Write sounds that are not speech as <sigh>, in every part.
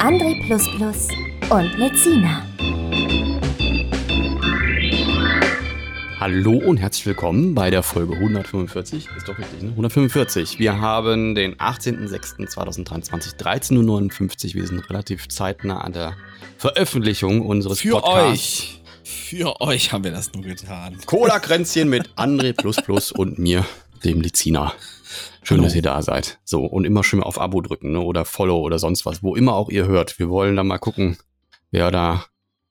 André und Lezina. Hallo und herzlich willkommen bei der Folge 145. Ist doch richtig, ne? 145. Wir haben den 18.06.2023, 13.59 Uhr. Wir sind relativ zeitnah an der Veröffentlichung unseres Für Podcasts. euch. Für euch haben wir das nur getan. Cola-Kränzchen mit André und mir, dem Lizina. Schön, Hallo. dass ihr da seid. So, und immer schön auf Abo drücken, ne? Oder Follow oder sonst was, wo immer auch ihr hört. Wir wollen dann mal gucken, wer da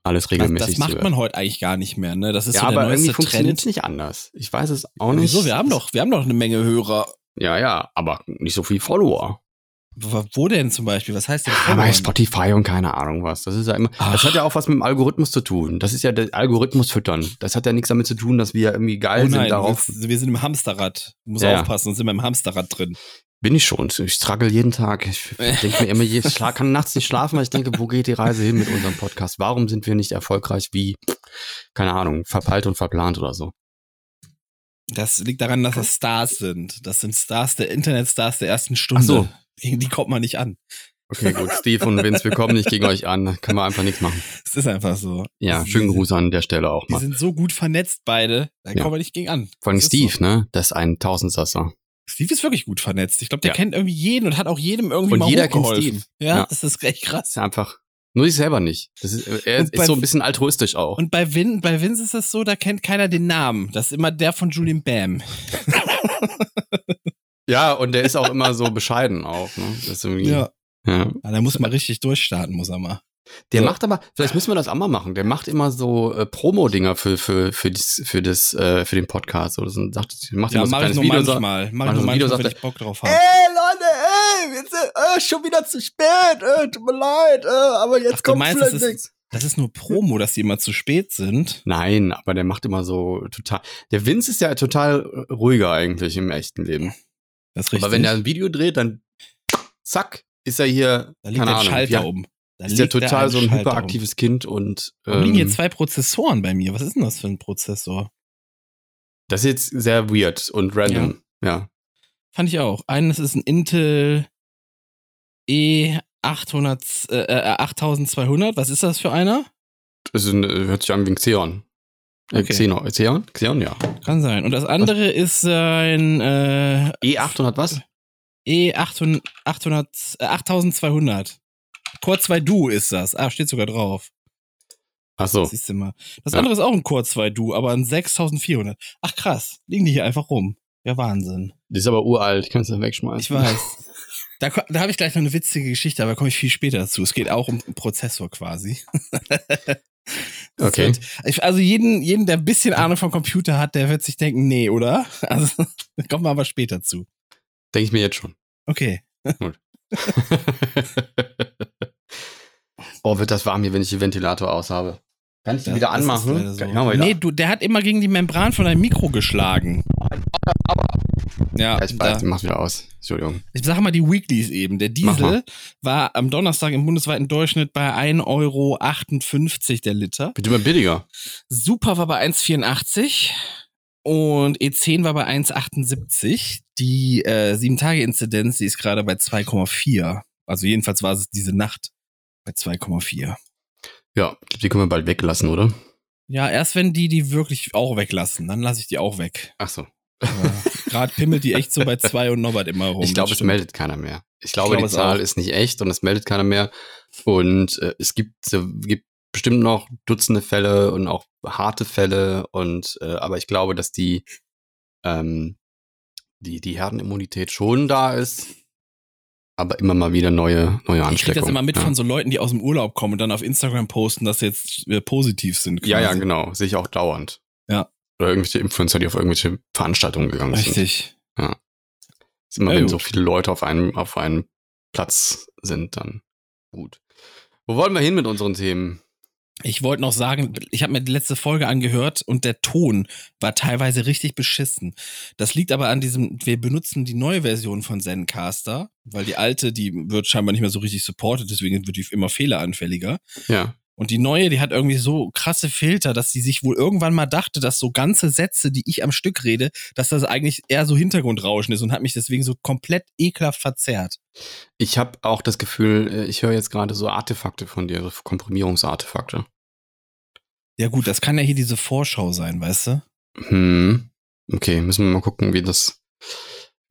alles Das, regelmäßig das macht zuhört. man heute eigentlich gar nicht mehr, ne? Das ist ja, so der aber irgendwie funktioniert es nicht anders. Ich weiß es auch nicht. Wieso? Wir haben doch, wir haben doch eine Menge Hörer. Ja, ja, aber nicht so viel Follower. Wo denn zum Beispiel? Was heißt denn Ja, bei Followern? Spotify und keine Ahnung was. Das ist ja immer. Ach. Das hat ja auch was mit dem Algorithmus zu tun. Das ist ja der Algorithmus füttern. Das hat ja nichts damit zu tun, dass wir irgendwie geil Oh nein, sind darauf. wir, wir sind im Hamsterrad. Du musst Ja, aufpassen, sonst sind wir im Hamsterrad drin. Bin ich schon. Ich struggle jeden Tag. Ich <laughs> denke mir immer, ich kann nachts nicht schlafen, weil ich denke, wo geht die Reise hin mit unserem Podcast? Warum sind wir nicht erfolgreich wie, keine Ahnung, verpeilt und verplant oder so? Das liegt daran, dass das Stars sind. Das sind Stars der Internetstars der ersten Stunde. Ach so. Gegen die kommt man nicht an. Okay, gut. Steve und Vince, wir kommen nicht gegen euch an. Können wir einfach nichts machen. Es ist einfach so. Ja, Die schönen sind- Gruß an der Stelle auch Die mal. sind so gut vernetzt beide, da Ja. kommen wir nicht gegen an. Vor allem Das Steve, so. ne? Das ist ein Tausendsasser. Steve ist wirklich gut vernetzt. Ich glaube, der Ja. kennt irgendwie jeden und hat auch jedem irgendwie Und mal jeder kennt. Steve. Ja, Ja. das ist echt krass. Das ist einfach, nur sich selber nicht. Das ist, er Und ist so ein bisschen altruistisch auch. Und bei, Vin, bei Vince ist es so, da kennt keiner den Namen. Das ist immer der von Julian Bam. <laughs> Ja, und der ist auch immer so bescheiden auch. Ne? Das irgendwie, ja. Ja, da muss man richtig durchstarten, muss er mal. Der So. macht aber, vielleicht müssen wir das auch mal machen. Der macht immer so äh, Promo-Dinger für, für, für, das, für, das, äh, für den Podcast. Oder so, sagt, macht Ja, immer so mach ich nur Video. manchmal. Mach mach ich nur ein Video, manchmal, sagt wenn ich Bock drauf habe. Ey, Leute, ey, sind äh, schon wieder zu spät. Äh, tut mir leid, äh, aber jetzt Ach, kommt meinst, das vielleicht ist, nichts. das ist nur Promo, dass die immer zu spät sind? Nein, aber der macht immer so total. Der Vince ist ja total ruhiger eigentlich im echten Leben. Das ist richtig. Aber wenn er ein Video dreht, dann zack, ist er hier, da liegt keine der Ahnung, Schalter ja, um. Da ist ja total so ein Schalter hyperaktives Kind und Um. Warum liegen hier ähm, zwei Prozessoren bei mir? Was ist denn das für ein Prozessor? das ist jetzt sehr weird und random. Ja. Fand ich auch. Eines ist ein Intel E800, äh, äh, 8200. Was ist das für einer? Das ist ein, hört sich an wie ein Xeon. Äh, Okay. Xenon. Xeon? Xeon, ja. Kann sein. Und das andere ist ein äh, E800 was? E800, 800, äh, 8200. Core 2 Duo ist das. Ah, steht sogar drauf. Ach so. Siehst du mal. Das Ja. andere ist auch ein Core 2 Duo, aber ein 6400. Ach krass. Liegen die hier einfach rum. Ja, Wahnsinn. Die ist aber uralt. Ich kann es ja wegschmeißen. Ich weiß. <laughs> Da, da habe ich gleich noch eine witzige Geschichte, aber komme ich viel später dazu. Es geht auch um einen Prozessor quasi. <laughs> Okay. Wird, also jeden, jeden, der ein bisschen Ahnung vom Computer hat, der wird sich denken, nee, oder? <laughs> Also, da kommen wir aber später zu. Denke ich mir jetzt schon. Okay. <laughs> <laughs> oh, wird das warm hier, wenn ich den Ventilator aus habe. Kann ich den Das- wieder anmachen? so. Mal wieder. Nee, du, der hat immer gegen die Membran von deinem Mikro geschlagen. Ja, Ja, ich weiß, da, mach wieder aus. Entschuldigung. ich sag mal die Weeklies eben. Der mal. Diesel war am Donnerstag im bundesweiten Durchschnitt bei 1,58 Euro der Liter. Wird immer billiger. Super war bei 1,84 und E10 war bei 1,78. Die äh, 7-Tage-Inzidenz, die ist gerade bei 2,4. Also jedenfalls war es diese Nacht bei 2,4. Ja, ich glaub, die können wir bald weglassen, oder? Ja, erst wenn die die wirklich auch weglassen, dann lasse ich die auch weg. Ach so. Gerade pimmelt die echt so bei 2 und Norbert immer rum. ich glaube, es meldet keiner mehr. Ich glaube, glaube die es Zahl auch. ist nicht echt und es meldet keiner mehr. Und äh, es gibt, so, gibt bestimmt noch Dutzende Fälle und auch harte Fälle. Und äh, aber ich glaube, dass die, ähm, die, die Herdenimmunität schon da ist, aber immer mal wieder neue, neue Ich krieg Ansteckungen. das immer mit ja. von so Leuten, die aus dem Urlaub kommen und dann auf Instagram posten, dass sie jetzt äh, positiv sind. Ja, ja, quasi. genau. Sehe ich auch dauernd. Ja. Oder irgendwelche Influencer, die auf irgendwelche Veranstaltungen gegangen sind. Richtig. Ist immer, Ja, wenn gut. so viele Leute auf einem, auf einem Platz sind, dann gut. Wo wollen wir hin mit unseren Themen? Ich wollte noch sagen, ich habe mir die letzte Folge angehört und der Ton war teilweise richtig beschissen. Das liegt aber an diesem, wir benutzen die neue Version von Zencaster, weil die alte, die wird scheinbar nicht mehr so richtig supported, deswegen wird die immer fehleranfälliger. Ja. Und die neue, die hat irgendwie so krasse Filter, dass sie sich wohl irgendwann mal dachte, dass so ganze Sätze, die ich am Stück rede, dass das eigentlich eher so Hintergrundrauschen ist und hat mich deswegen so komplett ekelhaft verzerrt. Ich habe auch das Gefühl, äh, ich höre jetzt gerade so Artefakte von dir, so Komprimierungsartefakte. Ja gut, das kann ja hier diese Vorschau sein, weißt du? Hm. Okay, müssen wir mal gucken, wie das.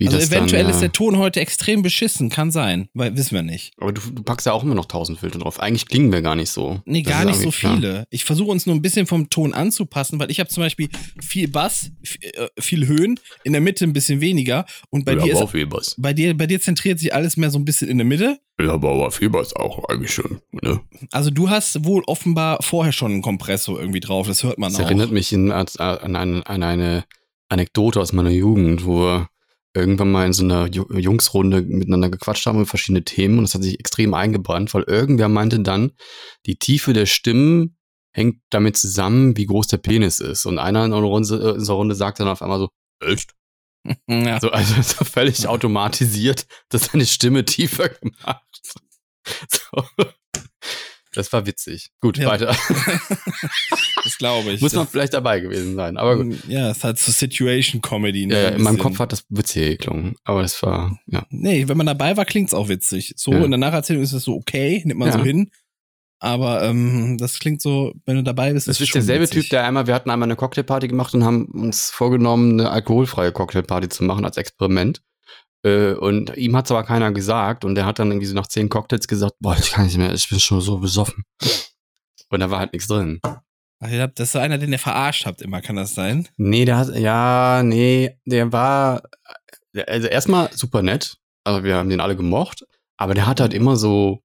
Wie also das eventuell dann, ist äh, der Ton heute extrem beschissen, kann sein, weil wissen wir nicht. Aber du, du packst ja auch immer noch 1000 Filter drauf. Eigentlich klingen wir gar nicht so. Nee, Das gar nicht so klar. viele. Ich versuche uns nur ein bisschen vom Ton anzupassen, weil ich habe zum Beispiel viel Bass, äh, viel Höhen, in der Mitte ein bisschen weniger und bei ja, dir aber ist, auch viel Bass. bei dir bei dir zentriert sich alles mehr so ein bisschen in der Mitte. Ja, aber auch viel Bass auch eigentlich schon. Ne? Also du hast wohl offenbar vorher schon einen Kompressor irgendwie drauf, das hört man Das auch. erinnert mich in, an, an, eine, an eine Anekdote aus meiner Jugend, wo wir irgendwann mal in so einer Ju- Jungsrunde miteinander gequatscht haben über verschiedene Themen und das hat sich extrem eingebrannt, weil irgendwer meinte dann, die Tiefe der Stimmen hängt damit zusammen, wie groß der Penis ist. Und einer in unserer Runde, in unserer Runde sagt dann auf einmal so, echt? <laughs> ja. So, also <laughs> so völlig automatisiert, dass seine Stimme tiefer gemacht. <laughs> So. Das war witzig. Gut, Ja. weiter. <laughs> das glaube ich. Muss man vielleicht dabei gewesen sein. Aber gut. ja, es hat so Situation Comedy. ne, Ja, in meinem. Kopf hat das witzig geklungen. Aber das war, ja. Nee, wenn man dabei war, klingt's auch witzig. So Ja. in der Nacherzählung ist es so okay, nimmt man Ja. so hin. Aber ähm, das klingt so, wenn du dabei bist, Das ist schon derselbe witzig. Typ, der einmal, wir hatten einmal eine Cocktailparty gemacht und haben uns vorgenommen, eine alkoholfreie Cocktailparty zu machen als Experiment. Äh, Und ihm hat's aber keiner gesagt und der hat dann irgendwie so nach zehn Cocktails gesagt, boah, ich kann nicht mehr, ich bin schon so besoffen. Und da war halt nichts drin. Ach, ihr habt- das ist so einer, den ihr verarscht habt immer, kann das sein? Nee, der hat, ja, nee, der war, also erstmal super nett. Also wir haben den alle gemocht. Aber der hat halt immer so,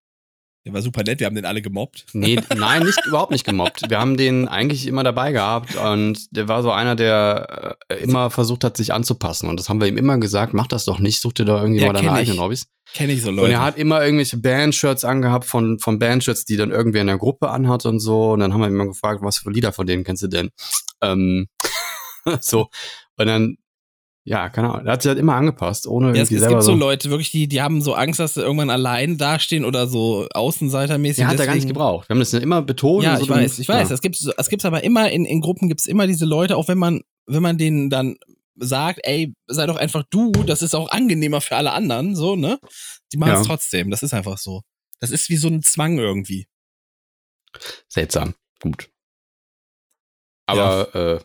Der war super nett, wir haben den alle gemobbt. nee, nein, nicht, überhaupt nicht gemobbt. Wir haben den eigentlich immer dabei gehabt und der war so einer, der äh, immer versucht hat, sich anzupassen. Und das haben wir ihm immer gesagt, mach das doch nicht, such dir da irgendwie Ja, mal deine eigenen Hobbys. Kenne ich so Und Leute. er hat immer irgendwelche Bandshirts angehabt von, von Bandshirts, die dann irgendwer in der Gruppe anhat und so. Und dann haben wir ihn immer gefragt, was für Lieder von denen kennst du denn? Ähm, <laughs> so. Und dann, ja, keine Ahnung. Er hat sich halt immer angepasst, ohne ja, es, es selber gibt so so. Leute, wirklich, die, die haben so Angst, dass sie irgendwann allein dastehen oder so Außenseitermäßig. Der hat er gar nicht gebraucht. Wir haben das ja immer betont. Ja, so, ich weiß, ich weiß. Ja. Es gibt es gibt's aber immer in, in Gruppen gibt's immer diese Leute, auch wenn man wenn man denen dann sagt, ey, sei doch einfach du, das ist auch angenehmer für alle anderen, so, ne? Die machen es Ja. trotzdem, das ist einfach so. Das ist wie so ein Zwang irgendwie. Seltsam. Gut. Aber, äh,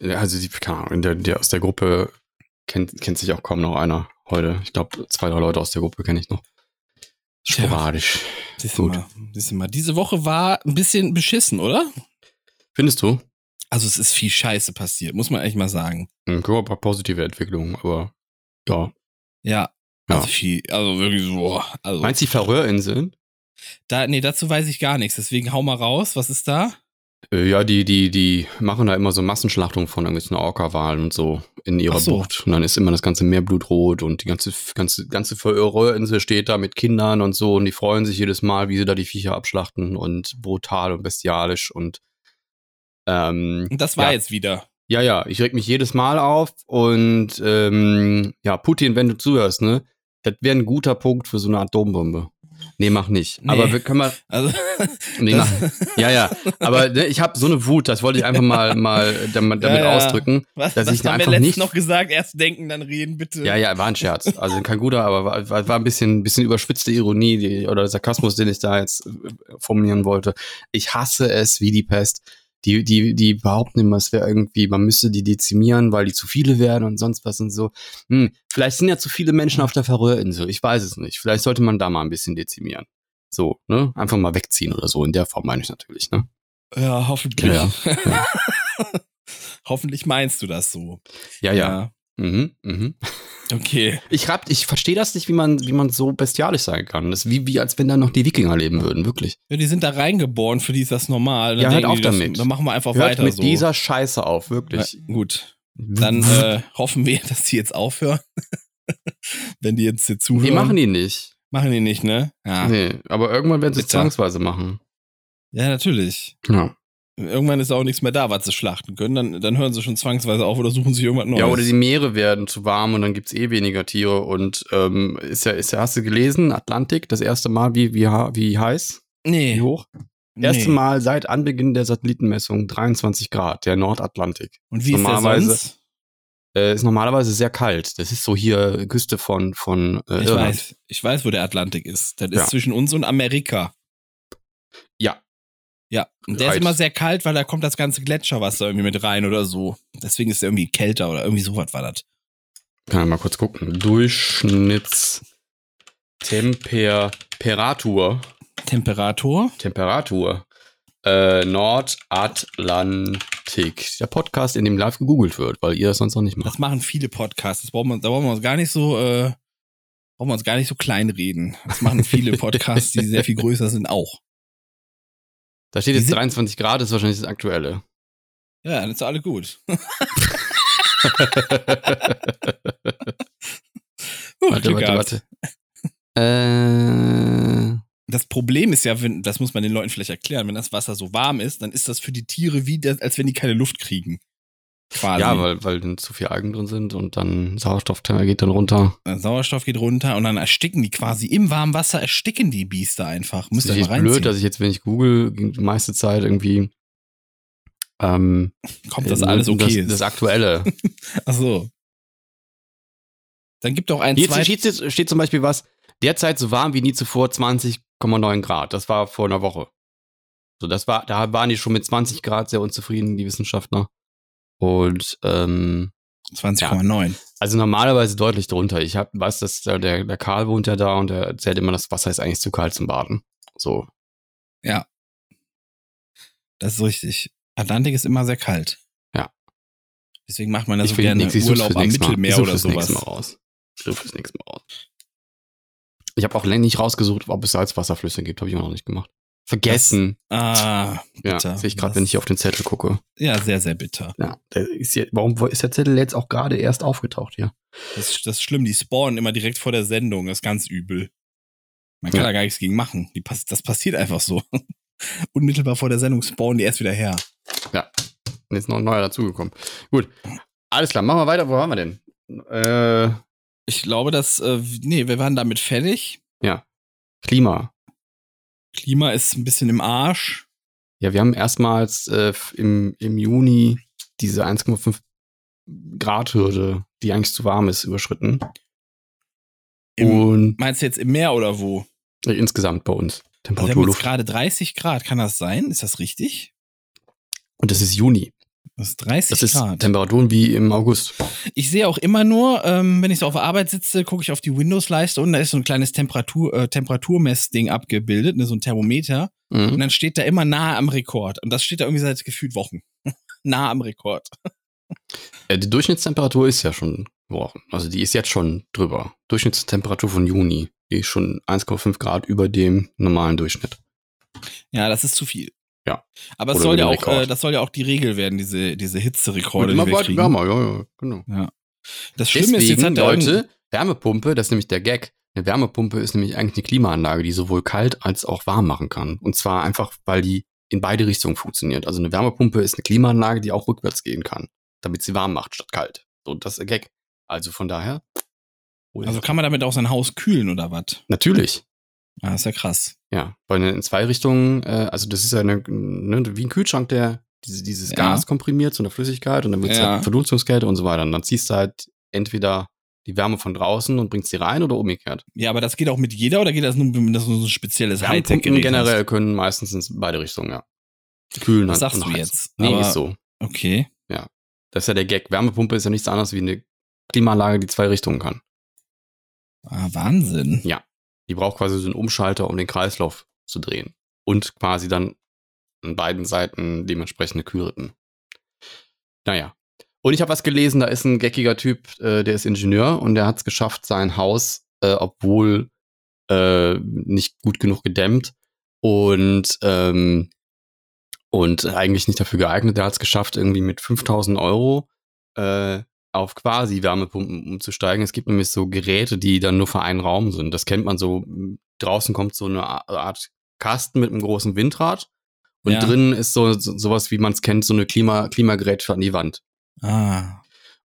ja, also die, keine Ahnung, der, der aus der Gruppe kennt, kennt sich auch kaum noch einer heute. Ich glaube, zwei, drei Leute aus der Gruppe kenne ich noch. Tja. Sporadisch. Siehst du Gut. mal, siehst du mal. Diese Woche war ein bisschen beschissen, oder? Findest du? Also es ist viel Scheiße passiert, muss man echt mal sagen. Hm, ein paar positive Entwicklungen, aber ja. Ja. Ja. Also viel, also wirklich so, also Meinst du die Färöerinseln? da, nee, dazu weiß ich gar nichts, deswegen hau mal raus, was ist da? Äh, ja, die, die, die machen da immer so Massenschlachtungen von irgendwelchen Orca-Walen und so in ihrer so. Bucht. Und dann ist immer das ganze Meer blutrot und die ganze, ganze, ganze Färöerinsel steht da mit Kindern und so und die freuen sich jedes Mal, wie sie da die Viecher abschlachten und brutal und bestialisch und ähm, das war ja. jetzt wieder. Ja, ja, ich reg mich jedes Mal auf und ähm, ja, Putin, wenn du zuhörst, ne, das wäre ein guter Punkt für so eine Atombombe. Nee, mach nicht. Nee. Aber wir können mal. Also, <laughs> Nee, mach, ja, ja. Aber ne, ich habe so eine Wut, das wollte ich einfach mal, mal damit, Ja, ja. ausdrücken. Was, dass das ich haben wir letztens nicht- noch gesagt, erst denken, dann reden, bitte. Ja, ja, war ein Scherz. Also kein guter, aber war, war, war ein bisschen, bisschen überspitzte Ironie die, oder Sarkasmus, den ich da jetzt äh, formulieren wollte. Ich hasse es wie die Pest. Die, die, die behaupten immer, es wäre irgendwie, man müsste die dezimieren, weil die zu viele werden und sonst was und so. Hm, vielleicht sind ja zu viele Menschen auf der Färöerinsel. Ich weiß es nicht. Vielleicht sollte man da mal ein bisschen dezimieren. So, ne? Einfach mal wegziehen oder so. In der Form meine ich natürlich, ne? Ja, hoffentlich. Ja, <laughs> hoffentlich meinst du das so. Ja, ja. Mhm, mhm. <laughs> Okay. Ich, hab- ich verstehe das nicht, wie man, wie man so bestialisch sein kann. Das ist wie, wie als wenn da noch die Wikinger leben würden, wirklich. Ja, die sind da reingeboren, für die ist das normal. Dann Ja, hört auf die, das- damit. Dann machen wir einfach Hört weiter mit so. dieser Scheiße auf, wirklich. gut. Dann äh, hoffen wir, <laughs> dass die jetzt aufhören. <laughs> Wenn die jetzt hier zuhören. die machen die nicht. Machen die nicht, ne? Ja. Nee, aber irgendwann werden sie es zwangsweise machen. Ja, natürlich. Ja. Irgendwann ist auch nichts mehr da, was sie schlachten können. Dann, dann hören sie schon zwangsweise auf oder suchen sich irgendwas Neues. Ja, oder die Meere werden zu warm und dann gibt's eh weniger Tiere. Und ähm, ist ja, ist ja, hast du gelesen, Atlantik, das erste Mal, wie, wie, wie heiß? Wie nee, hoch? Erste Mal seit Anbeginn der Satellitenmessung 23 Grad, der Nordatlantik. Und wie ist der sonst? Äh, ist normalerweise sehr kalt. Das ist so hier Küste von, von äh, Ich Irland. weiß, ich weiß, wo der Atlantik ist. Das ist Ja. zwischen uns und Amerika. Ja, Ja, und der ist immer sehr kalt, weil da kommt das ganze Gletscherwasser irgendwie mit rein oder so. Deswegen ist er irgendwie kälter oder irgendwie sowas war das. kann ich mal kurz gucken. Durchschnittstemperatur. Temperatur? Temperatur. Äh, Nordatlantik. Der Podcast, in dem live gegoogelt wird, weil ihr das sonst noch nicht macht. Das machen viele Podcasts. Das brauchen wir, da brauchen wir uns gar nicht so, äh, brauchen wir uns gar nicht so kleinreden. Das machen viele <laughs> Podcasts, die sehr viel größer sind, auch. Da steht jetzt sind- 23 Grad, ist wahrscheinlich das aktuelle. Ja, dann ist alle gut. <laughs> <laughs> Uh, warte, warte, warte. Äh, Das Problem ist ja, wenn, das muss man den Leuten vielleicht erklären, wenn das Wasser so warm ist, dann ist das für die Tiere wie, das, als wenn die keine Luft kriegen. Quasi. ja, weil, weil dann zu viel Algen drin sind und dann Sauerstofftemper geht dann runter. Der Sauerstoff geht runter und dann ersticken die quasi im warmen Wasser, ersticken die Biester einfach. Müsst ihr mal reinziehen. blöd, dass ich jetzt, wenn ich google, die meiste Zeit irgendwie ähm, Kommt das äh, alles okay das, das Aktuelle. <laughs> Ach so. Dann gibt auch ein Hier steht, steht zum Beispiel was, derzeit so warm wie nie zuvor 20,9 Grad. Das war vor einer Woche. So, das war, da waren die schon mit 20 Grad sehr unzufrieden, die Wissenschaftler. Und ähm, 20,9. also normalerweise deutlich drunter. Ich hab, weiß, dass der, der, Karl wohnt ja da und der erzählt immer, das Wasser ist eigentlich zu kalt zum Baden. So. Das ist richtig. Atlantik ist immer sehr kalt. Ja. Deswegen macht man da ich so gerne such's Urlaub am. Mittelmeer oder sowas. Mal raus. Ich suche fürs nächste Mal raus. Ich habe auch länger nicht rausgesucht, ob es Salzwasserflüsse gibt. Habe ich auch noch nicht gemacht. Vergessen. Ah, ja, bitter. sehe ich gerade, Das- wenn ich auf den Zettel gucke. Ja, sehr, sehr bitter. Ja, ist jetzt, warum ist der Zettel jetzt auch gerade erst aufgetaucht hier? Das, das ist schlimm, die spawnen immer direkt vor der Sendung. Das ist ganz übel. Man kann Ja. da gar nichts gegen machen. Die, das passiert einfach so. <laughs> Unmittelbar vor der Sendung spawnen die erst wieder her. Und jetzt noch ein neuer dazugekommen. Gut. Alles klar, machen wir weiter. Wo waren wir denn? Äh, Ich glaube, dass, äh, nee, wir waren damit fertig. Klima. Klima ist ein bisschen im Arsch. Ja, wir haben erstmals äh, im, im Juni diese 1,5 Grad Hürde, die eigentlich zu warm ist, überschritten. Im, Und meinst du jetzt im Meer oder wo? insgesamt bei uns. Also wir haben Temperatur jetzt gerade 30 Grad. Kann das sein? Ist das richtig? Und das ist Juni. Das ist 30 Das ist Grad. Temperaturen wie im August. Ich sehe auch immer nur, ähm, wenn ich so auf der Arbeit sitze, gucke ich auf die Windows-Leiste und da ist so ein kleines Temperatur, äh, Temperaturmessding abgebildet, ne, so ein Thermometer. Und Mhm. dann steht da immer nahe am Rekord. Und das steht da irgendwie seit gefühlt Wochen. <laughs> nahe am Rekord. Äh, die Durchschnittstemperatur ist ja schon gebrochen. Also die ist jetzt schon drüber. Durchschnittstemperatur von Juni. Die ist schon 1,5 Grad über dem normalen Durchschnitt. Ja, das ist zu viel. Ja. Aber es Oder soll ja auch, äh, das soll ja auch die Regel werden, diese, diese Hitzerekorde, immer die wir kriegen. wärmer, ja, ja, genau. Das Schlimme ist, Deswegen, jetzt hat der irgend- Leute, Wärmepumpe, das ist nämlich der Gag. Eine Wärmepumpe ist nämlich eigentlich eine Klimaanlage, die sowohl kalt als auch warm machen kann. Und zwar einfach, weil die in beide Richtungen funktioniert. Also eine Wärmepumpe ist eine Klimaanlage, die auch rückwärts gehen kann, damit sie warm macht statt kalt. So, das ist der Gag. Also von daher. Also kann man damit auch sein Haus kühlen oder was? Natürlich. Ah, ist ja krass. Ja, weil in zwei Richtungen, äh, also das ist ja eine, ne, wie ein Kühlschrank, der diese, dieses Ja. Gas komprimiert zu einer Flüssigkeit und dann wird es Ja. halt Verdunstungskälte und so weiter. Und dann ziehst du halt entweder die Wärme von draußen und bringst sie rein oder umgekehrt. Ja, aber das geht auch mit jeder oder geht das nur, wenn das nur so ein spezielles Hightech-Gerät generell können meistens in beide Richtungen, ja. Kühlen Was halt sagst du jetzt? Nee, Aber- ist so. Okay. Das ist ja der Gag. Wärmepumpe ist ja nichts anderes wie eine Klimaanlage, die zwei Richtungen kann. Ah, Wahnsinn. Die braucht quasi so einen Umschalter, um den Kreislauf zu drehen. Und quasi dann an beiden Seiten dementsprechende Kühlrippen. Naja. Und ich habe was gelesen, da ist ein geckiger Typ, äh, der ist Ingenieur und der hat es geschafft, sein Haus, äh, obwohl äh, nicht gut genug gedämmt und, ähm, und eigentlich nicht dafür geeignet, der hat es geschafft, irgendwie mit 5000 Euro äh, auf quasi Wärmepumpen umzusteigen. Es gibt nämlich so Geräte, die dann nur für einen Raum sind. Das kennt man so. Draußen kommt so eine Art Kasten mit einem großen Windrad und Ja. drin ist so, so sowas, wie man es kennt, so eine Klima, Klimagerät für an die Wand. Ah.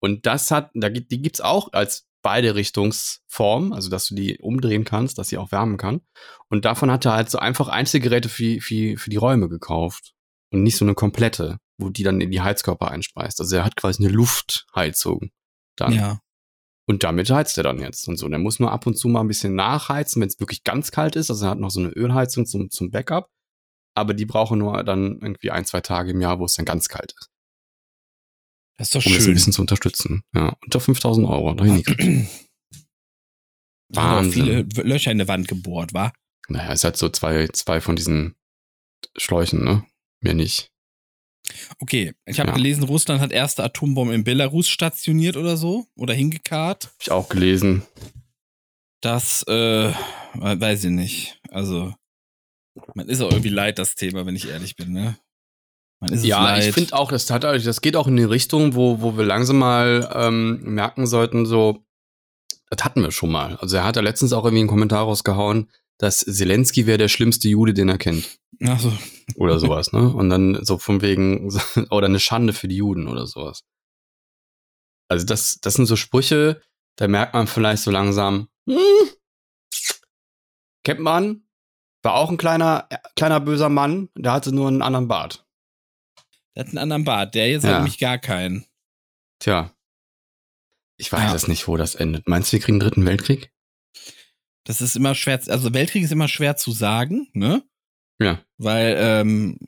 Und das hat, da gibt, die gibt's auch als beide Richtungsform, also dass du die umdrehen kannst, dass sie auch wärmen kann. Und davon hat er halt so einfach Einzelgeräte für, für, für die Räume gekauft. Und nicht so eine komplette, wo die dann in die Heizkörper einspeist. Also er hat quasi eine Luftheizung dann. Ja. Und damit heizt er dann jetzt und so. Der muss nur ab und zu mal ein bisschen nachheizen, wenn es wirklich ganz kalt ist. Also er hat noch so eine Ölheizung zum, zum Backup. Aber die brauchen nur dann irgendwie ein, zwei Tage im Jahr, wo es dann ganz kalt ist. Das ist doch Um das ein schön. bisschen zu unterstützen. Ja, unter 5000 Euro. Da Wahnsinn. viele Löcher in der Wand gebohrt, war? Naja, es hat so zwei, zwei von diesen Schläuchen, ne? Mehr nicht. Okay, ich habe Ja. gelesen, Russland hat erste Atombomben in Belarus stationiert oder so oder hingekarrt. Hab ich auch gelesen. Das, äh, weiß ich nicht. Also, man ist auch irgendwie leid, das Thema, wenn ich ehrlich bin, ne? Man ist es Ja, leid. ich finde auch, das hat das geht auch in die Richtung, wo, wo wir langsam mal ähm, merken sollten, so, das hatten wir schon mal. Also er hat ja letztens auch irgendwie einen Kommentar rausgehauen, dass Zelensky wäre der schlimmste Jude, den er kennt. Ach so. Oder sowas, ne? Und dann so von wegen, <laughs> oder eine Schande für die Juden oder sowas. Also das, das sind so Sprüche, da merkt man vielleicht so langsam, hm, kennt man, war auch ein kleiner, kleiner böser Mann, der hatte nur einen anderen Bart. Der hat einen anderen Bart. Der jetzt Ja. hat nämlich gar keinen. Tja. Ich weiß Ja. es nicht, wo das endet. Meinst du, wir kriegen einen dritten Weltkrieg? Das ist immer schwer, also Weltkrieg ist immer schwer zu sagen, ne? Ja. Weil ähm,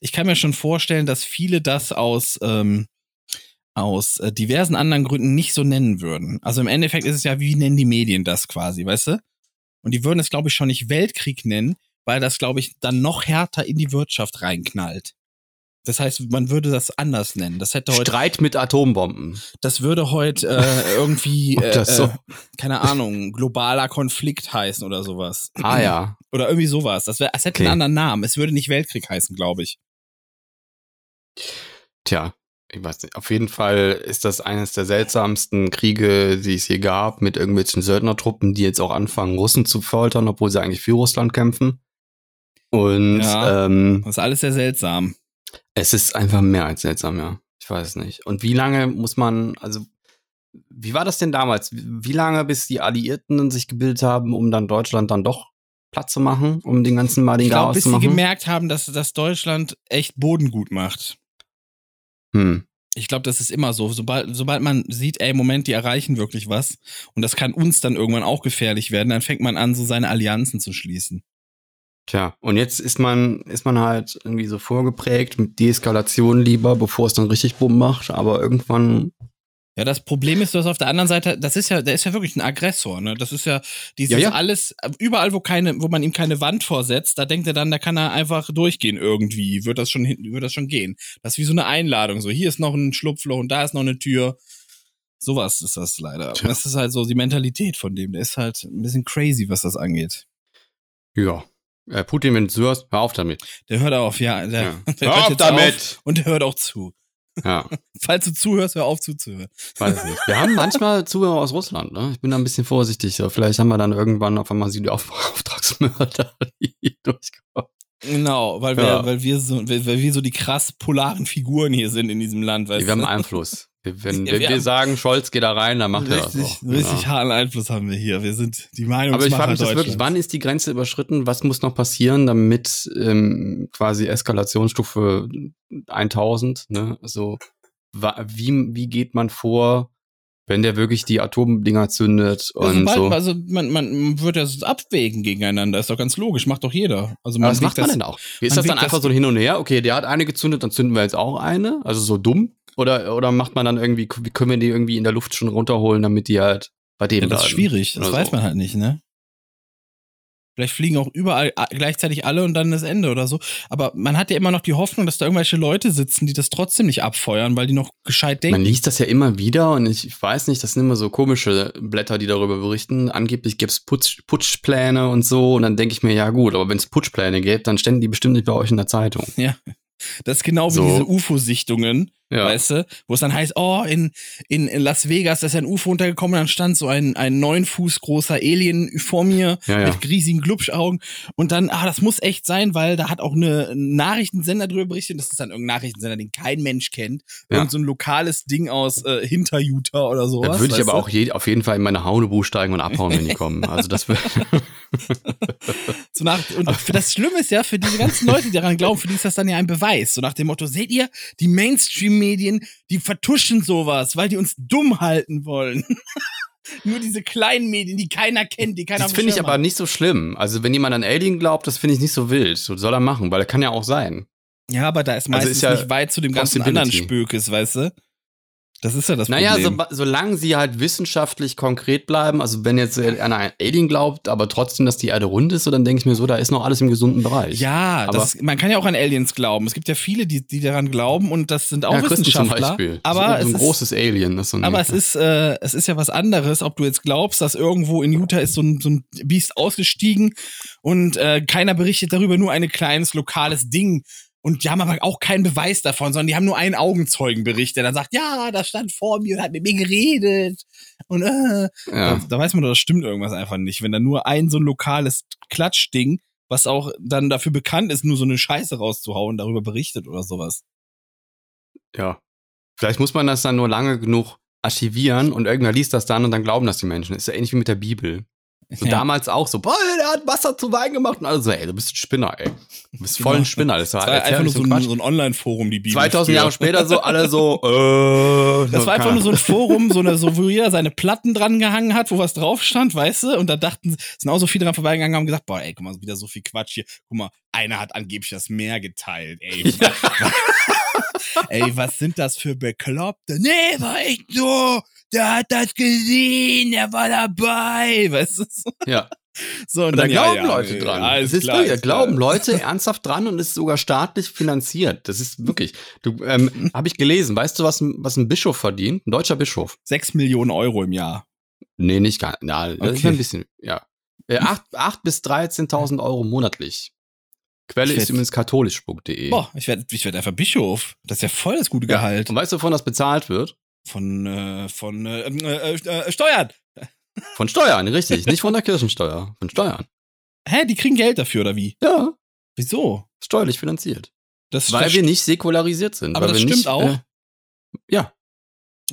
ich kann mir schon vorstellen, dass viele das aus, ähm, aus äh, diversen anderen Gründen nicht so nennen würden. Also im Endeffekt ist es ja, wie nennen die Medien das quasi, weißt du? Und die würden es, glaube ich, schon nicht Weltkrieg nennen, weil das, glaube ich, dann noch härter in die Wirtschaft reinknallt. Das heißt, man würde das anders nennen. Das hätte heute, Streit mit Atombomben. das würde heute äh, <laughs> irgendwie, äh, so- äh, keine Ahnung, globaler Konflikt heißen oder sowas. Ah ja. <clears throat> Oder irgendwie sowas. Das, wär, es hätte Okay. einen anderen Namen. Es würde nicht Weltkrieg heißen, glaube ich. Tja, ich weiß nicht. Auf jeden Fall ist das eines der seltsamsten Kriege, die es je gab, mit irgendwelchen Söldnertruppen, die jetzt auch anfangen, Russen zu foltern, obwohl sie eigentlich für Russland kämpfen. Und Ja. ähm, Das ist alles sehr seltsam. Es ist einfach mehr als seltsam, ja. Ich weiß es nicht. Und wie lange muss man, also, wie war das denn damals? Wie lange, bis die Alliierten sich gebildet haben, um dann Deutschland dann doch platt zu machen, um den ganzen Mal den Ich glaube, Chaos bis zu sie machen? gemerkt haben, dass, dass Deutschland echt Boden gut macht. hm. Ich glaube, das ist immer so. Sobald, sobald man sieht, ey, Moment, die erreichen wirklich was und das kann uns dann irgendwann auch gefährlich werden, dann fängt man an, so seine Allianzen zu schließen. Tja, und jetzt ist man, ist man halt irgendwie so vorgeprägt mit Deeskalation lieber, bevor es dann richtig Bumm macht, aber irgendwann, Ja, das Problem ist, dass auf der anderen Seite, das ist ja, der ist ja wirklich ein Aggressor, ne? Das ist ja dieses Ja, ja. alles, überall, wo keine, wo man ihm keine Wand vorsetzt, da denkt er dann, da kann er einfach durchgehen irgendwie. Wird das schon hin, wird das schon gehen. Das ist wie so eine Einladung. So, hier ist noch ein Schlupfloch und da ist noch eine Tür. Sowas ist das leider. Tja. Das ist halt so die Mentalität von dem. Der ist halt ein bisschen crazy, was das angeht. ja. Äh, Putin, wenn du hörst, hör auf damit. Der hört auf, ja. Der, Ja. <laughs> der Hör auf damit! Auf und der hört auch zu. Ja, <laughs> Falls du zuhörst, hör auf zuzuhören. weiß ich nicht. Wir haben manchmal <laughs> Zuhörer aus Russland, ne? Ich bin da ein bisschen vorsichtig. So. Vielleicht haben wir dann irgendwann auf einmal sie die Auf Auftragsmörder, die durchkommen. Genau, weil wir, Ja. weil wir so, weil wir so die krass polaren Figuren hier sind in diesem Land, weißt Wir haben du? Einfluss. Wir, wenn Ja, wenn wir sagen, Scholz geht da rein, dann macht er das richtig, auch. richtig Ja. harten Einfluss haben wir hier. Wir sind die Meinungsmacher Aber ich frage mich das wirklich, wann ist die Grenze überschritten? Was muss noch passieren, damit ähm, quasi Eskalationsstufe 1000, ne? Also wie, wie geht man vor, wenn der wirklich die Atomdinger zündet Ja, und so? Also man, man wird das abwägen gegeneinander, ist doch ganz logisch, macht doch jeder. Also Aber was macht man das- denn auch? Ist man das dann einfach das- so ein Hin und Her? Okay, der hat eine gezündet, dann zünden wir jetzt auch eine? Also so dumm? Oder, oder macht man dann irgendwie, wie können wir die irgendwie in der Luft schon runterholen, damit die halt bei dem Ja, das ist schwierig, das weiß so. man halt nicht, ne? Vielleicht fliegen auch überall gleichzeitig alle und dann das Ende oder so. Aber man hat ja immer noch die Hoffnung, dass da irgendwelche Leute sitzen, die das trotzdem nicht abfeuern, weil die noch gescheit Man denken. liest das ja immer wieder und ich, weiß nicht, das sind immer so komische Blätter, die darüber berichten. Angeblich gibt's Putsch, Putschpläne und so und dann denke ich mir, ja gut, aber wenn es Putschpläne gibt, dann ständen die bestimmt nicht bei euch in der Zeitung. Das ist genau wie So. diese UFO-Sichtungen, Ja. Weißt du? Wo es dann heißt, oh, in, in, in Las Vegas, da ist ja ein UFO runtergekommen, und dann stand so ein, ein neun Fuß großer Alien vor mir Ja, ja. mit riesigen Glubschaugen. Und dann, ah, das muss echt sein, weil da hat auch eine ein Nachrichtensender drüber berichtet. Das ist dann irgendein Nachrichtensender, den kein Mensch kennt. Ja. Irgend so ein lokales Ding aus äh, hinter Utah oder sowas. Da würde ich aber du? auch je, auf jeden Fall in meine Haunebu steigen und abhauen, wenn die kommen. Also das wird. <laughs> So nach, und für das Schlimme ist ja, für diese ganzen Leute, die daran glauben, für die ist das dann ja ein Beweis. So nach dem Motto, seht ihr, die Mainstream-Medien, die vertuschen sowas, weil die uns dumm halten wollen. <laughs> Nur diese kleinen Medien, die keiner kennt, die keiner Das finde ich aber nicht so schlimm. Also wenn jemand an Alien glaubt, das finde ich nicht so wild. So soll er machen, weil er kann ja auch sein. Ja, aber da ist Also meistens ist ja nicht weit zu dem ganzen anderen. Spökes, weißt du? Das ist ja das Naja, so, Problem. solange sie halt wissenschaftlich konkret bleiben, also wenn jetzt einer an Alien glaubt, aber trotzdem, dass die Erde rund ist, so dann denke ich mir so, da ist noch alles im gesunden Bereich. ja, aber- das, man kann ja auch an Aliens glauben. Es gibt ja viele, die, die daran glauben und das sind auch ja, Christen zum Wissenschaftler. Beispiel. Aber, so, es so ein ist, großes Alien. Ist so ein, aber es ist, äh, es ist ja was anderes, ob du jetzt glaubst, dass irgendwo in Utah ist so ein, so ein Biest ausgestiegen und äh, keiner berichtet darüber, nur ein kleines lokales Ding. Und die haben aber auch keinen Beweis davon, sondern die haben nur einen Augenzeugenbericht, der dann sagt, ja, das stand vor mir und hat mit mir geredet. Und äh, ja. da, da weiß man doch, das stimmt irgendwas einfach nicht. Wenn da nur ein so ein lokales Klatschding, was auch dann dafür bekannt ist, nur so eine Scheiße rauszuhauen, darüber berichtet oder sowas. ja. Vielleicht muss man das dann nur lange genug archivieren und irgendwer liest das dann und dann glauben das die Menschen. Ist ja ähnlich wie mit der Bibel. So Ja. damals auch so, boah, der hat Wasser zu Wein gemacht und alle so, ey, du bist ein Spinner, ey. Du bist voll ein Spinner. Das war, Das war einfach nur so ein, so ein Online-Forum, die Bibel. 2000 früher. Jahre später so alle so, <laughs> äh, Das war einfach nur so ein Forum, so, eine, so wo jeder seine Platten dran gehangen hat, wo was drauf stand, weißt du? Und da dachten, sind auch so viele dran vorbeigegangen und haben gesagt, boah, ey, guck mal, wieder so viel Quatsch hier. Guck mal, einer hat angeblich das Meer geteilt, ey. <laughs> <laughs> ey, was sind das für Bekloppte? Nee, war echt so. Der hat das gesehen, der war dabei, <laughs> weißt du? So, Ja. so Und da ja, glauben ja, Leute ja, dran. Alles das ist klar, klar. glauben Leute <laughs> ernsthaft dran und ist sogar staatlich finanziert. Das ist wirklich. Du, ähm, habe ich gelesen. Weißt du, was ein, was ein Bischof verdient? Ein deutscher Bischof. Sechs Millionen Euro im Jahr. Nee, nicht gar. Na, das ist Okay. ein bisschen. Ja. Äh, acht, acht bis 13.000 Euro monatlich. Quelle Ich ist werd- übrigens katholisch.de. Boah, ich werde ich werd einfach Bischof. Das ist ja voll das gute Ja. Gehalt. Und weißt du, wovon das bezahlt wird? Von, äh, von äh, äh, äh, Steuern. Von Steuern, richtig. Nicht von der Kirchensteuer. Von Steuern. Hä, die kriegen Geld dafür, oder wie? Ja, Wieso? steuerlich finanziert. Das Weil wir nicht säkularisiert sind. Aber das stimmt nicht, auch? Äh, ja.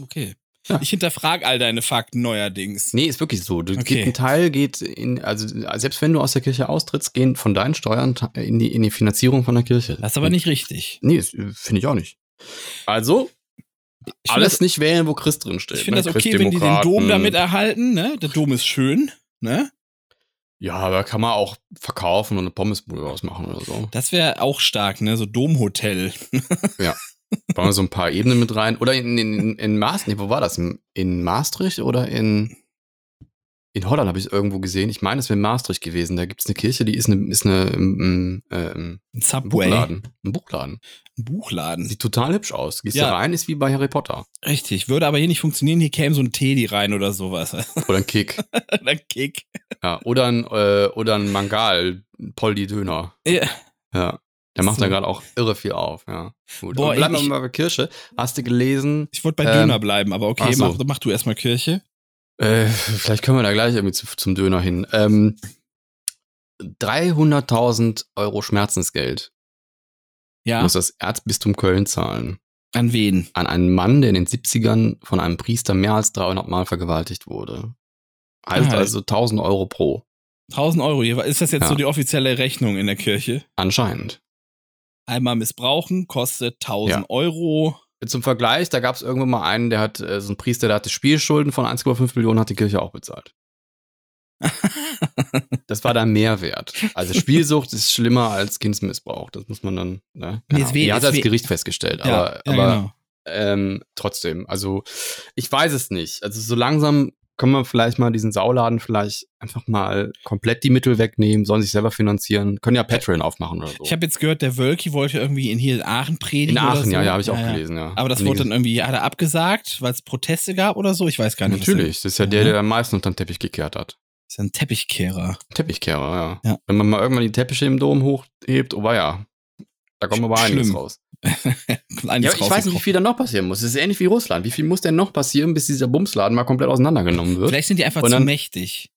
Okay. Ja. Ich hinterfrage all deine Fakten neuerdings. Nee, ist wirklich so. Du, Okay. geht, ein Teil geht in, also selbst wenn du aus der Kirche austrittst, gehen von deinen Steuern in die, in die Finanzierung von der Kirche. Das ist aber nicht richtig. Nee, äh, finde ich auch nicht. Also, Ich finde alles das, nicht wählen, wo Christ drin steht. ich find ne? das okay, wenn die den Dom damit erhalten, ne? Der Dom ist schön, ne? Ja, aber kann man auch verkaufen und eine Pommesbude ausmachen oder so. Das wäre auch stark, ne? So Domhotel. <laughs> Bauen wir so ein paar Ebenen mit rein. Oder in, in, in, Maastricht, wo war das? In Maastricht oder in, in Holland habe ich es irgendwo gesehen. Ich meine, es wäre in Maastricht gewesen. Da gibt es eine Kirche, die ist eine, ist eine, ähm, ähm, Ein ein Subway. Buchladen. Ein Buchladen. Ein Buchladen. Sieht total hübsch aus. Gehst Ja. da rein, ist wie bei Harry Potter. Richtig. Würde aber hier nicht funktionieren. Hier käme so ein Teddy rein oder sowas. <laughs> Oder ein Kick. Oder Kick. ja, oder ein, äh, oder ein Mangal, ein Poldi Döner. Ja. Ja. Der macht So. da gerade auch irre viel auf, ja. Gut. Boah, Und bleiben wir mal bei Kirche. Hast du gelesen? Ich wollte bei Ähm, Döner bleiben, aber okay, so. mach, mach du erstmal Kirche. Äh, vielleicht können wir da gleich irgendwie zu, zum Döner hin. Ähm, 300.000 Euro Schmerzensgeld Ja. muss das Erzbistum Köln zahlen. An wen? An einen Mann, der in den 70ern von einem Priester mehr als 300 Mal vergewaltigt wurde. Heißt Ah, also 1000 Euro pro. 1000 Euro. Ist das jetzt Ja. so die offizielle Rechnung in der Kirche? Anscheinend. Einmal missbrauchen kostet 1000 Ja. Euro. Zum Vergleich, da gab es irgendwann mal einen, der hat, äh, so ein Priester, der hatte Spielschulden von 1,5 Millionen, hat die Kirche auch bezahlt. <laughs> Das war der Mehrwert. Also Spielsucht ist schlimmer als Kindsmissbrauch. Das muss man dann, ne? Weh- Die hat das Gericht festgestellt. ja, aber ja, aber genau. ähm, trotzdem, also ich weiß es nicht. Also so langsam können wir vielleicht mal diesen Sauladen vielleicht einfach mal komplett die Mittel wegnehmen, sollen sich selber finanzieren, können ja Patreon aufmachen oder so. Ich habe jetzt gehört, der Wölki wollte irgendwie in hier in Aachen predigen. In Aachen, so. ja, ja, habe ich auch gelesen, ja. Aber das wurde dann irgendwie, hat er abgesagt, weil es Proteste gab oder so? Ich weiß gar nicht. Natürlich, das ist ja der, der am meisten unter den Teppich gekehrt hat. Das ist ein Teppichkehrer. Teppichkehrer, ja. Ja. Wenn man mal irgendwann die Teppiche im Dom hochhebt, oh ja, da kommt aber einiges raus. Ja, ich weiß nicht, wie viel da noch passieren muss. Es ist ähnlich wie Russland. Wie viel muss denn noch passieren, bis dieser Bumsladen mal komplett auseinandergenommen wird? Vielleicht sind die einfach Und zu dann- mächtig.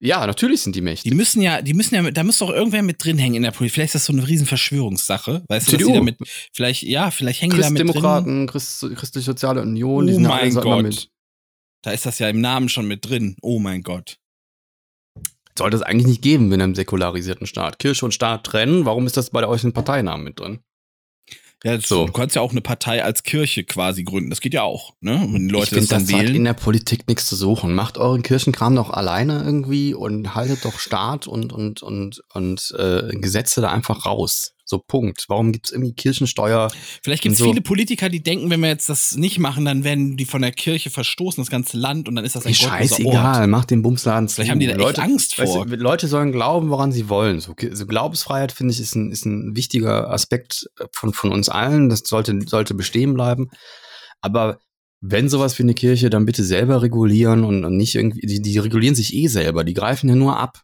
Ja, natürlich sind die Die mächtig. müssen ja, die müssen ja, da muss doch irgendwer mit drin hängen in der Politik. Vielleicht ist das so eine riesen Verschwörungssache. Weißt du, dass die damit, vielleicht, ja, vielleicht hängen die da mit drin. Christdemokraten, Christ, Christlich-Soziale Union, die Oh sind mein Gott. mit. Da ist das ja im Namen schon mit drin. Oh mein Gott. Sollte es eigentlich nicht geben in einem säkularisierten Staat. Kirche und Staat trennen, warum ist das bei euch in Parteinamen mit drin? Ja, So. du kannst ja auch eine Partei als Kirche quasi gründen. Das geht ja auch, ne? Wenn Leute ich finde, das dann das hat in wählen. der Politik nichts zu suchen. Macht euren Kirchenkram doch alleine irgendwie und haltet doch Staat und, und, und, und äh, Gesetze da einfach raus. So Punkt. Warum gibt's irgendwie Kirchensteuer? Vielleicht gibt es so. viele Politiker, die denken, wenn wir jetzt das nicht machen, dann werden die von der Kirche verstoßen, das ganze Land, und dann ist das ein Ort. scheißegal, macht den Bumsladen zu. Vielleicht haben die da Leute, Angst weißt vor. du, Leute sollen glauben, woran sie wollen. So, so Glaubensfreiheit, finde ich, ist ein, ist ein wichtiger Aspekt äh, von, von uns allen. Das sollte, sollte bestehen bleiben. Aber wenn sowas wie eine Kirche, dann bitte selber regulieren und, und nicht irgendwie, die, die regulieren sich eh selber, die greifen ja nur ab.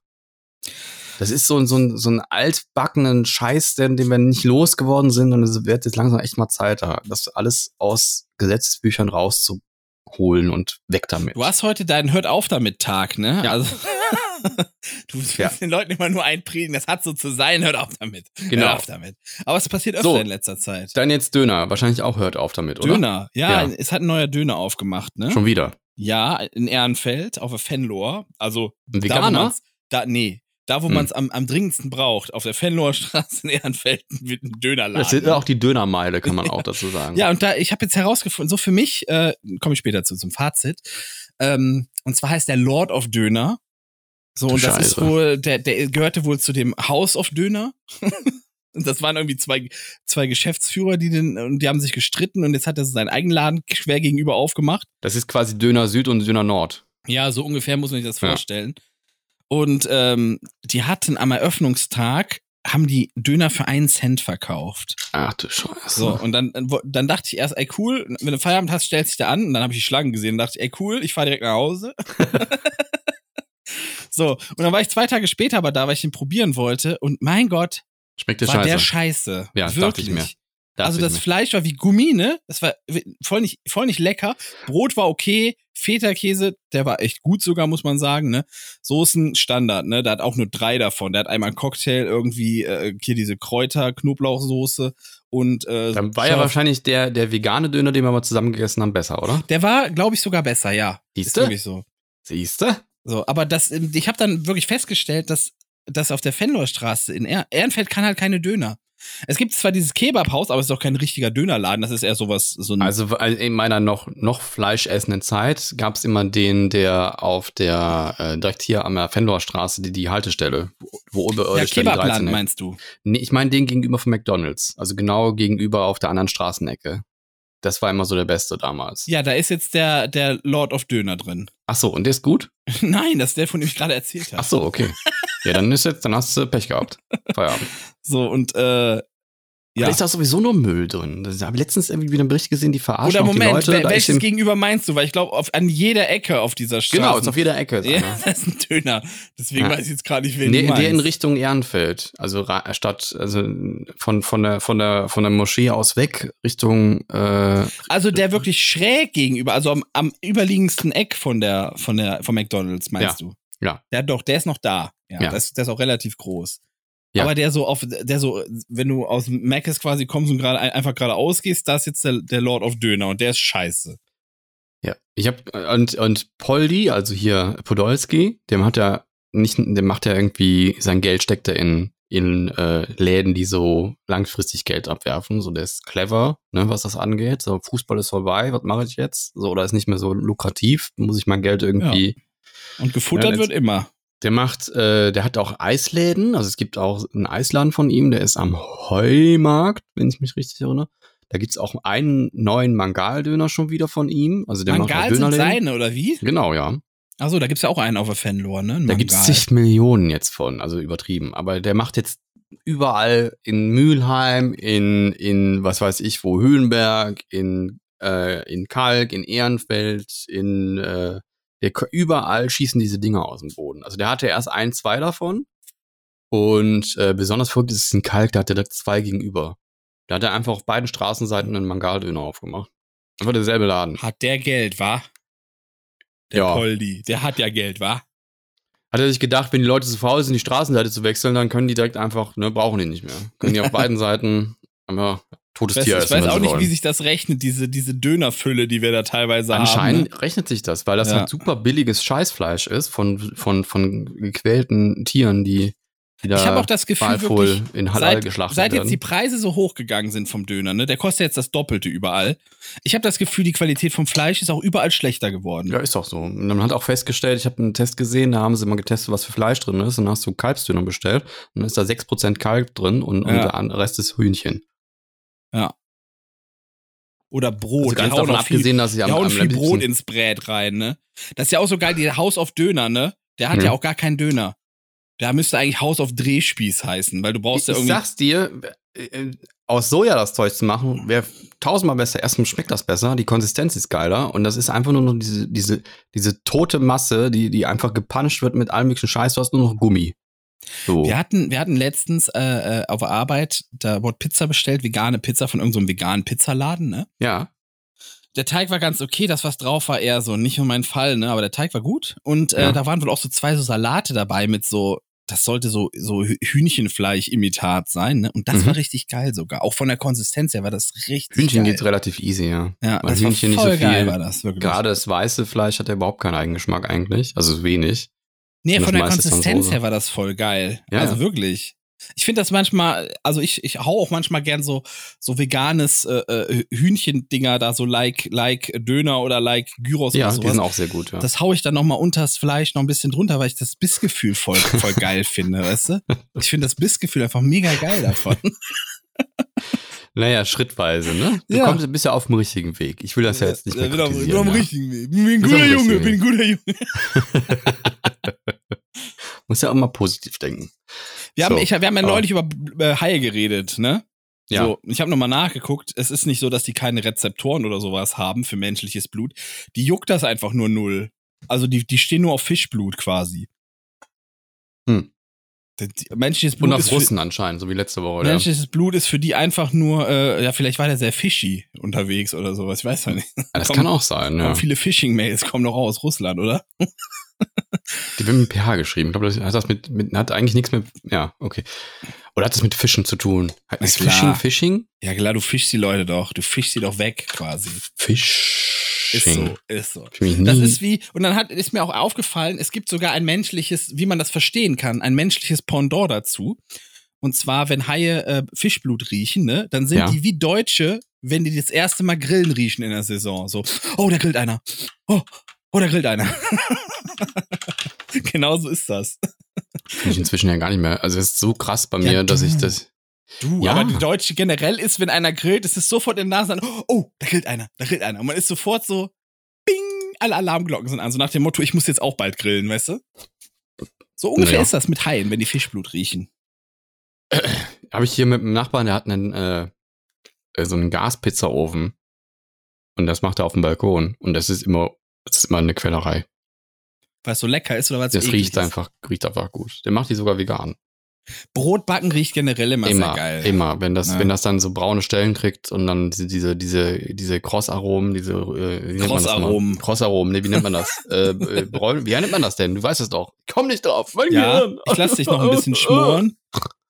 Das ist so, ein- so, ein, so ein altbackenen Scheiß, den, den wir nicht losgeworden sind und es wird jetzt langsam echt mal Zeit, da das alles aus Gesetzesbüchern rauszuholen und weg damit. Du hast heute deinen Hört auf damit Tag, ne? Ja. Also, <laughs> du willst Ja. den Leuten immer nur einpredigen, das hat so zu sein, hört auf damit. Genau. Hört auf damit. Aber es passiert öfter So. in letzter Zeit. Dann jetzt Döner. Wahrscheinlich auch hört auf damit, oder? Döner, ja, Ja. es hat ein neuer Döner aufgemacht, ne? Schon wieder. Ja, in Ehrenfeld, auf der Fenloher. Also, Ein Veganer? da, nee, da, wo Hm. man es am, am dringendsten braucht, auf der Fenloher Straße in Ehrenfeld <laughs> wird ein Dönerladen. Das ist auch die Dönermeile, kann man auch <laughs> dazu sagen. Ja, und da, ich habe jetzt herausgefunden, so für mich, äh, komme ich später zu, zum Fazit. Ähm, und zwar heißt der Lord of Döner. So, und das ist Scheiße. wohl, der, der gehörte wohl zu dem House of Döner. <laughs> und das waren irgendwie zwei, zwei Geschäftsführer, die den, und die haben sich gestritten und jetzt hat er seinen eigenen Laden schwer gegenüber aufgemacht. Das ist quasi Döner Süd und Döner Nord. Ja, so ungefähr muss man sich das Ja. vorstellen. Und ähm, die hatten am Eröffnungstag, haben die Döner für einen Cent verkauft. Ach du Scheiße. So, und dann, dann dachte ich erst, ey cool, wenn du Feierabend hast, stellst dich da an. Und dann habe ich die Schlangen gesehen und dachte, ey cool, ich fahre direkt nach Hause. <laughs> so, und dann war ich zwei Tage später aber da, weil ich den probieren wollte. Und mein Gott, Schmeckt dir war scheiße. der scheiße. Ja, das Wirklich. dachte ich mir. Also das. Fleisch war wie Gummi, ne? Das war voll nicht, voll nicht lecker. Brot war okay. Feta-Käse, der war echt gut sogar, muss man sagen, ne? Soßen Standard, ne? Der hat auch nur drei davon. Der hat einmal einen Cocktail, irgendwie äh, hier diese Kräuter-Knoblauchsoße und äh, Dann war ja wahrscheinlich der, der vegane Döner, den wir mal zusammen gegessen haben, besser, oder? Der war, glaube ich, sogar besser, ja. Ist Siehste? wirklich so. Siehste? So, aber das, ähm, ich habe dann wirklich festgestellt, dass, dass auf der Fenloerstraße in er Ehrenfeld kann halt keine Döner. Es gibt zwar dieses Kebabhaus, aber es ist doch kein richtiger Dönerladen. Das ist eher sowas, so ein. Also in meiner noch, noch fleischessenden Zeit gab es immer den, der auf der, äh, direkt hier an der Fenloher Straße, die, die Haltestelle, wo, ja, oberirdisch 13 Kebabland ist. meinst du? Nee, ich meine den gegenüber von McDonalds. Also genau gegenüber auf der anderen Straßenecke. Das war immer so der Beste damals. Ja, da ist jetzt der, der Lord of Döner drin. Ach so, und der ist gut? <laughs> Nein, das ist der, von dem ich gerade erzählt habe. Ach so, okay. <laughs> Ja, dann ist jetzt, dann hast du Pech gehabt. Feierabend. So, und äh, Da ja. ist doch sowieso nur Müll drin. Das habe ich letztens irgendwie wieder einen Bericht gesehen, die verarschen Oder auch die Moment, Leute. wel- Da welches gegenüber meinst du? Weil ich glaube, an jeder Ecke auf dieser Straße. Genau, ist auf jeder Ecke. Ist Ja, <laughs> das ist ein Döner. Deswegen Ja. weiß ich jetzt gerade nicht, wen Nee, du der in meinst. Richtung Ehrenfeld, also statt, also von, von der, von der, von der Moschee aus weg, Richtung, äh, Also der wirklich schräg gegenüber, also am, am überliegendsten Eck von der, von der, von McDonalds, meinst du? Ja. Der doch, der ist noch da. Ja, Ja. Das, der ist auch relativ groß. Ja. Aber der so auf, der so, wenn du aus dem Mc's quasi kommst und gerade ein- einfach geradeaus gehst, da ist jetzt der, der Lord of Döner und der ist scheiße. ja. Ich hab, und, und Poldi, also hier Podolski, dem hat er nicht, dem macht er irgendwie, sein Geld steckt er in, in äh, Läden, die so langfristig Geld abwerfen. So, der ist clever, ne, was das angeht. So, Fußball ist vorbei, was mache ich jetzt? So, oder ist nicht mehr so lukrativ, muss ich mein Geld irgendwie. Und gefuttert Ja, wird immer. Der macht, äh, der hat auch Eisläden. Also es gibt auch einen Eisladen von ihm, der ist am Heumarkt, wenn ich mich richtig erinnere. Da gibt's auch einen neuen Mangaldöner schon wieder von ihm. Also der Mangal macht sind auch Dönerläden. seine, oder wie? Genau, ja. Achso, da gibt's ja auch einen auf der Fanlore, ne? Ein Da gibt's zig Millionen jetzt von, also übertrieben. Aber der macht jetzt überall in Mülheim, in, in was weiß ich wo, Höhenberg, in, äh, in Kalk, in Ehrenfeld, in äh, der, überall schießen diese Dinger aus dem Boden. Also der hatte erst ein, zwei davon. Und äh, besonders verrückt ist es in Kalk, da hat er direkt zwei gegenüber. Da hat er einfach auf beiden Straßenseiten einen Mangaldöner aufgemacht. Einfach derselbe Laden. Hat der Geld, wa? Der Ja. Poldi, der hat ja Geld, wa? Hat er sich gedacht, wenn die Leute zu faul sind, die Straßenseite zu wechseln, dann können die direkt einfach, ne, brauchen die nicht mehr. Können die auf <laughs> beiden Seiten einfach totes Ich Tier weiß, ich essen, weiß auch nicht, wollen. wie sich das rechnet, diese, diese Dönerfülle, die wir da teilweise Anscheinend haben. ne? rechnet sich das, weil das Ja. halt super billiges Scheißfleisch ist von, von, von gequälten Tieren, die, die da Ich habe auch das Gefühl, wirklich, in Halal seit, geschlachtet seit jetzt werden. die Preise so hochgegangen sind vom Döner, ne? Der kostet jetzt das Doppelte überall. Ich habe das Gefühl, die Qualität vom Fleisch ist auch überall schlechter geworden. Ja, ist auch so. Und man hat auch festgestellt, ich habe einen Test gesehen, da haben sie mal getestet, was für Fleisch drin ist. Und dann hast du Kalbsdöner bestellt. Und dann ist da 6% Kalb drin und, und Ja. der andere Rest ist Hühnchen. Oder Brot. Also die ganz hauen davon auch viel, abgesehen, dass ich die am, hauen am viel Brot ins Brät rein, ne? Das ist ja auch so geil, die Haus auf Döner, ne? Der hat Hm. ja auch gar keinen Döner. Da müsste eigentlich Haus auf Drehspieß heißen, weil du brauchst ja ich irgendwie. sag's dir, äh, äh, aus Soja das Zeug zu machen, wäre tausendmal besser. Erstens schmeckt das besser, die Konsistenz ist geiler und das ist einfach nur noch diese, diese, diese tote Masse, die, die einfach gepanscht wird mit allem möglichen Scheiß. Du hast nur noch Gummi. So. Wir hatten, wir hatten letztens äh, äh, auf der Arbeit, da wurde Pizza bestellt, vegane Pizza von irgendeinem veganen Pizzaladen, ne? Ja. Der Teig war ganz okay, das, was drauf war, eher so nicht nur mein Fall, ne? Aber der Teig war gut. Und äh, Ja. da waren wohl auch so zwei so Salate dabei mit so, das sollte so, so Hü- Hühnchenfleisch-Imitat sein, ne? Und das Mhm. war richtig geil sogar. Auch von der Konsistenz her war das richtig Hühnchen geil. geht's relativ easy, ja. Ja, Weil das Hühnchen nicht war so voll geil, viel- war das wirklich. Gerade das weiße Fleisch hat ja überhaupt keinen Eigengeschmack eigentlich. Also wenig. Nee, von der Konsistenz her war das voll geil. Ja, also ja. wirklich. Ich finde das manchmal, also ich, ich hau auch manchmal gern so, so veganes äh, äh, Hühnchendinger da, so like, like Döner oder like Gyros Ja, oder die sowas. sind auch sehr gut, ja. Das hau ich dann nochmal unters Fleisch noch ein bisschen drunter, weil ich das Bissgefühl voll, voll geil <laughs> finde, weißt du? Ich finde das Bissgefühl einfach mega geil davon. <laughs> <laughs> Naja, schrittweise, ne? Du Ja. kommst, bist ja auf dem richtigen Weg. Ich will das ja jetzt nicht mehr bin auf, bin kritisieren. auf dem ja. richtigen Weg. Bin ein guter Junge, bin ein guter Junge. <laughs> Muss ja auch mal positiv denken. Wir haben, So, ich, wir haben ja neulich über äh, Haie geredet, ne? Ja. So, ich habe nochmal nachgeguckt. Es ist nicht so, dass die keine Rezeptoren oder sowas haben für menschliches Blut. Die juckt das einfach nur null. Also die, die stehen nur auf Fischblut quasi. Hm. Die, die, menschliches Blut Und ist auf für, Russen anscheinend, so wie letzte Woche. Ja. menschliches Blut ist für die einfach nur, äh, ja, vielleicht war der sehr fishy unterwegs oder sowas. Ich weiß ja nicht. Ja, das Komm, kann auch sein, ja. Viele Phishing-Mails kommen doch auch aus Russland, oder? Die wird mit PH geschrieben. Ich glaube, das hat das mit, mit, hat eigentlich nichts mit, ja, okay. Oder hat das mit Fischen zu tun? Ist klar. Fishing, Fishing? Ja klar, du fischst die Leute doch. Du fischst sie doch weg quasi. Fishing. Ist so, ist so. Das ist wie, und dann hat, ist mir auch aufgefallen, es gibt sogar ein menschliches, wie man das verstehen kann, ein menschliches Pendant dazu. Und zwar, wenn Haie äh, Fischblut riechen, ne, dann sind Ja. die wie Deutsche, wenn die das erste Mal Grillen riechen in der Saison. So, oh, da grillt einer. Oh, oh, da grillt einer. <laughs> Genauso ist das. finde ich inzwischen ja gar nicht mehr. Also es ist so krass bei Ja, mir, dass du. ich das. Du, Ja. aber die Deutsche generell ist, wenn einer grillt, ist es sofort in der Nase oh, da grillt einer, da grillt einer. Und man ist sofort so, bing, alle Alarmglocken sind an. So nach dem Motto, ich muss jetzt auch bald grillen, weißt du? So ungefähr Naja. ist das mit Haien, wenn die Fischblut riechen. <clears throat> Habe ich hier mit einem Nachbarn, der hat einen, äh, äh, so einen Gaspizzaofen. Und das macht er auf dem Balkon. Und das ist immer, das ist immer eine Quellerei. Weil es so lecker ist oder weil es Das riecht ist. einfach, riecht einfach gut. Der macht die sogar vegan. Brotbacken riecht generell immer, immer, sehr geil. immer. Wenn das, Ja. wenn das dann so braune Stellen kriegt und dann diese, diese, diese, diese Crossaromen, diese, äh, wie nennt man das? Crossaromen. Crossaromen, nee, wie nennt man das? <laughs> äh, äh, wie nennt man das denn? Du weißt es doch. Ich komm nicht drauf. Mein Ja, Gehirn. ich lass dich noch ein bisschen <laughs> schmoren.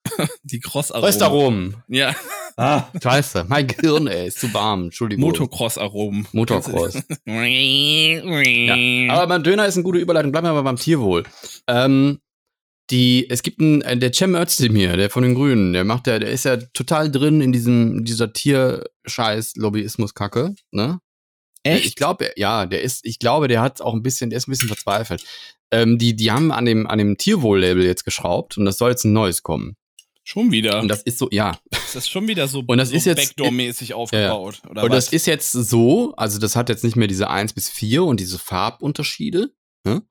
<laughs> Die Crossaromen. Röstaromen. Ja, Ah, scheiße. Mein Gehirn, ey, ist zu warm. Entschuldigung. Motocross-Aromen. Motocross. ja, aber beim Döner ist eine gute Überleitung. Bleiben wir aber beim Tierwohl. Ähm, die, es gibt einen, äh, der Cem Özdemir, der von den Grünen, der macht ja, der ist ja total drin in diesem, dieser Tierscheiß-Lobbyismus-Kacke, ne? Echt? Ich glaube, ja, der ist, ich glaube, der hat auch ein bisschen, der ist ein bisschen verzweifelt. Ähm, die, die haben an dem, an dem Tierwohl-Label jetzt geschraubt und das soll jetzt ein neues kommen. Schon wieder. Und das ist so, ja. ist das schon wieder so, <laughs> Und das so ist jetzt- Backdoor-mäßig aufgebaut? Oder und was? das ist jetzt so, also das hat jetzt nicht mehr diese 1 bis 4 und diese Farbunterschiede, ne?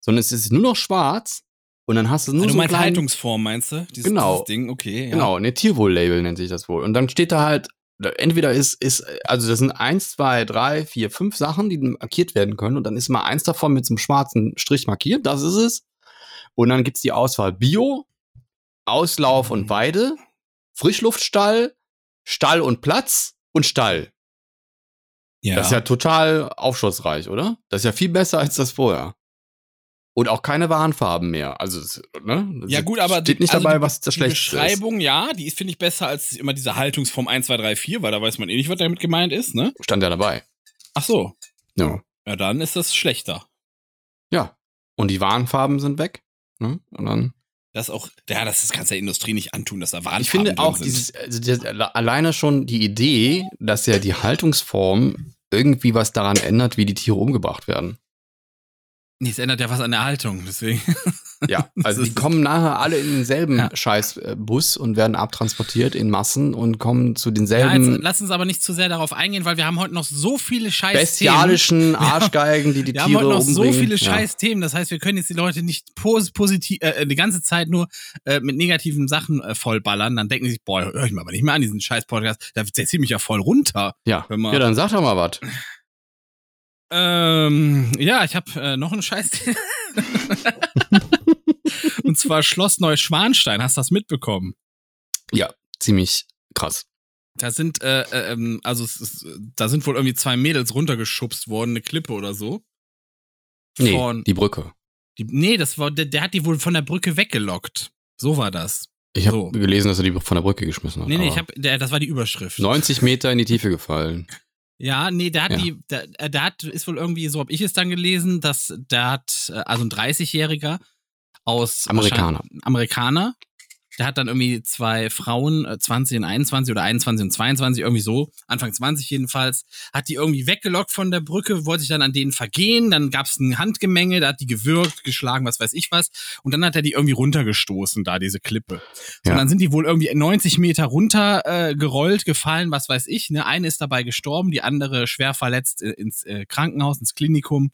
sondern es ist nur noch schwarz und dann hast du nur du so meinst kleinen, Haltungsform, meinst du? Dieses, Genau. Dieses Ding, okay. Ja. Genau, ne Tierwohl-Label nennt sich das wohl. Und dann steht da halt, entweder ist, ist, also das sind eins, zwei, drei, vier, fünf Sachen, die markiert werden können. Und dann ist mal eins davon mit so einem schwarzen Strich markiert, das ist es. Und dann gibt's die Auswahl Bio, Auslauf und Weide, Frischluftstall, Stall und Platz und Stall. Ja. Das ist ja total aufschlussreich, oder? Das ist ja viel besser als das vorher. Und auch keine Warnfarben mehr. Also, ne? Ja, gut, aber steht nicht also dabei, die, was das die Schlechteste ist. Beschreibung, ja, die ist, finde ich, besser als immer diese Haltungsform 1, 2, 3, 4, weil da weiß man eh nicht, was damit gemeint ist, ne? Stand ja dabei. Ach so. Ja. Ja, dann ist das schlechter. Ja. Und die Warnfarben sind weg. Ne? Und dann. Das auch, ja, das, das kannst der Industrie nicht antun, dass da Warnfarben Ich finde auch dieses, also das, alleine schon die Idee, dass ja die Haltungsform irgendwie was daran ändert, wie die Tiere umgebracht werden. Nee, es ändert ja was an der Haltung, deswegen. Ja, <laughs> also die kommen nachher alle in denselben Ja. Scheiß-Bus und werden abtransportiert in Massen und kommen zu Ja, denselben jetzt lass uns aber nicht zu sehr darauf eingehen, weil wir haben heute noch so viele scheiß bestialischen <laughs> Arschgeigen, die die Wir haben Tiere heute noch umbringen. so viele Ja. scheiß Themen, das heißt, wir können jetzt die Leute nicht pos positiv äh, die ganze Zeit nur äh, mit negativen Sachen äh, vollballern, dann denken sie sich, boah, hör ich mir aber nicht mehr an diesen scheiß Podcast, da zieht mich ja voll runter. Ja. Hör mal. ja, dann sag doch mal was. Ähm, ja, ich habe äh, noch einen scheiß <laughs> Und zwar Schloss Neuschwanstein, hast du das mitbekommen? Ja, ziemlich krass. Da sind äh, äh, ähm, also ist, da sind wohl irgendwie zwei Mädels runtergeschubst worden, eine Klippe oder so. Nee, Von, die Brücke. die, nee, das war der, der hat die wohl von der Brücke weggelockt. So war das. Ich habe So. gelesen, dass er die von der Brücke geschmissen hat. Nee, nee, ich hab, der, das war die Überschrift. 90 Meter in die Tiefe gefallen. Ja, nee, der hat Ja. die, der, äh, der hat, ist wohl irgendwie, so hab ich es dann gelesen, dass der hat, äh, also ein 30-Jähriger aus Amerikaner. Amerikaner, der hat dann irgendwie zwei Frauen, äh, 20 und 21 oder 21 und 22, irgendwie so, Anfang 20 jedenfalls, hat die irgendwie weggelockt von der Brücke, wollte sich dann an denen vergehen, dann gab es ein Handgemenge, da hat die gewürgt, geschlagen, was weiß ich was, und dann hat er die irgendwie runtergestoßen, da diese Klippe. So, Ja. Dann sind die wohl irgendwie 90 Meter runter äh, gerollt, gefallen, was weiß ich. Ne? Eine ist dabei gestorben, die andere schwer verletzt äh, ins äh, Krankenhaus, ins Klinikum.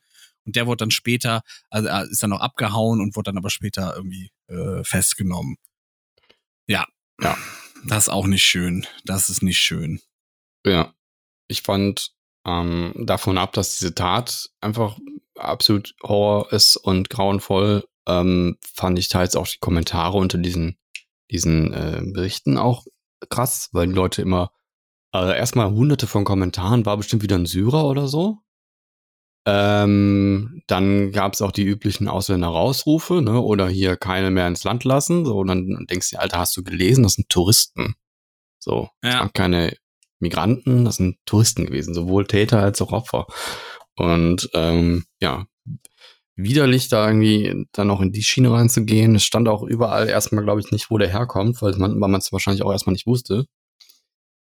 Und der wurde dann später, also er ist dann noch abgehauen und wurde dann aber später irgendwie äh, festgenommen. Ja. Ja. Das ist auch nicht schön. Das ist nicht schön. Ja. Ich fand ähm, davon ab, dass diese Tat einfach absolut Horror ist und grauenvoll, ähm, fand ich teils auch die Kommentare unter diesen, diesen äh, Berichten auch krass, weil die Leute immer, also erstmal hunderte von Kommentaren, war bestimmt wieder ein Syrer oder so. Ähm, dann gab es auch die üblichen Ausländer-Rausrufe, ne? Oder hier keine mehr ins Land lassen. So, und dann denkst du, Alter, hast du gelesen? Das sind Touristen. So, das Ja. waren keine Migranten, das sind Touristen gewesen, sowohl Täter als auch Opfer. Und ähm, ja, widerlich da irgendwie dann auch in die Schiene reinzugehen. Es stand auch überall erstmal, glaube ich, nicht, wo der herkommt, weil man weil man es wahrscheinlich auch erstmal nicht wusste.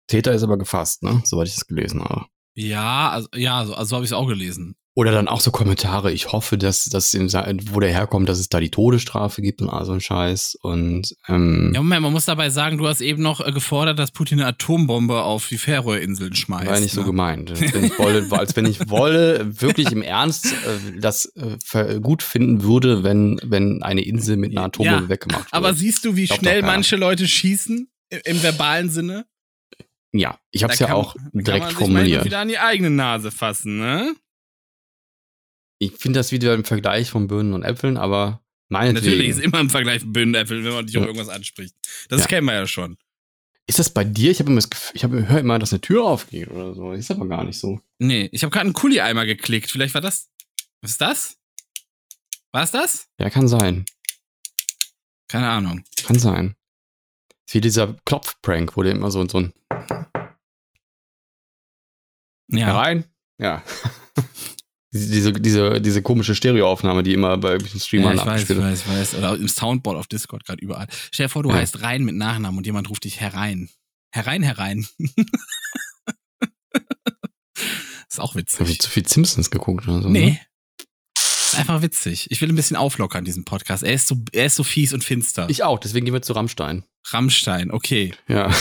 Täter ist aber gefasst, ne? Soweit ich das gelesen habe. Ja, also, ja, so, also habe ich es auch gelesen. Oder dann auch so Kommentare, ich hoffe, dass, Sa- wo der herkommt, dass es da die Todesstrafe gibt und all so ein Scheiß. Und ähm, Ja, Moment, man muss dabei sagen, du hast eben noch äh, gefordert, dass Putin eine Atombombe auf die Färöerinseln schmeißt. war nicht so ne? gemeint. <laughs> Als wenn ich wolle, als wenn ich wolle, wirklich im Ernst äh, das äh, gut finden würde, wenn, wenn eine Insel mit einer Atombombe Ja, weggemacht wird. Aber siehst du, wie schnell doch manche Leute schießen? Im verbalen Sinne? ja, ich habe es ja auch da kann man direkt sich mal formuliert. wieder an die eigene Nase fassen, ne? Ich finde das wieder im Vergleich von Birnen und Äpfeln, aber meinetwegen. Natürlich ist immer im Vergleich Bündäpfel, wenn man dich Ja. auf irgendwas anspricht. Das Ja. kennen wir ja schon. Ist das bei dir? Ich habe immer das Gefühl, ich habe höre immer, dass eine Tür aufgeht oder so. Ist aber gar nicht so. Nee, ich habe gerade einen Kuli-Eimer geklickt. Vielleicht war das. Was ist das? War es das? Ja, kann sein. Keine Ahnung. Kann sein. Ist wie dieser Klopf-Prank, wo der immer so, so ein Ja. herein. Ja. <laughs> diese, diese, diese komische Stereoaufnahme, die immer bei irgendwelchen Ja, Streamern ich weiß, ich wird. weiß, ich weiß. Oder im Soundboard auf Discord gerade überall. Stell dir vor, du Ja. heißt Rein mit Nachnamen und jemand ruft dich herein. Herein, herein. <laughs> ist auch Habe ich witzig. zu viel Simpsons geguckt oder so? Nee. Ne? Einfach witzig. Ich will ein bisschen auflockern, diesen Podcast. Er ist so, er ist so fies und finster. Ich auch, deswegen gehen wir zu Rammstein. Rammstein, okay. Ja.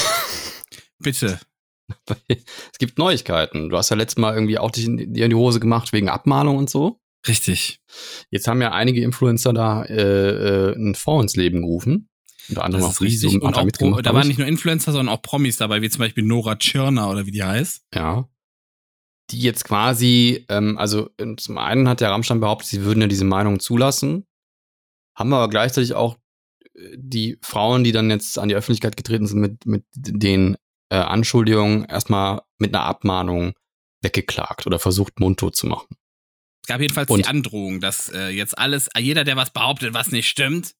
Bitte. <laughs> es gibt Neuigkeiten. Du hast ja letztes Mal irgendwie auch dich in, die Hose gemacht wegen Abmahnung und so. Richtig. Jetzt haben ja einige Influencer da äh, äh, einen Fonds ins Leben gerufen. Unter anderem auch ich, richtig. Und auch Pro, da waren ich. nicht nur Influencer, sondern auch Promis dabei, wie zum Beispiel Nora Tschirner oder wie die heißt. Ja. Die jetzt quasi, ähm, also äh, zum einen hat der Rammstein behauptet, sie würden ja diese Meinung zulassen, haben aber gleichzeitig auch äh, die Frauen, die dann jetzt an die Öffentlichkeit getreten sind mit, mit den äh, Anschuldigung erstmal mit einer Abmahnung weggeklagt oder versucht mundtot zu machen. Es gab jedenfalls Und- die Androhung, dass äh, jetzt alles, jeder, der was behauptet, was nicht stimmt,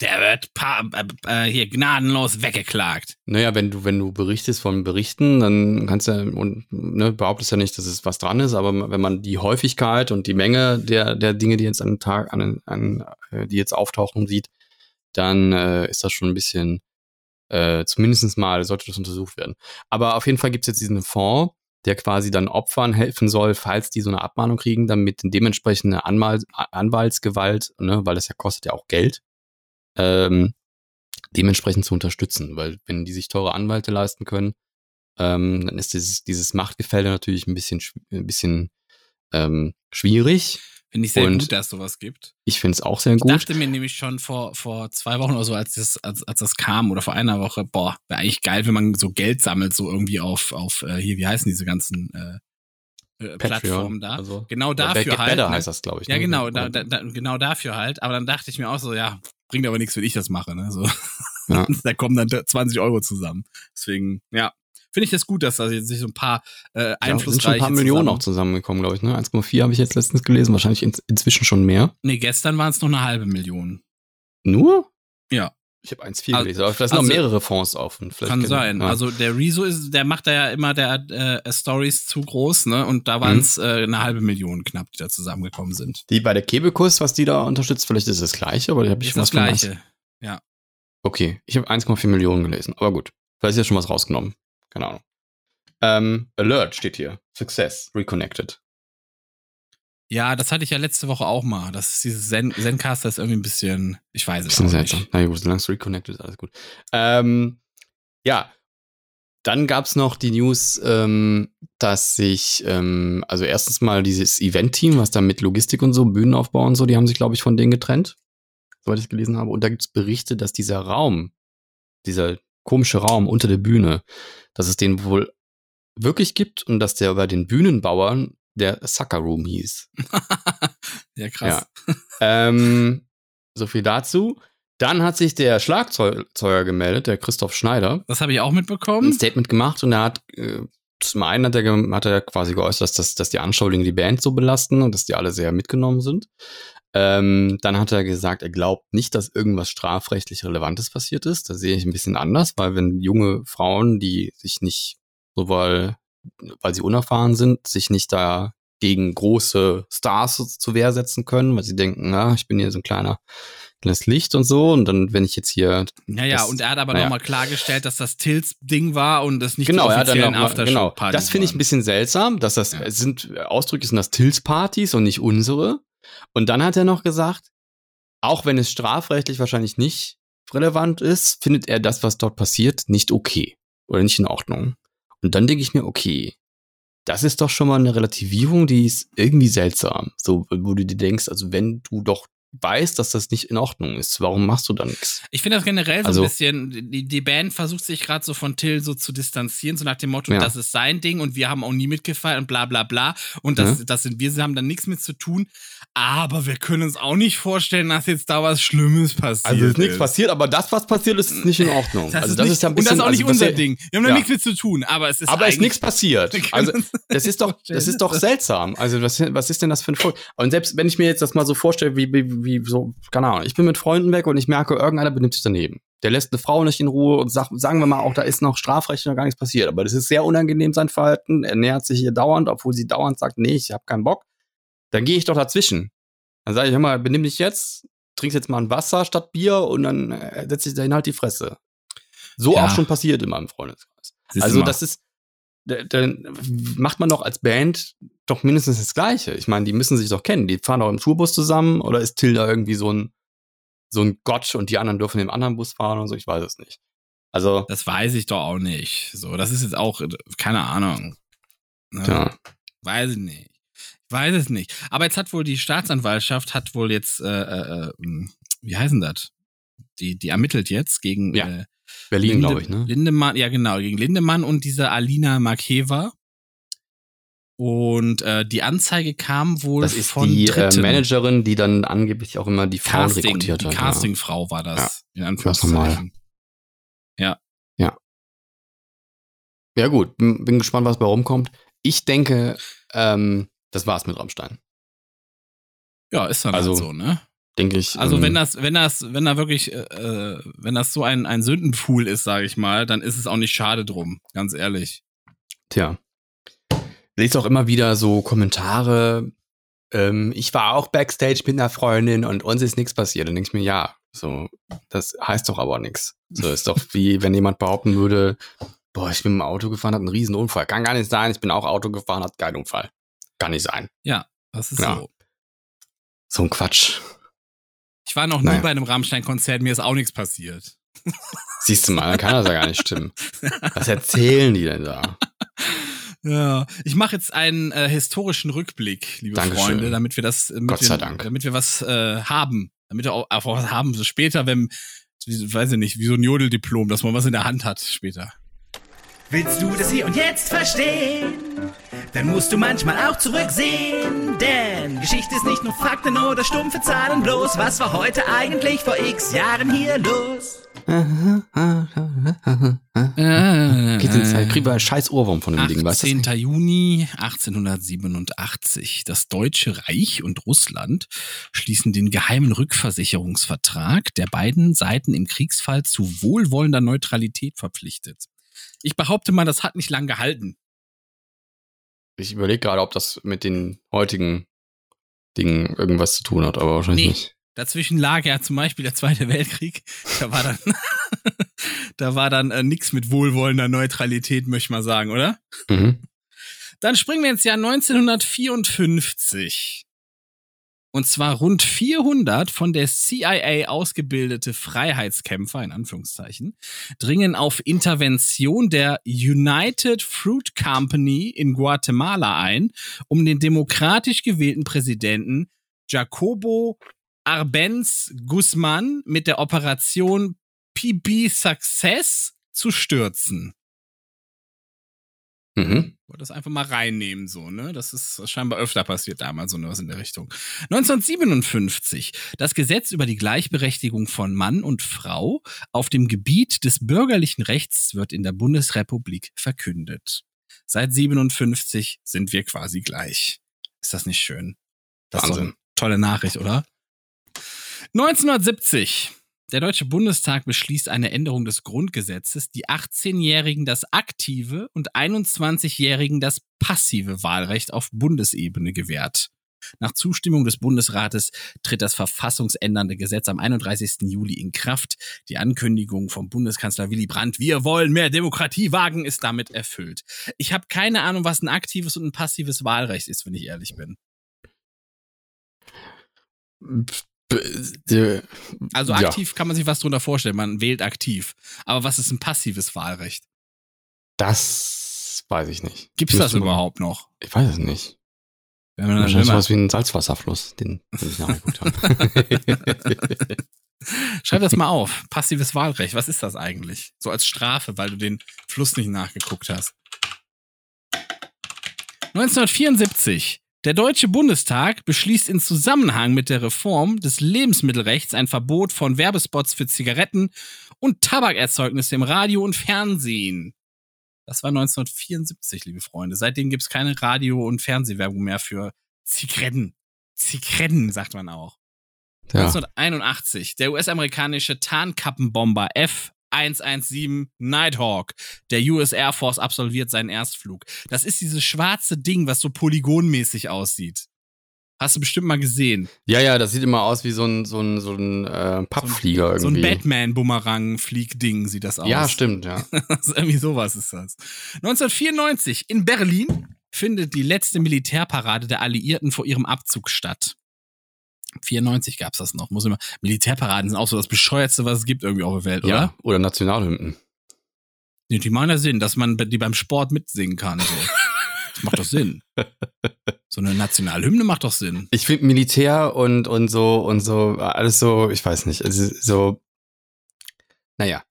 der wird pa äh, äh, hier gnadenlos weggeklagt. Naja, wenn du, wenn du berichtest von Berichten, dann kannst du ja und ne, behauptest ja nicht, dass es was dran ist, aber wenn man die Häufigkeit und die Menge der, der Dinge, die jetzt an Tag, an, an äh, die jetzt auftauchen, sieht, dann äh, ist das schon ein bisschen, äh, zumindest mal sollte das untersucht werden. Aber auf jeden Fall gibt es jetzt diesen Fonds, der quasi dann Opfern helfen soll, falls die so eine Abmahnung kriegen, damit dementsprechende Anwal Anwaltsgewalt, ne, weil das ja kostet ja auch Geld, ähm, dementsprechend zu unterstützen, weil wenn die sich teure Anwälte leisten können, ähm, dann ist dieses, dieses Machtgefälle natürlich ein bisschen, ein bisschen ähm, schwierig. Finde ich sehr Und- gut, dass es sowas gibt. Ich finde es auch sehr Ich gut. dachte mir nämlich schon vor, vor zwei Wochen oder so, als das, als, als das kam, oder vor einer Woche, boah, wäre eigentlich geil, wenn man so Geld sammelt, so irgendwie auf, auf äh, hier, wie heißen diese ganzen äh, äh, Plattformen da. Also, genau dafür Get halt. Better ne? heißt das, glaube ich. Ja, ne? genau, da, da, genau dafür halt. Aber dann dachte ich mir auch so, ja, bringt aber nichts, wenn ich das mache. Ne? So. Ja. <laughs> da kommen dann 20 Euro zusammen. Deswegen, ja, finde ich das gut, dass da jetzt sich so ein paar äh, Ja, einflussreiche sind schon ein paar Millionen zusammen- auch zusammengekommen, glaube ich. Ne? 1,4 habe ich jetzt letztens gelesen, wahrscheinlich in, inzwischen schon mehr. Nee, gestern waren es noch eine halbe Million. Nur? Ja. Ich habe 1,4 Also- gelesen, aber vielleicht sind also- noch mehrere Fonds auf. Und vielleicht Kann sein. Ja. Also der Rezo ist, der macht da ja immer der äh, Stories zu groß, ne? Und da waren es äh, eine halbe Million knapp, die da zusammengekommen sind. die bei der Kebekus, was die da unterstützt, vielleicht ist das gleiche, aber da habe ich ist was das Gleiche. Okay, ich habe 1,4 Millionen gelesen, aber gut. Vielleicht ist ja schon was rausgenommen. Keine Ahnung. Ähm, Alert steht hier. Success. Reconnected. Ja, das hatte ich ja letzte Woche auch mal. Das ist dieses Zen Zencaster ist irgendwie ein bisschen, ich weiß es auch seltsam. nicht. Na gut, solange es reconnected ist, alles gut. Ähm, ja. Dann gab's noch die News, ähm, dass sich, ähm, also erstens mal dieses Event-Team, was da mit Logistik und so, Bühnenaufbau und so, die haben sich, glaube ich, von denen getrennt, soweit ich es gelesen habe. Und da gibt's Berichte, dass dieser Raum, dieser komische Raum unter der Bühne, dass es den wohl wirklich gibt und dass der bei den Bühnenbauern der Sucker Room hieß. <laughs> ja, krass. Ähm, so viel dazu. Dann hat sich der Schlagzeuger gemeldet, der Christoph Schneider, Das habe ich auch ein mitbekommen. Statement gemacht und er hat äh, zum einen hat er, hat er quasi geäußert, dass, das, dass die Anschuldigungen die Band so belasten und dass die alle sehr mitgenommen sind. Ähm, dann hat er gesagt, er glaubt nicht, dass irgendwas strafrechtlich Relevantes passiert ist. Da sehe ich ein bisschen anders, weil wenn junge Frauen, die sich nicht, so weil, weil sie unerfahren sind, sich nicht da gegen große Stars zu Wehr setzen können, weil sie denken, na, ich bin hier so ein kleiner, kleines Licht und so. Und dann, wenn ich jetzt hier Ja, ja, das- und er hat aber naja. nochmal klargestellt, dass das Tills-Ding war und das nicht genau, die er hat dann offiziellen mal, genau. Partys Das finde ich ein bisschen seltsam, dass das Ja. es sind ausdrücklich sind das Tills-Partys und nicht unsere. Und dann hat er noch gesagt, auch wenn es strafrechtlich wahrscheinlich nicht relevant ist, findet er das, was dort passiert, nicht okay oder nicht in Ordnung. Und dann denke ich mir, okay, das ist doch schon mal eine Relativierung, die ist irgendwie seltsam. So, wo du dir denkst, also wenn du doch weißt, dass das nicht in Ordnung ist, warum machst du da nichts? Ich finde das generell so Also- ein bisschen, die, die Band versucht sich gerade so von Till so zu distanzieren, so nach dem Motto, Ja. das ist sein Ding und wir haben auch nie mitgefeiert und bla bla bla. Und das, Ja. das sind wir, sie haben da nichts mit zu tun. Aber wir können uns auch nicht vorstellen, dass jetzt da was Schlimmes passiert. Also ist nichts passiert, aber das, was passiert ist, ist nicht in Ordnung. Das also ist das nicht, ist ja ein und bisschen, das ist auch nicht also, unser er- Ding. Wir haben da Ja. nichts mit zu tun, aber es ist Aber es ist nichts passiert. <laughs> Also das ist doch, das ist doch seltsam. Also was, was ist denn das für ein Volk? Und selbst wenn ich mir jetzt das mal so vorstelle, wie, wie, wie so, keine Ahnung, ich bin mit Freunden weg und ich merke, irgendeiner benimmt sich daneben. Der lässt eine Frau nicht in Ruhe und sagt, sagen wir mal auch, da ist noch strafrechtlich noch gar nichts passiert. Aber das ist sehr unangenehm, sein Verhalten. Er nähert sich ihr dauernd, obwohl sie dauernd sagt, nee, ich habe keinen Bock. Dann gehe ich doch dazwischen. Dann sage ich, hör mal, benimm dich jetzt, trinkst jetzt mal ein Wasser statt Bier und dann äh, setze ich dahin halt die Fresse. So Ja. auch schon passiert in meinem Freundeskreis. Siehst Also das ist, da- dann macht man doch als Band doch mindestens das Gleiche. Ich meine, die müssen sich doch kennen. Die fahren doch im Tourbus zusammen oder ist Tilda irgendwie so ein, so ein Gott und die anderen dürfen im anderen Bus fahren und so? Ich weiß es nicht. Also, Das weiß ich doch auch nicht. So, das ist jetzt auch, keine Ahnung. Ne? ja. Weiß ich nicht. Ich weiß es nicht. Aber jetzt hat wohl die Staatsanwaltschaft, hat wohl jetzt, äh, äh, äh, wie heißen das? Die, die ermittelt jetzt gegen Ja. äh, Berlin, glaube ich, ne? Lindemann, ja genau, gegen Lindemann und diese Alina Markeva. Und äh, die Anzeige kam wohl Das ist von die äh, Dritten. Managerin, die dann angeblich auch immer die Frauen Casting, rekrutiert die hat. Castingfrau war das. In ganz normal. Anführungszeichen. Ja. Ja. Ja, gut, bin bin gespannt, was bei rumkommt. Ich denke, ähm, das war's mit Rammstein. Ja, ist dann Also, halt so, ne? Denke ich. Also ähm, wenn das, wenn das, wenn da wirklich, äh, äh, wenn das so ein, ein Sündenpool ist, sage ich mal, dann ist es auch nicht schade drum, ganz ehrlich. Tja. Lest auch immer wieder so Kommentare. Ähm, ich war auch Backstage mit einer Freundin und uns ist nichts passiert. Dann denke ich mir, ja, so, das heißt doch aber nichts. So ist doch wie, wenn jemand behaupten würde, boah, ich bin im Auto gefahren, hat einen riesen Unfall. Kann gar nicht sein, ich bin auch Auto gefahren, hat keinen Unfall. Kann nicht sein. Das ist Ja. so. So ein Quatsch. Ich war noch nie Naja. bei einem Rammstein-Konzert, mir ist auch nichts passiert. Siehst du mal, dann kann das ja gar nicht stimmen. <laughs> Was erzählen die denn da? Ja, ich mache jetzt einen äh, historischen Rückblick, liebe Dankeschön. Freunde, damit wir das, damit Gott wir, sei Dank. damit wir was äh, haben, damit wir auch, auch was haben, so später, wenn, weiß ich nicht, wie so ein Jodeldiplom, dass man was in der Hand hat später. Willst du das hier und jetzt verstehen? Dann musst du manchmal auch zurücksehen. Denn Geschichte ist nicht nur Fakten oder stumpfe Zahlen bloß. Was war heute eigentlich vor x Jahren hier los? Geht in Zeit, kriegen wir einen scheiß Ohrwurm von dem Ding, weißt du? 18. Juni 1887. Das Deutsche Reich und Russland schließen den geheimen Rückversicherungsvertrag, der beiden Seiten im Kriegsfall zu wohlwollender Neutralität verpflichtet. Ich behaupte mal, das hat nicht lang gehalten. Ich überlege gerade, ob das mit den heutigen Dingen irgendwas zu tun hat, aber wahrscheinlich Nee. nicht. Dazwischen lag ja zum Beispiel der Zweite Weltkrieg. Da war dann, <laughs> da war dann äh, nix mit wohlwollender Neutralität, möchte ich mal sagen, oder? Mhm. Dann springen wir ins Jahr 1954. Und zwar rund 400 von der CIA ausgebildete Freiheitskämpfer, in Anführungszeichen, dringen auf Intervention der United Fruit Company in Guatemala ein, um den demokratisch gewählten Präsidenten Jacobo Arbenz Guzman mit der Operation PB Success zu stürzen. Mhm. wollte das einfach mal reinnehmen, so, ne? Das ist scheinbar öfter passiert damals, so was in der Richtung. 1957. Das Gesetz über die Gleichberechtigung von Mann und Frau auf dem Gebiet des bürgerlichen Rechts wird in der Bundesrepublik verkündet. Seit 57 sind wir quasi gleich. Ist das nicht schön? Das ist Wahnsinn. eine tolle Nachricht, oder? 1970. Der Deutsche Bundestag beschließt eine Änderung des Grundgesetzes, die 18-Jährigen das aktive und 21-Jährigen das passive Wahlrecht auf Bundesebene gewährt. Nach Zustimmung des Bundesrates tritt das verfassungsändernde Gesetz am 31. Juli in Kraft. Die Ankündigung vom Bundeskanzler Willy Brandt, wir wollen mehr Demokratie wagen, ist damit erfüllt. Ich habe keine Ahnung, was ein aktives und ein passives Wahlrecht ist, wenn ich ehrlich bin. Äh, Also Ja. aktiv kann man sich was drunter vorstellen. Man wählt aktiv. Aber was ist ein passives Wahlrecht? Das weiß ich nicht. Gibt's das Müsste man- überhaupt noch? Ich weiß es nicht. Wenn man Wahrscheinlich sowas wie ein Salzwasserfluss, den, den ich nachgeguckt habe. <laughs> schreib das mal auf. Passives Wahlrecht. Was ist das eigentlich? So als Strafe, weil du den Fluss nicht nachgeguckt hast. 1974. Der Deutsche Bundestag beschließt in Zusammenhang mit der Reform des Lebensmittelrechts ein Verbot von Werbespots für Zigaretten und Tabakerzeugnisse im Radio und Fernsehen. Das war 1974, liebe Freunde. Seitdem gibt's keine Radio- und Fernsehwerbung mehr für Zigaretten. Zigaretten, sagt man auch. ja. 1981, der US-amerikanische Tarnkappenbomber F-117 Nighthawk der US Air Force absolviert seinen Erstflug. Das ist dieses schwarze Ding, was so polygonmäßig aussieht. Hast du bestimmt mal gesehen. ja, ja, das sieht immer aus wie so ein, so ein, so ein äh, Pappflieger So ein irgendwie. Batman-Bumerang-Flieg-Ding sieht das aus. ja, stimmt, ja. <laughs> Irgendwie sowas ist das. 1994 in Berlin findet die letzte Militärparade der Alliierten vor ihrem Abzug statt. 94 gab's das noch. Muss immer. Militärparaden sind auch so das bescheuertste, was es gibt irgendwie auf der Welt, oder? Ja, oder Nationalhymnen. Nee, Die ja Sinn, dass man die beim Sport mitsingen kann. So. <laughs> Das macht doch Sinn. So eine Nationalhymne macht doch Sinn. Ich finde Militär und, und so und so, alles so, ich weiß nicht, also so, naja.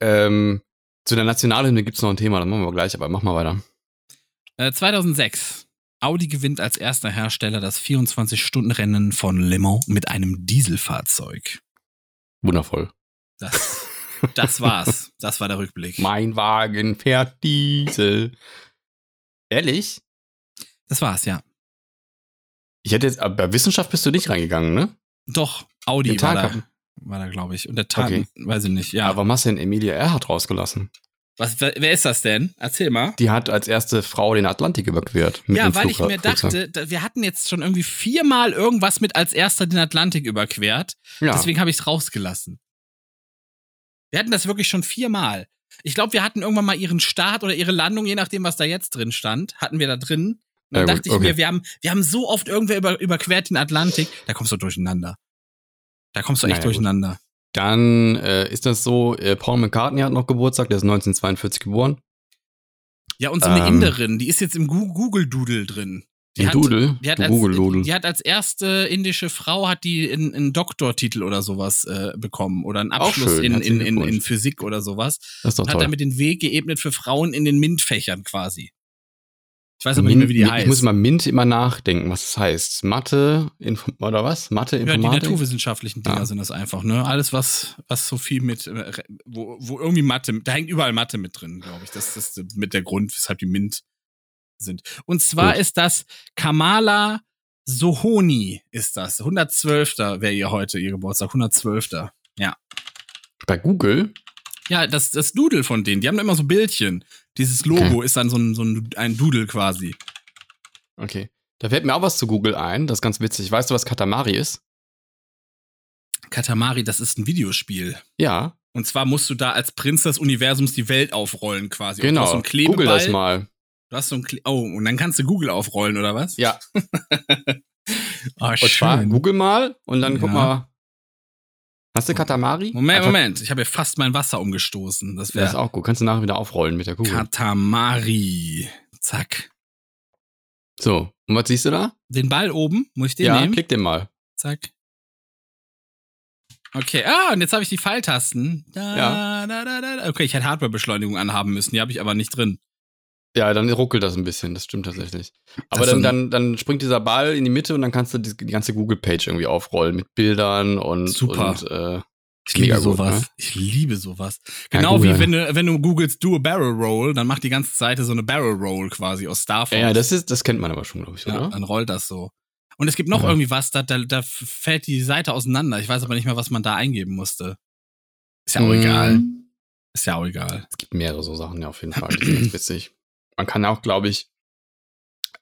Ähm, zu der Nationalhymne gibt's noch ein Thema, das machen wir gleich, aber mach mal weiter. Äh, 2006. Audi gewinnt als erster Hersteller das 24-Stunden-Rennen von Le Mans mit einem Dieselfahrzeug. Wundervoll. Das Das war's. Das war der Rückblick. Mein Wagen fährt Diesel. Ehrlich? Das war's, ja. Ich hätte jetzt, aber bei Wissenschaft bist du nicht reingegangen, ne? Doch, Audi war da, war da, glaube ich. Und der Tag, Okay. weiß ich nicht, ja. Aber warum hast du denn Emilia Earhart rausgelassen? Was, wer, ist das denn? Erzähl mal. Die hat als erste Frau den Atlantik überquert. Ja, weil ich Flugzeug- mir dachte, da, wir hatten jetzt schon irgendwie viermal irgendwas mit als erster den Atlantik überquert. Ja. Deswegen habe ich es rausgelassen. Wir hatten das wirklich schon viermal. Ich glaube, wir hatten irgendwann mal ihren Start oder ihre Landung, je nachdem, was da jetzt drin stand, hatten wir da drin. Und dann Ja, gut, dachte ich okay. mir, wir haben, wir haben so oft irgendwer über, überquert den Atlantik, da kommst du durcheinander. Da kommst du echt Naja, gut. Dann äh, ist das so, äh, Paul McCartney hat noch Geburtstag, der ist 1942 geboren. Ja, und so eine Ähm. Inderin, die ist jetzt im Google-Doodle drin. Die hat, Doodle, Die hat, als, die hat als erste indische Frau hat die einen, einen Doktortitel oder sowas äh, bekommen oder einen Abschluss schön, in, in, in, in. Physik oder sowas. Das ist doch Und hat toll. damit den Weg geebnet für Frauen in den MINT-Fächern quasi. Ich weiß aber nicht mehr, wie die Min- heißt. Ich muss mal Mint immer nachdenken, was das heißt. Mathe, Info oder was? Mathe, ja, die Informatik? naturwissenschaftlichen Dinger Ah. sind das einfach, ne? Alles, was, was so viel mit, äh, wo, wo irgendwie Mathe, da hängt überall Mathe mit drin, glaube ich. Das ist mit der Grund, weshalb die MINT sind. Und zwar Gut. ist das Kamala Sohoni ist das. 112. wäre ihr heute, ihr Geburtstag. 112. Bei Google? Ja, das, das Doodle von denen, die haben immer so Bildchen. Dieses Logo ist dann so ein, so ein, ein Doodle quasi. Okay. Da fällt mir auch was zu Google ein, das ist ganz witzig. Weißt du, was Katamari ist? Katamari, das ist ein Videospiel. Ja, Und zwar musst du da als Prinz des Universums die Welt aufrollen quasi. Genau. so. Google das mal. Du hast so ein Kle Oh, und dann kannst du Google aufrollen, oder was? Ja, Oh, <laughs> und zwar Google mal und dann guck Ja. mal. Hast du Katamari? Moment, Einfach- Moment. Ich habe hier fast mein Wasser umgestoßen. Das Das ist wäre auch gut. Kannst du nachher wieder aufrollen mit der Kugel. Katamari. Zack. So, und was siehst du da? Den Ball oben, muss ich den ja, nehmen? klick den mal. Zack. Okay, ah, und jetzt habe ich die Pfeiltasten. Da, Ja. da, da, da. Okay, ich hätte Hardwarebeschleunigung anhaben müssen, die habe ich aber nicht drin. Ja, dann ruckelt das ein bisschen, das stimmt tatsächlich. Aber ist dann, dann, dann springt dieser Ball in die Mitte und dann kannst du die, die ganze Google-Page irgendwie aufrollen mit Bildern und, Super. und äh, Ich liebe gut, sowas. ne? Ich liebe sowas. Ja, Genau Google. wie wenn du, wenn du googelst Do a Barrel Roll, dann macht die ganze Seite so eine Barrel Roll quasi aus Star Fox. ja, ja, das ist, das kennt man aber schon, glaube ich, Ja, oder? dann rollt das so. Und es gibt noch Ja. irgendwie was, da, da, da fällt die Seite auseinander. Ich weiß aber nicht mehr, was man da eingeben musste. Ist ja auch Mm, egal. Ist ja auch egal. Es gibt mehrere so Sachen, ja, auf jeden Fall. Die <clears throat> sind witzig. Man kann auch, glaube ich,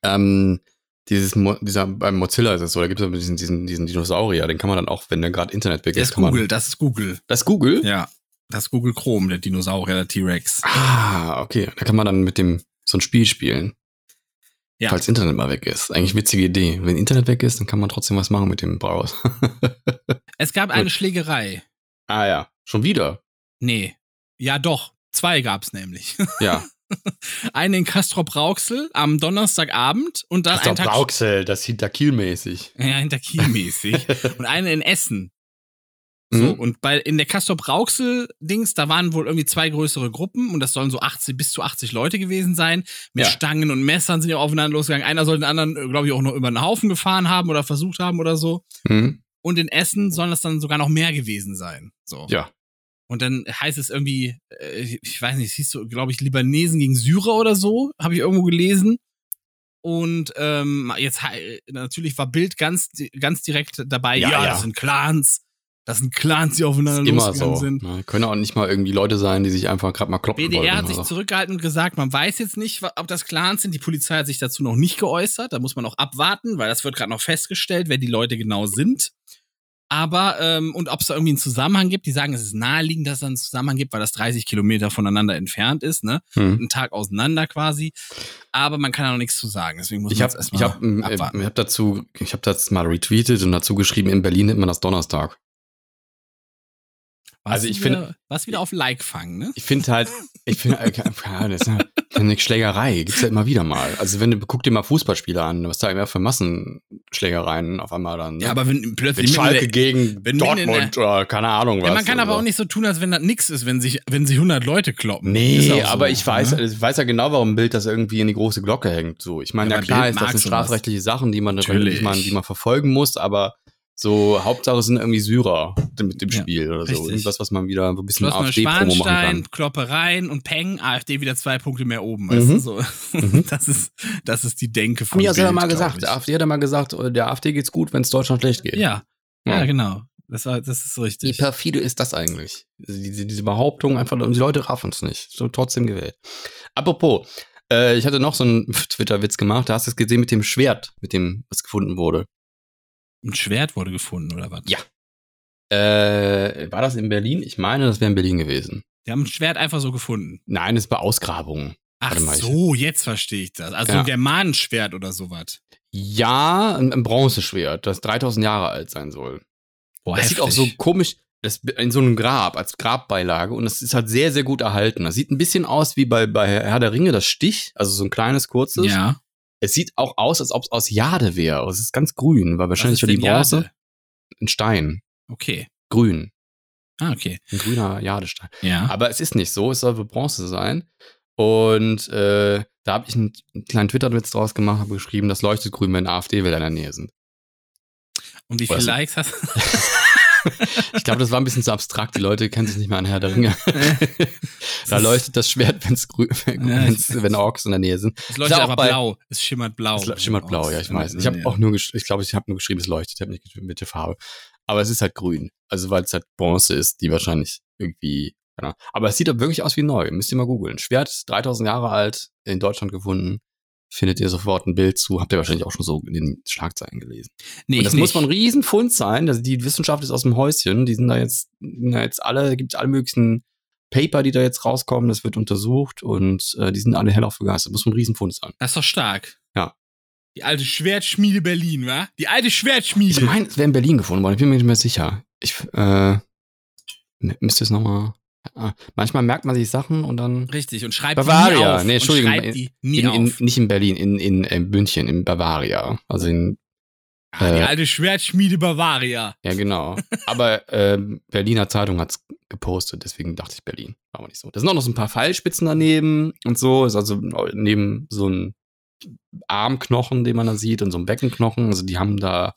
ähm, dieses, Mo dieser, beim Mozilla ist es so, da gibt es diesen, diesen, diesen Dinosaurier, den kann man dann auch, wenn der gerade Internet weg Der ist, kann man. Google, das ist Google. Das ist Google? Ja. Das ist Google Chrome, der Dinosaurier, der T-Rex. Ah, okay. Da kann man dann mit dem so ein Spiel spielen. Ja. Falls Internet mal weg ist. Eigentlich witzige Idee. Wenn Internet weg ist, dann kann man trotzdem was machen mit dem Browser. <laughs> Es gab eine Schlägerei. ah ja, schon wieder. Nee. Ja, doch. Zwei gab's nämlich. Ja. <laughs> Eine in Castrop Rauxel am Donnerstagabend und dann ist einen Tag Brauxel, das Hinterkiel-mäßig. Ja, hinter Kiel <laughs> mäßig. und eine in Essen. So, Mhm. und bei, in der Castor Rauxel-Dings, da waren wohl irgendwie zwei größere Gruppen und das sollen so 80, bis zu 80 Leute gewesen sein. Mit Ja. Stangen und Messern sind ja aufeinander losgegangen. Einer soll den anderen, glaube ich, auch noch über den Haufen gefahren haben oder versucht haben oder so. Mhm. Und in Essen sollen das dann sogar noch mehr gewesen sein. So. Ja. Und dann heißt es irgendwie, äh, ich weiß nicht, es hieß so, glaube ich, Libanesen gegen Syrer oder so, habe ich irgendwo gelesen. Und ähm, jetzt natürlich war Bild ganz, ganz direkt dabei, Ja, ja, ja. das sind Clans, das sind Clans, die aufeinander Immer losgegangen so. sind. Ne? Können auch nicht mal irgendwie Leute sein, die sich einfach gerade mal kloppen wollten. BDR hat sich so. zurückgehalten und gesagt, man weiß jetzt nicht, ob das Clans sind. Die Polizei hat sich dazu noch nicht geäußert. Da muss man noch abwarten, weil das wird gerade noch festgestellt, wer die Leute genau sind. Aber, ähm, und ob es da irgendwie einen Zusammenhang gibt, die sagen, es ist naheliegend, dass es da einen Zusammenhang gibt, weil das 30 Kilometer voneinander entfernt ist, ne? Hm. Einen Tag auseinander quasi. Aber man kann da noch nichts zu sagen. Deswegen muss Ich man habe jetzt ich erstmal hab, ähm, abwarten. ich hab dazu, ich habe das mal retweetet und dazu geschrieben, in Berlin nennt man das Donnerstag. Warst also ich wieder- find- warst wieder auf Like fangen, ne? Ich finde halt, ich finde, äh, ja, das ist eine Schlägerei, gibt's ja immer wieder mal. Also wenn du, guck dir mal Fußballspieler an, was da immer für Massenschlägereien auf einmal dann. ne? Ja, aber wenn Wenn plötzlich in Schalke der- gegen wenn Dortmund oder keine Ahnung was. Ja, man kann aber oder auch nicht so tun, als wenn das nix ist, wenn sich, wenn sich 100 Leute kloppen. Nee, so, aber ich weiß, ne? ich weiß ja genau, warum ein Bild das irgendwie in die große Glocke hängt. So, ich meine, Ja, ja, klar Bild ist, das sind strafrechtliche Sachen, die man, Natürlich. die man, die man verfolgen muss, aber So, Hauptsache sind irgendwie Syrer mit dem Ja, Spiel oder so. richtig. Irgendwas, was man wieder so ein bisschen AfD-Promo machen kann. Kloppereien und Peng, AfD wieder zwei Punkte mehr oben. Weißt Mhm. du, so. Mhm. <laughs> Das, ist, das ist die Denke von die hat ja Bild, mal gesagt. ich. Der AfD hat ja mal gesagt, äh, der AfD geht's gut, wenn es Deutschland schlecht geht. Ja, ja, Ja. genau. Das, war, das ist Wie richtig. perfide ist das eigentlich? Diese, diese Behauptung einfach, und die Leute raffen es nicht. So trotzdem gewählt. Apropos, äh, ich hatte noch so einen <laughs> Twitter-Witz gemacht. Da hast du es gesehen mit dem Schwert, mit dem, was gefunden wurde. Ein Schwert wurde gefunden, oder was? Ja. Äh, war das in Berlin? Ich meine, das wäre in Berlin gewesen. Die haben ein Schwert einfach so gefunden. Nein, das ist bei Ausgrabungen. Ach mal, so, jetzt verstehe ich das. Also Ja. ein Germanenschwert oder sowas. Ja, ein, ein Bronzeschwert, das 3000 Jahre alt sein soll. Boah, das sieht auch so komisch, das in so einem Grab, als Grabbeilage und das ist halt sehr, sehr gut erhalten. Das sieht ein bisschen aus wie bei, bei Herr der Ringe, das Stich, also so ein kleines, kurzes. Ja. Es sieht auch aus, als ob es aus Jade wäre. Es ist ganz grün, weil wahrscheinlich für die Bronze Jade? ein Stein. Okay. Grün. Ah, okay. Ein grüner Jadestein. Ja. Aber es ist nicht so, es soll für Bronze sein. Und äh, da habe ich einen, einen kleinen Twitter-Witz draus gemacht, habe geschrieben, das leuchtet grün, wenn AfD-Wähler in der Nähe sind. Und wie viele? Likes hast <laughs> <laughs> <laughs> Ich glaube, das war ein bisschen zu abstrakt. Die Leute kennen sich nicht mehr an Herr der Ringe. <laughs> da leuchtet das Schwert, wenn's grün, <laughs> wenn's, wenn Orks in der Nähe sind. Es leuchtet aber bei- blau. Es schimmert blau. Es schimmert blau, ja, ich weiß. Ich habe auch nur, ich glaube, ich habe nur geschrieben, es leuchtet. Ich habe nicht geschrieben, mit der Farbe. Aber es ist halt grün. Also, weil es halt Bronze ist, die wahrscheinlich irgendwie, Ahnung. Aber es sieht doch wirklich aus wie neu. Müsst ihr mal googeln. Schwert, 3000 Jahre alt, in Deutschland gefunden. Findet ihr sofort ein Bild zu. Habt ihr wahrscheinlich auch schon so in den Schlagzeilen gelesen. Nee, Und das ich muss nicht. man ein Riesenfund sein. Also die Wissenschaft ist aus dem Häuschen. Die sind da jetzt, da jetzt alle, gibt alle möglichen Paper, die da jetzt rauskommen. Das wird untersucht und äh, die sind alle hellauf begeistert. Muss ein Riesenfund sein. Das ist doch stark. Ja. Die alte Schwertschmiede Berlin, wa? Die alte Schwertschmiede. Ich meine, es wäre in Berlin gefunden worden. Ich bin mir nicht mehr sicher. Ich äh, m- müsste es nochmal. Äh, manchmal merkt man sich Sachen und dann. Richtig, und schreibt Bavaria. die nie auf. Nee, Entschuldigung, Und schreibt die nie In, in, auf. nicht in Berlin, in, in, in München, in Bavaria. Also in, ah, die äh, alte Schwertschmiede Bavaria. ja genau. <laughs> Aber ähm, Berliner Zeitung hat's gepostet, deswegen dachte ich Berlin. War aber nicht so. Da sind auch noch so ein paar Pfeilspitzen daneben und so. Ist also neben so ein Armknochen, den man da sieht, und so ein Beckenknochen. Also die haben da,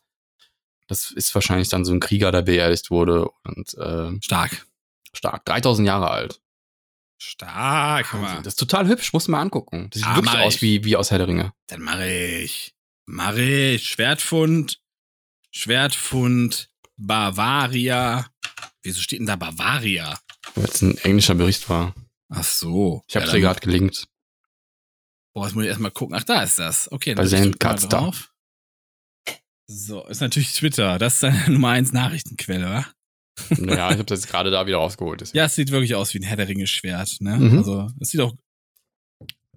das ist wahrscheinlich dann so ein Krieger, der beerdigt wurde und äh, Stark. Stark. 3000 Jahre alt. Stark. Mann. Das ist total hübsch, muss man mal angucken. Das sieht Ah, wirklich aus wie, wie aus Herr der Ringe. Dann mache ich. Mache ich. Schwertfund. Schwertfund. Bavaria. Wieso steht denn da Bavaria? Weil es ein englischer Bericht war. Ach so. Ich habe ja, dir gerade gelinkt. Boah, jetzt muss ich erstmal gucken. Ach, da ist das. Okay, dann mal Katz da. drauf. So, ist natürlich Twitter. Das ist deine <laughs> Nummer 1 Nachrichtenquelle, wa? Naja, ich habe das jetzt gerade da wieder rausgeholt. deswegen. Ja, es sieht wirklich aus wie ein Herr der Ringe Schwert, ne? Mhm. Also, es sieht auch.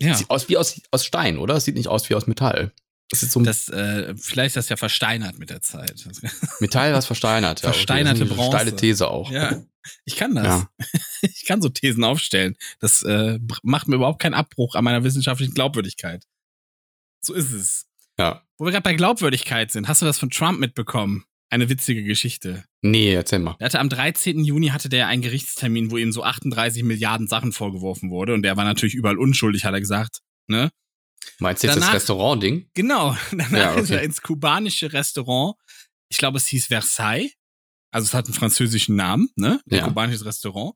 Ja, Sieht aus wie aus, aus Stein, oder? Es sieht nicht aus wie aus Metall. Das ist so ein das, äh, vielleicht ist das ja versteinert mit der Zeit. <laughs> Metall, was versteinert. Ja, okay. Versteinerte eine Bronze. Steile These auch. ja, ich kann das. Ja. <laughs> Ich kann so Thesen aufstellen. Das äh, macht mir überhaupt keinen Abbruch an meiner wissenschaftlichen Glaubwürdigkeit. So ist es. ja. Wo wir gerade bei Glaubwürdigkeit sind, hast du das von Trump mitbekommen? Eine witzige Geschichte. Nee, erzähl mal. Er hatte am 13. Juni hatte der einen Gerichtstermin, wo ihm so 38 Milliarden Sachen vorgeworfen wurde und der war natürlich überall unschuldig, hat er gesagt. Ne? Meinst du jetzt Danach- das Restaurant-Ding? Genau. <laughs> Danach Ja, okay. ist er ins kubanische Restaurant. Ich glaube, es hieß Versailles. Also es hat einen französischen Namen, ne? Ein Ja. kubanisches Restaurant.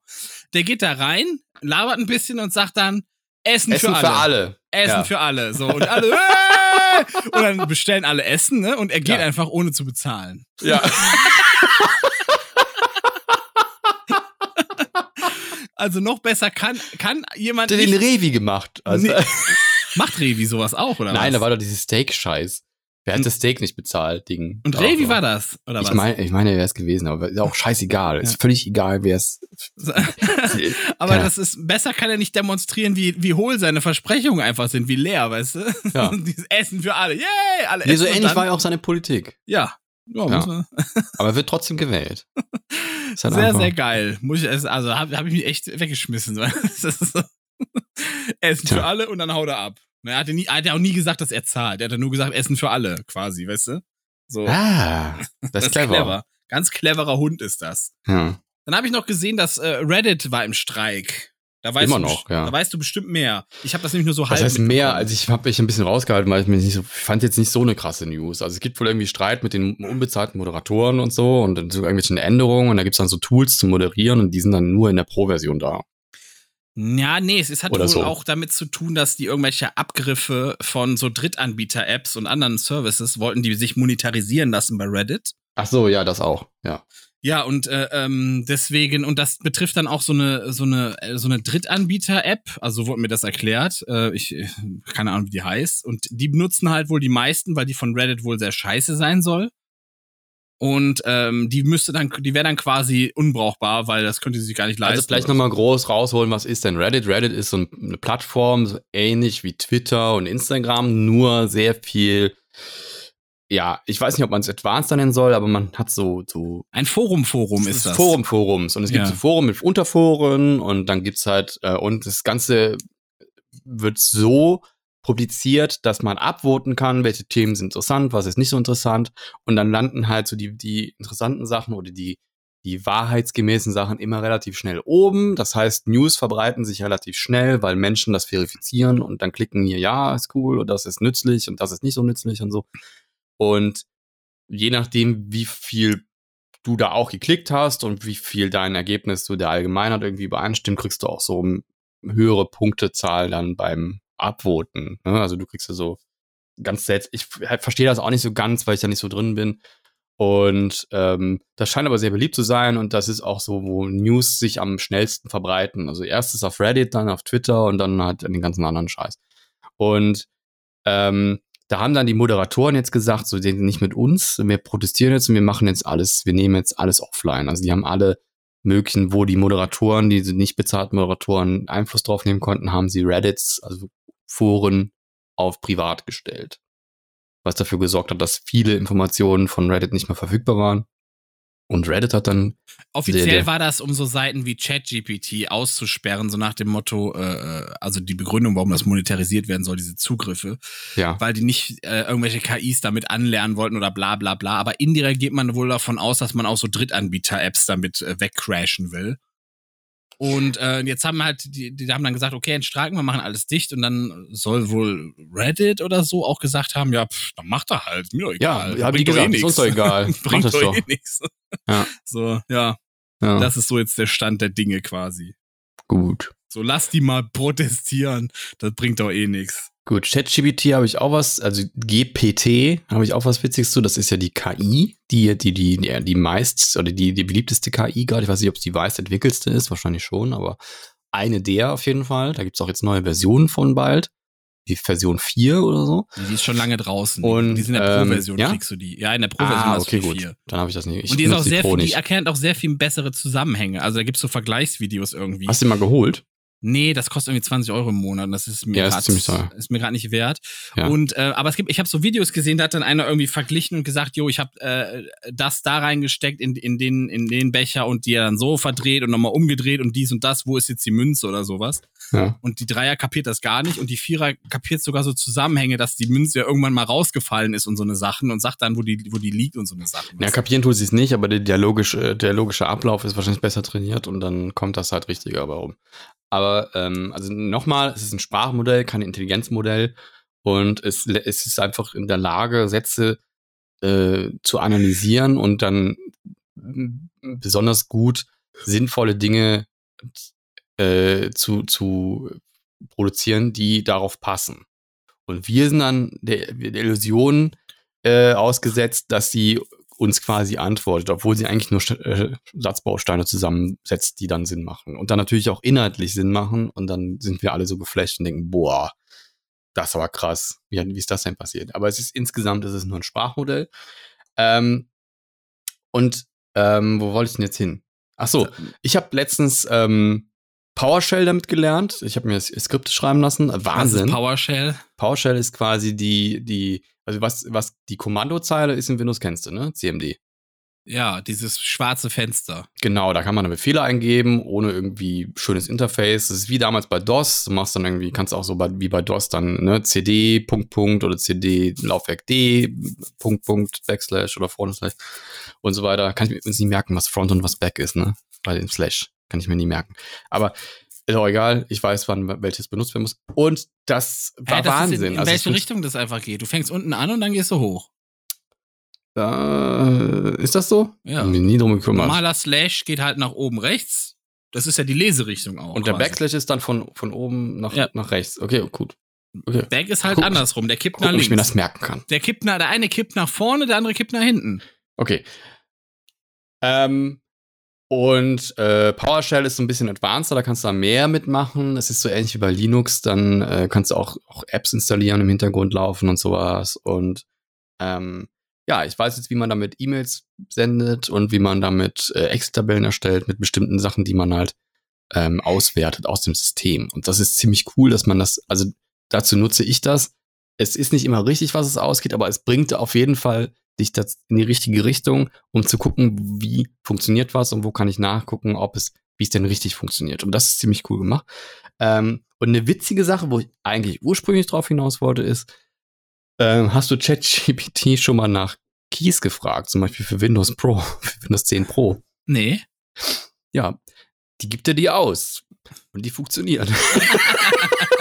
Der geht da rein, labert ein bisschen und sagt dann Essen, Essen für alle. für alle. Essen Ja. für alle. So <laughs> und alle <laughs> Und dann bestellen alle Essen, ne? Und er geht Ja. einfach ohne zu bezahlen. Ja. <laughs> Also noch besser kann kann jemand Hat er den Revi gemacht? Also, Nee. macht Revi sowas auch oder Nein, was? da war doch dieses Steak-Scheiß. Wer hat das Steak nicht bezahlt, Ding? und Revi war das oder Ich was? meine, ich meine, er wäre es gewesen, aber ist auch scheißegal. Ist völlig egal, wer es. <laughs> <laughs> Aber Ja. das ist besser kann er nicht demonstrieren, wie, wie hohl seine Versprechungen einfach sind, wie leer, weißt du? Ja. <laughs> Dieses Essen für alle. Yay! Alle Nee, essen so ähnlich war ja auch seine Politik. Ja. ja, Ja. Aber er wird trotzdem gewählt. Halt Sehr, einfach- sehr geil. Muss ich, also habe hab ich mich echt weggeschmissen. Essen für alle und dann haut er ab. Na, Er nie, hat ja auch nie gesagt, dass er zahlt. Er hat ja nur gesagt, Essen für alle, quasi, weißt du? So. Ah, <laughs> das ist clever. Ganz cleverer Hund ist das. Ja. Dann habe ich noch gesehen, dass äh, Reddit war im Streik. Da weißt Immer du, noch, ja. Da weißt du bestimmt mehr. Ich habe das nämlich nur so Das halb heißt mehr, also ich habe mich ein bisschen rausgehalten, weil ich mir nicht so, fand jetzt nicht so eine krasse News. Also es gibt wohl irgendwie Streit mit den unbezahlten Moderatoren und so und dann so irgendwelchen Änderungen und da gibt's dann so Tools zum Moderieren und die sind dann nur in der Pro-Version da. Ja, nee, es, es hat Oder wohl so. auch damit zu tun, dass die irgendwelche Abgriffe von so Drittanbieter-Apps und anderen Services wollten, die sich monetarisieren lassen bei Reddit. Ach so, ja, das auch, ja. Ja, und äh, ähm, deswegen, und das betrifft dann auch so eine, so eine, äh, so eine Drittanbieter-App, also wurde mir das erklärt, äh, ich, äh, keine Ahnung, wie die heißt, und die benutzen halt wohl die meisten, weil die von Reddit wohl sehr scheiße sein soll. Und ähm, die müsste dann, die wäre dann quasi unbrauchbar, weil das könnte sie sich gar nicht leisten. Also vielleicht nochmal groß rausholen, was ist denn Reddit? Reddit ist so ein- eine Plattform, so ähnlich wie Twitter und Instagram, nur sehr viel, ja, ich weiß nicht, ob man es Advanced nennen soll, aber man hat so, so Ein Forum-Forum ist das. Forum Forums und es gibt Ja. so Foren mit Unterforen und dann gibt's halt äh, und das Ganze wird so publiziert, dass man abvoten kann, welche Themen sind interessant, was ist nicht so interessant und dann landen halt so die die interessanten Sachen oder die die wahrheitsgemäßen Sachen immer relativ schnell oben. Das heißt, News verbreiten sich relativ schnell, weil Menschen das verifizieren und dann klicken hier, ja, ist cool und das ist nützlich und das ist nicht so nützlich und so. Und je nachdem, wie viel du da auch geklickt hast und wie viel dein Ergebnis zu der Allgemeinheit irgendwie übereinstimmt, kriegst du auch so höhere Punktezahl dann beim Abvoten. Ne? Also du kriegst ja so ganz seltsam. Ich f- verstehe das auch nicht so ganz, weil ich da nicht so drin bin. Und ähm, das scheint aber sehr beliebt zu sein und das ist auch so, wo News sich am schnellsten verbreiten. Also erstes auf Reddit, dann auf Twitter und dann halt den ganzen anderen Scheiß. Und ähm, da haben dann die Moderatoren jetzt gesagt, so nicht mit uns, wir protestieren jetzt und wir machen jetzt alles, wir nehmen jetzt alles offline. Also die haben alle möglichen, wo die Moderatoren, diese nicht bezahlten Moderatoren Einfluss drauf nehmen konnten, haben sie Reddits, also Foren auf privat gestellt. Was dafür gesorgt hat, dass viele Informationen von Reddit nicht mehr verfügbar waren. Und Reddit hat dann, Offiziell Der- der- war das, um so Seiten wie ChatGPT auszusperren, so nach dem Motto, äh, also die Begründung, warum das monetarisiert werden soll, diese Zugriffe, ja, weil die nicht äh, irgendwelche KIs damit anlernen wollten oder bla bla bla. Aber indirekt geht man wohl davon aus, dass man auch so Drittanbieter-Apps damit äh, wegcrashen will. Und äh, jetzt haben halt, die, die haben dann gesagt, okay, entstraken, wir machen alles dicht und dann soll wohl Reddit oder so auch gesagt haben, ja, pff, dann macht er halt, mir doch ja, egal. die Bringt doch gesagt, ist nix. uns doch egal. <laughs> Bringt doch doch. eh nix. Ja. So, ja, Ja, das ist so jetzt der Stand der Dinge quasi. gut. So, lass die mal protestieren. Das bringt doch eh nix. Gut, ChatGPT habe ich auch was, also GPT habe ich auch was Witziges zu. Das ist ja die KI, die die die die, die meist oder die die beliebteste KI gerade. Ich weiß nicht, ob es die meistentwickelste ist, wahrscheinlich schon, aber eine der auf jeden Fall. Da gibt's auch jetzt neue Versionen von bald, die Version 4 oder so. Die ist schon lange draußen. Und, die sind in der ähm, Pro-Version, ja? kriegst du die. Ja, in der Pro-Version Ah, hast okay, du die gut. vier. Dann habe ich das nicht. Ich Und die ist auch sehr die erkennt auch sehr viel bessere Zusammenhänge. Also da gibt's so Vergleichsvideos irgendwie. Hast du die mal geholt? Nee, das kostet irgendwie 20 Euro im Monat. und Das ist mir Ja, ist ziemlich teuer. ist mir gerade nicht wert. Ja. Und äh, aber es gibt, ich habe so Videos gesehen, da hat dann einer irgendwie verglichen und gesagt, jo, ich habe äh, das da reingesteckt in, in den in den Becher und die dann so verdreht und nochmal umgedreht und dies und das. Wo ist jetzt die Münze oder sowas? Ja. Und die Dreier kapiert das gar nicht und die Vierer kapiert sogar so Zusammenhänge, dass die Münze ja irgendwann mal rausgefallen ist und so eine Sachen und sagt dann, wo die wo die liegt und so eine Sachen. Ja, kapieren tut sie es nicht, aber der dialogische, der logische Ablauf ist wahrscheinlich besser trainiert und dann kommt das halt richtiger bei rum. Aber ähm, also nochmal, es ist ein Sprachmodell, kein Intelligenzmodell und es, es ist einfach in der Lage, Sätze äh, zu analysieren und dann m, besonders gut sinnvolle Dinge äh, zu, zu produzieren, die darauf passen. Und wir sind dann der, der Illusion äh, ausgesetzt, dass sie uns quasi antwortet, obwohl sie eigentlich nur äh, Satzbausteine zusammensetzt, die dann Sinn machen. Und dann natürlich auch inhaltlich Sinn machen. Und dann sind wir alle so geflasht und denken, boah, das war krass. Wie, wie ist das denn passiert? Aber es ist insgesamt ist es nur ein Sprachmodell. Ähm, und ähm, wo wollte ich denn jetzt hin? Ach so, ich habe letztens ähm, PowerShell damit gelernt. Ich habe mir Skripte schreiben lassen. Was Wahnsinn. ist PowerShell? PowerShell ist quasi die, die, also was, was die Kommandozeile ist in Windows kennst du, ne? CMD. Ja, dieses schwarze Fenster. Genau, da kann man dann Befehle eingeben, ohne irgendwie schönes Interface. Das ist wie damals bei DOS. Du machst dann irgendwie, kannst auch so bei, wie bei DOS dann, ne, CD, Punkt, Punkt oder CD, Laufwerk D, Punkt, Punkt, Backslash oder Front Slash und so weiter. Kann ich mir übrigens nicht merken, was Front und was Back ist, ne? Bei dem Slash. Kann ich mir nie merken. Aber Ist auch egal, ich weiß, wann welches benutzt werden muss. Und das war Hä, das Wahnsinn. Ist in, in Also welche Richtung das einfach geht. Du fängst unten an und dann gehst du hoch. Äh, ist das so? Ja. Hab mich nie drum gekümmert. Normaler Slash geht halt nach oben rechts. Das ist ja die Leserichtung auch. Und der quasi. Backslash ist dann von, von oben nach, Ja. nach rechts. Okay, gut. Okay. Back ist halt Guck- andersrum. Der kippt Gucken, nach ob ich mir links. das merken kann. Der kippt nach, der eine kippt nach vorne, der andere kippt nach hinten. Okay. Ähm, und äh, PowerShell ist so ein bisschen advanceder, da kannst du da mehr mitmachen. Es ist so ähnlich wie bei Linux, dann äh, kannst du auch, auch Apps installieren, im Hintergrund laufen und sowas. Und ähm, ja, ich weiß jetzt, wie man damit E-Mails sendet und wie man damit äh, Excel-Tabellen erstellt mit bestimmten Sachen, die man halt ähm, auswertet aus dem System. Und das ist ziemlich cool, dass man das, also dazu nutze ich das. Es ist nicht immer richtig, was es ausgeht, aber es bringt auf jeden Fall dich das in die richtige Richtung, um zu gucken, wie funktioniert was und wo kann ich nachgucken, ob es, wie es denn richtig funktioniert. Und das ist ziemlich cool gemacht. Ähm, und eine witzige Sache, wo ich eigentlich ursprünglich drauf hinaus wollte, ist, ähm, hast du ChatGPT schon mal nach Keys gefragt, zum Beispiel für Windows Pro, <laughs> für Windows 10 Pro? Nee. Ja, die gibt er dir aus. Und die funktionieren. <laughs>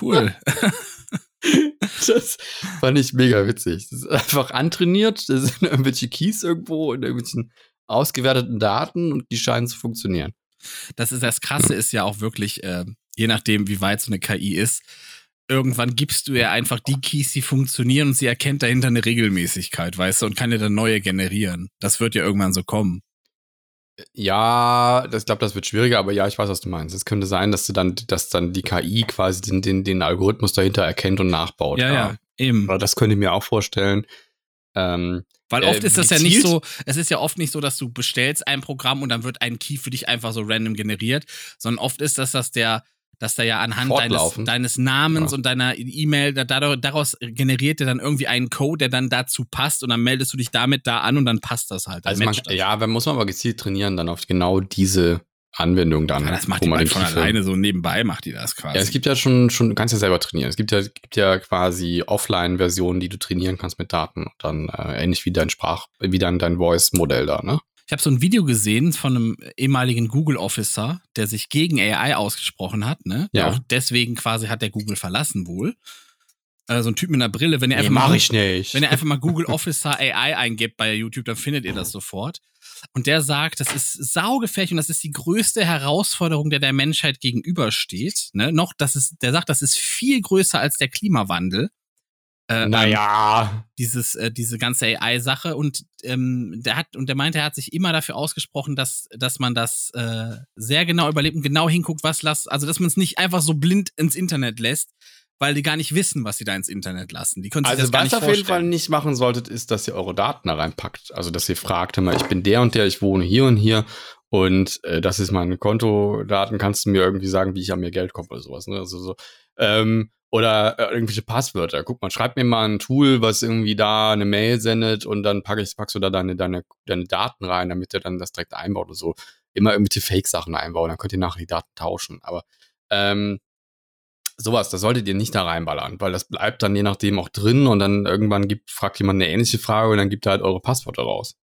Cool. <laughs> Das fand ich mega witzig. Das ist einfach antrainiert. Da sind <laughs> irgendwelche Keys irgendwo in irgendwelchen ausgewerteten Daten und die scheinen zu funktionieren. Das ist das Krasse ist ja auch wirklich, äh, je nachdem, wie weit so eine KI ist, irgendwann gibst du ihr einfach die Keys, die funktionieren und sie erkennt dahinter eine Regelmäßigkeit, weißt du, und kann dir dann neue generieren. Das wird ja irgendwann so kommen. Ja, das- ich glaube, das wird schwieriger, aber ja, ich weiß, was du meinst. Es könnte sein, dass du dann, dass dann die KI quasi den, den, den Algorithmus dahinter erkennt und nachbaut. Ja, ja, eben. Aber das könnte ich mir auch vorstellen. Ähm, Weil Äh, oft ist das ja nicht so, es ist ja oft nicht so, dass du bestellst ein Programm und dann wird ein Key für dich einfach so random generiert, sondern oft ist das, dass der, dass der ja anhand deines, deines Namens Ja. und deiner E-Mail, da- daraus generiert er dann irgendwie einen Code, der dann dazu passt und dann meldest du dich damit da an und dann passt das halt. Dann also man, das. ja, man muss man aber gezielt trainieren, dann auf genau diese Anwendung dann. Ja, das macht die man von für- alleine, so nebenbei macht die das quasi. Ja, es gibt ja schon, schon, du kannst ja selber trainieren. Es gibt ja, gibt ja quasi Offline-Versionen, die du trainieren kannst mit Daten. Dann äh, ähnlich wie dein Sprach, wie dein, dein Voice-Modell da, ne? Ich habe so ein Video gesehen von einem ehemaligen Google-Officer, der sich gegen AI ausgesprochen hat, ne? Ja. Auch deswegen quasi hat der Google verlassen wohl. Äh, so ein Typ mit einer Brille, wenn ihr Nee, einfach mach mal, ich nicht. wenn ihr einfach mal Google <laughs> Officer AI eingebt bei YouTube, dann findet ihr das sofort. Und der sagt, das ist saugefährlich und das ist die größte Herausforderung, der der Menschheit gegenübersteht. Ne? Noch, das ist, der sagt, das ist viel größer als der Klimawandel. Äh, ähm, naja. dieses äh, diese ganze AI-Sache und ähm, der hat und der meinte, er hat sich immer dafür ausgesprochen, dass dass man das äh, sehr genau überlebt und genau hinguckt, was lass, also dass man es nicht einfach so blind ins Internet lässt, weil die gar nicht wissen, was sie da ins Internet lassen. Die können sich Also das gar was nicht ihr auf jeden Fall vorstellen. nicht machen solltet, ist, dass ihr eure Daten da reinpackt. Also dass ihr fragt, mal, ich bin der und der, ich wohne hier und hier und äh, das ist meine Kontodaten, kannst du mir irgendwie sagen, wie ich an mir Geld komme oder sowas. Ne? Also so, ähm, oder äh, irgendwelche Passwörter. Guck mal, schreib mir mal ein Tool, was irgendwie da eine Mail sendet und dann pack ich, packst du da deine, deine, deine Daten rein, damit er dann das direkt einbaut oder so. Immer irgendwelche Fake-Sachen einbauen, dann könnt ihr nachher die Daten tauschen. Aber ähm, sowas, das solltet ihr nicht da reinballern, weil das bleibt dann je nachdem auch drin und dann irgendwann gibt, fragt jemand eine ähnliche Frage und dann gibt er halt eure Passwörter raus.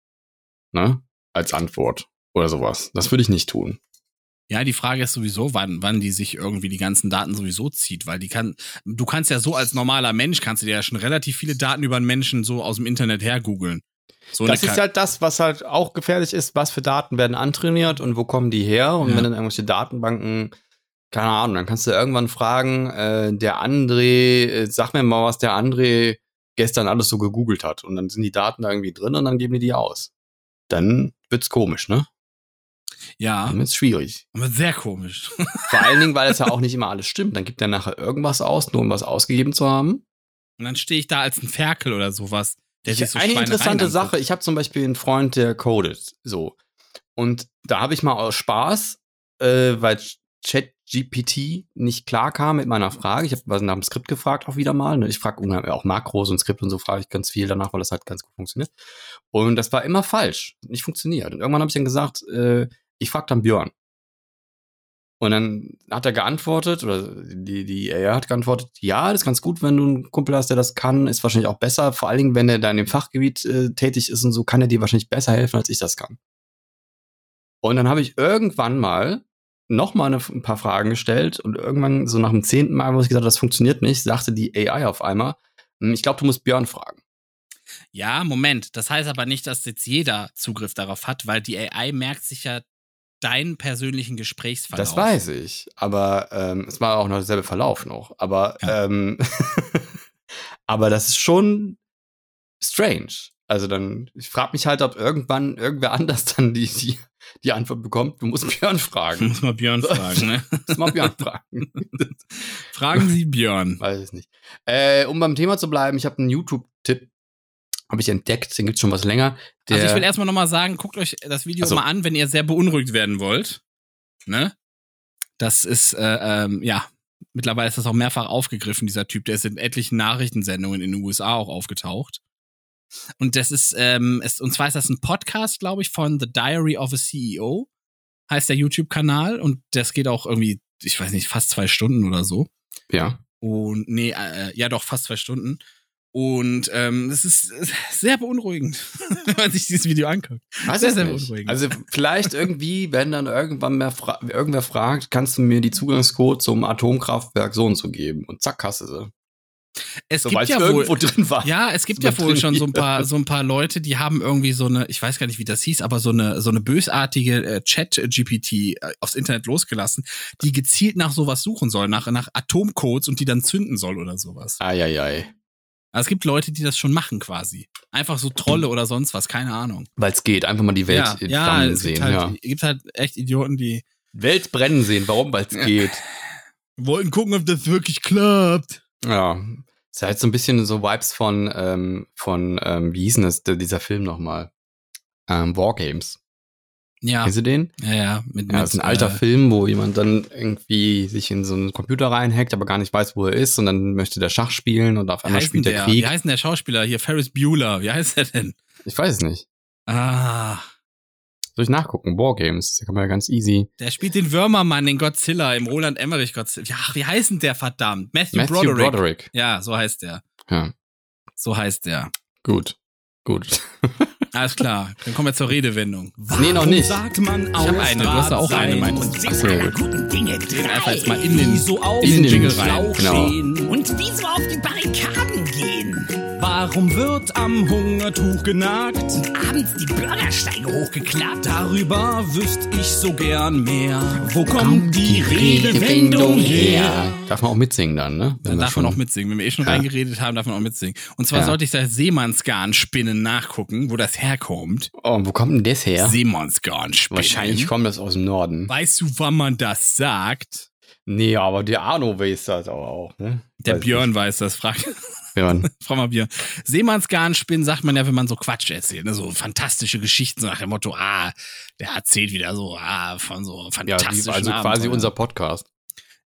Ne? Als Antwort oder sowas. Das würde ich nicht tun. Ja, die Frage ist sowieso, wann wann die sich irgendwie die ganzen Daten sowieso zieht, weil die kann du kannst ja so als normaler Mensch kannst du dir ja schon relativ viele Daten über einen Menschen so aus dem Internet her googeln. So das ist halt das, was halt auch gefährlich ist. Was für Daten werden antrainiert und wo kommen die her? Und Ja. wenn dann irgendwelche Datenbanken, keine Ahnung, dann kannst du irgendwann fragen, äh, der André, äh, sag mir mal, was der André gestern alles so gegoogelt hat. Und dann sind die Daten da irgendwie drin und dann geben die die aus. Dann wird's komisch, ne? Ja, Dann wird's schwierig. aber sehr komisch. <laughs> Vor allen Dingen, weil es ja auch nicht immer alles stimmt. Dann gibt er nachher irgendwas aus, nur um was ausgegeben zu haben. Und dann stehe ich da als ein Ferkel oder sowas, der sich so eine interessante. Sache. Ich habe zum Beispiel einen Freund, der codet. So. Und da habe ich mal aus Spaß, äh, weil ChatGPT nicht klar kam mit meiner Frage. Ich habe was nach dem Skript gefragt auch wieder mal. Ne? Ich frage auch Makros und Skript und so frage ich ganz viel danach, weil das halt ganz gut funktioniert. Und das war immer falsch, nicht funktioniert. Und irgendwann habe ich dann gesagt, äh, ich frage dann Björn. Und dann hat er geantwortet, oder die, die AI hat geantwortet, ja, das ist ganz gut, wenn du einen Kumpel hast, der das kann, ist wahrscheinlich auch besser, vor allen Dingen, wenn er da in dem Fachgebiet äh, tätig ist und so, kann er dir wahrscheinlich besser helfen, als ich das kann. Und dann habe ich irgendwann mal noch mal eine, ein paar Fragen gestellt und irgendwann so nach dem zehnten Mal, wo ich gesagt habe, das funktioniert nicht, sagte die AI auf einmal, "Hm, ich glaube, du musst Björn fragen. Ja, Moment. Das heißt aber nicht, dass jetzt jeder Zugriff darauf hat, weil die AI merkt sich ja deinen persönlichen Gesprächsverlauf. Das weiß ich, aber ähm, es war auch noch derselbe Verlauf noch. Aber, Ja. ähm, <laughs> aber das ist schon strange. Also dann, ich frage mich halt, ob irgendwann irgendwer anders dann die, die, die Antwort bekommt. Du musst <laughs> Björn fragen. Muss mal Björn fragen, ne? <laughs> Du musst mal Björn fragen. Fragen Sie Björn. Weiß es nicht. Äh, um beim Thema zu bleiben, ich habe einen YouTube-Tipp, habe ich entdeckt, den gibt's schon was länger. Der, Also ich will erstmal nochmal sagen, guckt euch das Video Ach so. mal an, wenn ihr sehr beunruhigt werden wollt. Ne? Das ist, äh, ähm, ja, mittlerweile ist das auch mehrfach aufgegriffen, dieser Typ. Der ist in etlichen Nachrichtensendungen in den USA auch aufgetaucht. Und das ist, ähm, ist, und zwar ist das ein Podcast, glaube ich, von The Diary of a CEO, heißt der YouTube-Kanal. Und das geht auch irgendwie, ich weiß nicht, fast zwei Stunden oder so. ja. Und nee, äh, ja doch, fast zwei Stunden. Und ähm, das ist äh, sehr beunruhigend, <laughs> wenn man sich dieses Video anguckt. Weiß Sehr, es sehr nicht. beunruhigend. Also vielleicht irgendwie, wenn dann irgendwann mehr fra irgendwer fragt, kannst du mir die Zugangscode zum Atomkraftwerk so und so geben. Und zack, hast du sie. Es Sobald gibt es ja wohl, irgendwo drin war. ja, es gibt So ja wohl schon so ein paar, so ein paar Leute, die haben irgendwie so eine, ich weiß gar nicht, wie das hieß, aber so eine, so eine bösartige äh, Chat-GPT äh, aufs Internet losgelassen, die gezielt nach sowas suchen soll, nach, nach Atomcodes und die dann zünden soll oder sowas. Eieiei. Also es gibt Leute, die das schon machen quasi. Einfach so Trolle oder sonst was, keine Ahnung. Weil es geht. Einfach mal die Welt ja, in ja, es sehen. gibt halt, ja. gibt halt echt Idioten, die Welt brennen sehen. Warum? Weil es Ja. geht. wollten gucken, ob das wirklich klappt. Ja. Ist halt so ein bisschen so Vibes von, ähm, von ähm, wie hieß denn das, dieser Film nochmal? Ähm, Wargames. Ja, Kennst du den? ja, ja. Mit, Ja, das ist ein alter äh, Film, wo jemand dann irgendwie sich in so einen Computer reinhackt, aber gar nicht weiß, wo er ist und dann möchte der Schach spielen und auf Wie einmal spielt der der, wie Krieg. heißt denn der Schauspieler hier? Ferris Bueller. Wie heißt der denn? Ich weiß es nicht. Ah, Soll ich nachgucken? Wargames. Da kann man ja ganz easy. der spielt den Würmermann, den Godzilla, im Roland Emmerich Godzilla. Ja, wie heißt denn der verdammt? Matthew, Matthew Broderick. Broderick. Ja, so heißt der. Ja, So heißt der. gut. Gut. <laughs> Alles klar. Dann kommen wir zur Redewendung. nee, noch nicht. Sagt man Ich hab eine, du hast auch eine, meintest du. sich Ach so, ja, seiner gut. guten Dinge Den einfach drei, jetzt mal in den- so in den den Jingle rein. Genau. und wie so auf die Barrikaden. Warum wird am Hungertuch genagt und abends die Bürgersteige hochgeklappt? Darüber wüsste ich so gern mehr. Wo kommt die Redewendung her? Darf man auch mitsingen dann, ne? Wenn Dann darf man auch mitsingen. Wenn wir eh schon Ja. reingeredet haben, darf man auch mitsingen. Und zwar Ja. sollte ich das Seemannsgarnspinnen nachgucken, wo das herkommt. Oh, wo kommt denn das her? Seemannsgarnspinnen. Wahrscheinlich kommt das aus dem Norden. Weißt du, wann man das sagt? Nee, aber der Arno weiß das aber auch, ne? Der Weiß Björn weiß das. Frag, <laughs> frag mal Björn. Seemannsgarnspinnen sagt man ja, wenn man so Quatsch erzählt. Ne? So fantastische Geschichten so nach dem Motto, ah, der erzählt wieder so, ah, von so Ja, fantastischen die, also quasi Abenteuern. unser Podcast.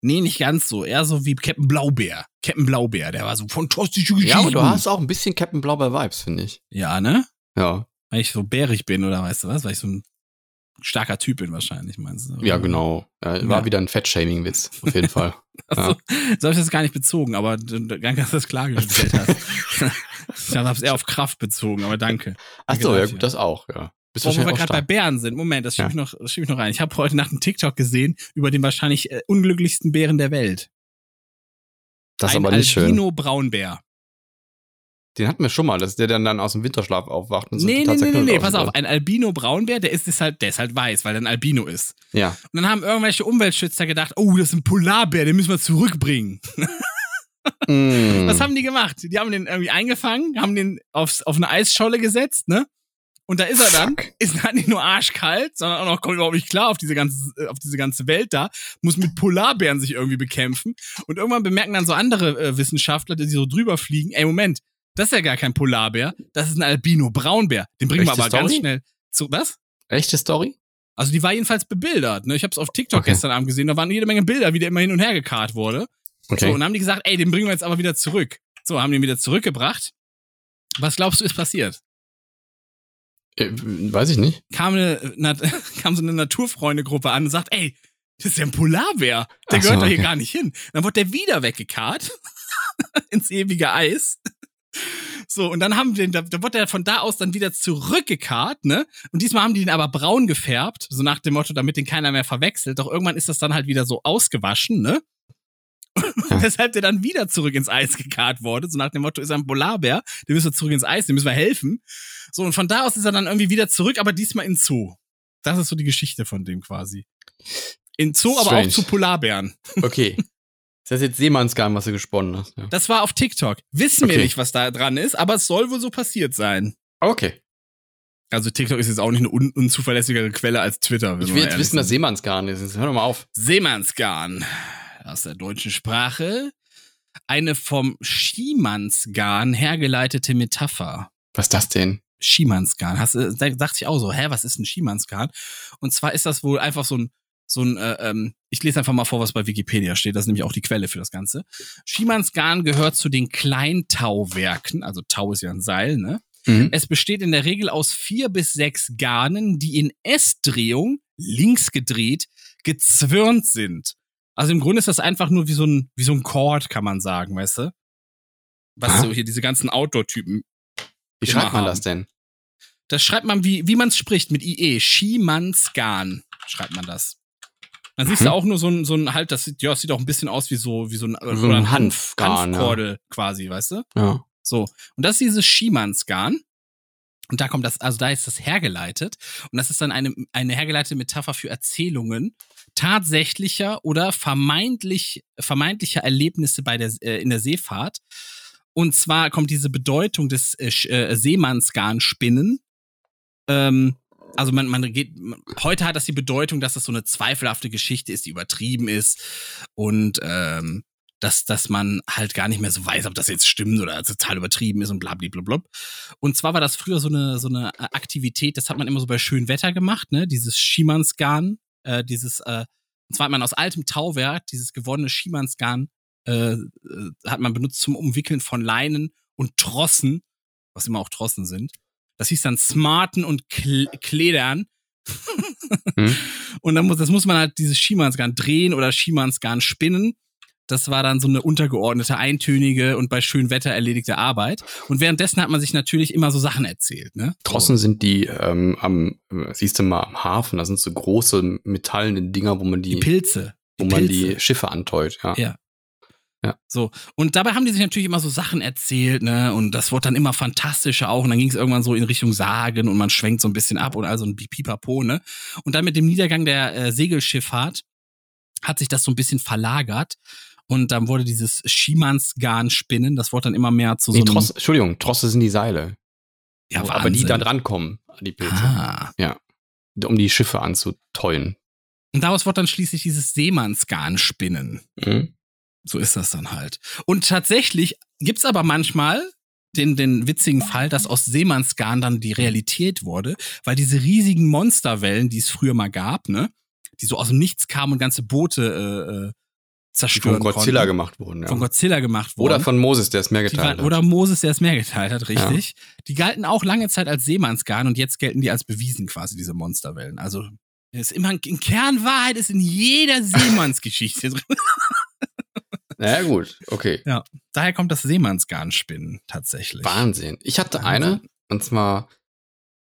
Nee, nicht ganz so. Eher so wie Captain Blaubeer. Captain Blaubeer, der war so fantastische Geschichten. Ja, aber du hast auch ein bisschen Captain Blaubeer-Vibes, finde ich. Ja, ne? Ja. Weil ich so bärig bin oder weißt du was? Weil ich so ein starker Typ bin wahrscheinlich, meinst du? Ja, genau. Ja, war Ja. wieder ein Fettshaming-Witz, auf jeden Fall. <laughs> Achso, so habe ich das gar nicht bezogen, aber danke, dass du das klargestellt hast. <laughs> ich habe es eher auf Kraft bezogen, aber danke. Ach so, ja gut, das auch, ja. Bist wo wir gerade bei. Bären sind. Moment, das schiebe Ja. ich, noch, das schieb ich noch rein. Ich habe heute Nacht einen TikTok gesehen über den wahrscheinlich äh, unglücklichsten Bären der Welt. Das ist Ein aber nicht schön. Albino Braunbär. Den hatten wir schon mal, dass der dann, dann aus dem Winterschlaf aufwacht und so nee, nee, total nee, nee, nee, pass auf. Ein Albino Braunbär, der ist, ist halt, der ist halt weiß, weil er ein Albino ist. Ja. Und dann haben irgendwelche Umweltschützer gedacht, oh, das ist ein Polarbär, den müssen wir zurückbringen. <laughs> Mm. Was haben die gemacht? Die haben den irgendwie eingefangen, haben den aufs, auf eine Eisscholle gesetzt, ne? Und da ist er dann, Fuck. ist halt nicht nur arschkalt, sondern auch noch kommt überhaupt nicht klar auf diese ganze, äh, auf diese ganze Welt da, muss mit Polarbären sich irgendwie bekämpfen. Und irgendwann bemerken dann so andere äh, Wissenschaftler, die so drüber fliegen, ey, Moment, das ist ja gar kein Polarbär, das ist ein Albino-Braunbär. Den bringen wir Echte aber ganz Story? schnell zu, was? Echte Story? Also die war jedenfalls bebildert, ne? Ich hab's auf TikTok Okay. gestern Abend gesehen, da waren jede Menge Bilder, wie der immer hin und her gekarrt wurde. Okay. So, und dann haben die gesagt, ey, den bringen wir jetzt aber wieder zurück. So, haben den wieder zurückgebracht. Was glaubst du, ist passiert? äh, weiß ich nicht. Kam, eine, na, <laughs> kam so eine Naturfreunde-Gruppe an und sagt, ey, das ist ja ein Polarbär. Der Ach so, gehört doch hier okay. gar nicht hin. Dann wurde der wieder weggekarrt <laughs> ins ewige Eis. So, und dann haben wir den, da, da wurde er von da aus dann wieder zurückgekarrt, ne? Und diesmal haben die den aber braun gefärbt, so nach dem Motto, damit den keiner mehr verwechselt. Doch irgendwann ist das dann halt wieder so ausgewaschen, ne? Weshalb der dann wieder zurück ins Eis gekarrt wurde. So nach dem Motto, ist er ein Polarbär, dem müssen wir zurück ins Eis, dem müssen wir helfen. So, und von da aus ist er dann irgendwie wieder zurück, aber diesmal in Zoo. Das ist so die Geschichte von dem quasi. In Zoo, aber Strange. auch zu Polarbären. Okay. Ist das jetzt Seemannsgarn, was du gesponnen hast? Ja. Das war auf TikTok. Wissen wir Okay. nicht, was da dran ist, aber es soll wohl so passiert sein. Okay. Also TikTok ist jetzt auch nicht eine un unzuverlässigere Quelle als Twitter. Ich wir will jetzt wissen, dass sind. Seemannsgarn ist. Hör doch mal auf. Seemannsgarn aus der deutschen Sprache. Eine vom Schiemannsgarn hergeleitete Metapher. Was ist das denn? Schiemannsgarn. Hast, du- da dachte ich auch so, hä, was ist ein Schiemannsgarn? Und zwar ist das wohl einfach so ein, so ein, äh, ähm, ich lese einfach mal vor, was bei Wikipedia steht, das ist nämlich auch die Quelle für das Ganze. Schiemannsgarn gehört zu den Kleintauwerken, also Tau ist ja ein Seil, ne? Mhm. Es besteht in der Regel aus vier bis sechs Garnen, die in S-Drehung, links gedreht, gezwirnt sind. Also im Grunde ist das einfach nur wie so ein, wie so ein Chord, kann man sagen, weißt du? Was Aha. so hier diese ganzen Outdoor-Typen Wie schreibt man haben. das denn? das schreibt man, wie, wie man es spricht, mit IE. Schiemanskan schreibt man das. Dann siehst du Mhm. auch nur so ein, so ein halt, das sieht, ja, das sieht auch ein bisschen aus wie so, wie so ein, So ein Hanfgarn, ja. Hanfkordel quasi, weißt du? Ja. So. Und das ist dieses Schiemanskan. Und da kommt das, also da ist das hergeleitet. Und das ist dann eine, eine hergeleitete Metapher für Erzählungen tatsächlicher oder vermeintlich, vermeintlicher Erlebnisse bei der, äh, in der Seefahrt. Und zwar kommt diese Bedeutung des äh, äh, Seemannsgarnspinnen. Ähm, also man, man geht, man, heute hat das die Bedeutung, dass das so eine zweifelhafte Geschichte ist, die übertrieben ist und ähm, dass, dass man halt gar nicht mehr so weiß, ob das jetzt stimmt oder total übertrieben ist und blablabla. Und zwar war das früher so eine, so eine äh, Aktivität, das hat man immer so bei schönem Wetter gemacht, ne? Dieses Schiemansgarn, äh, dieses, äh, und zwar hat man aus altem Tauwerk, dieses gewonnene Schiemansgarn, äh, äh, hat man benutzt zum Umwickeln von Leinen und Trossen, was immer auch Trossen sind. Das hieß dann Smarten und Kl Kledern. Hm. <laughs> Und dann muss, das muss man halt dieses Schiemansgarn drehen oder Schiemansgarn spinnen. Das war dann so eine untergeordnete, eintönige und bei schönem Wetter erledigte Arbeit. Und währenddessen hat man sich natürlich immer so Sachen erzählt, ne? Trossen sind die ähm, am, äh, siehst du mal, am Hafen, das sind so große metallene Dinger, wo man die, Die Pilze. wo man Pilze. die Schiffe anteut, ja. Ja. Ja. So. Und dabei haben die sich natürlich immer so Sachen erzählt, ne? Und das wurde dann immer fantastischer auch. Und dann ging es irgendwann so in Richtung Sagen und man schwenkt so ein bisschen ab und also ein Pipapo, ne? Und dann mit dem Niedergang der äh, Segelschifffahrt hat sich das so ein bisschen verlagert. Und dann wurde dieses Schiemansgarn-Spinnen, das wurde dann immer mehr zu so Nee, einem. Trosse, Entschuldigung, Trosse sind die Seile. ja, Wo aber die Wahnsinn. dann rankommen an die Pilze, Ah. um die Schiffe anzuteuen. Und daraus wurde dann schließlich dieses Seemannsgarn-Spinnen. Mhm. So ist das dann halt. Und tatsächlich gibt's aber manchmal den, den witzigen Fall, dass aus Seemannsgarn dann die Realität wurde, weil diese riesigen Monsterwellen, die es früher mal gab, ne, die so aus dem Nichts kamen und ganze Boote äh, äh, Die zerstören von Godzilla konnten, gemacht wurden, ja. von Godzilla gemacht wurden. Oder von Moses, der es mehr die geteilt hat. oder Moses, der es mehr geteilt hat, richtig. Die galten auch lange Zeit als Seemannsgarn und jetzt gelten die als bewiesen quasi, diese Monsterwellen. Also ist immer ein Kernwahrheit ist in jeder Seemannsgeschichte drin. Na ja, gut, okay. Daher kommt das Seemannsgarnspinnen tatsächlich. Wahnsinn. Ich hatte Wahnsinn. eine, und zwar,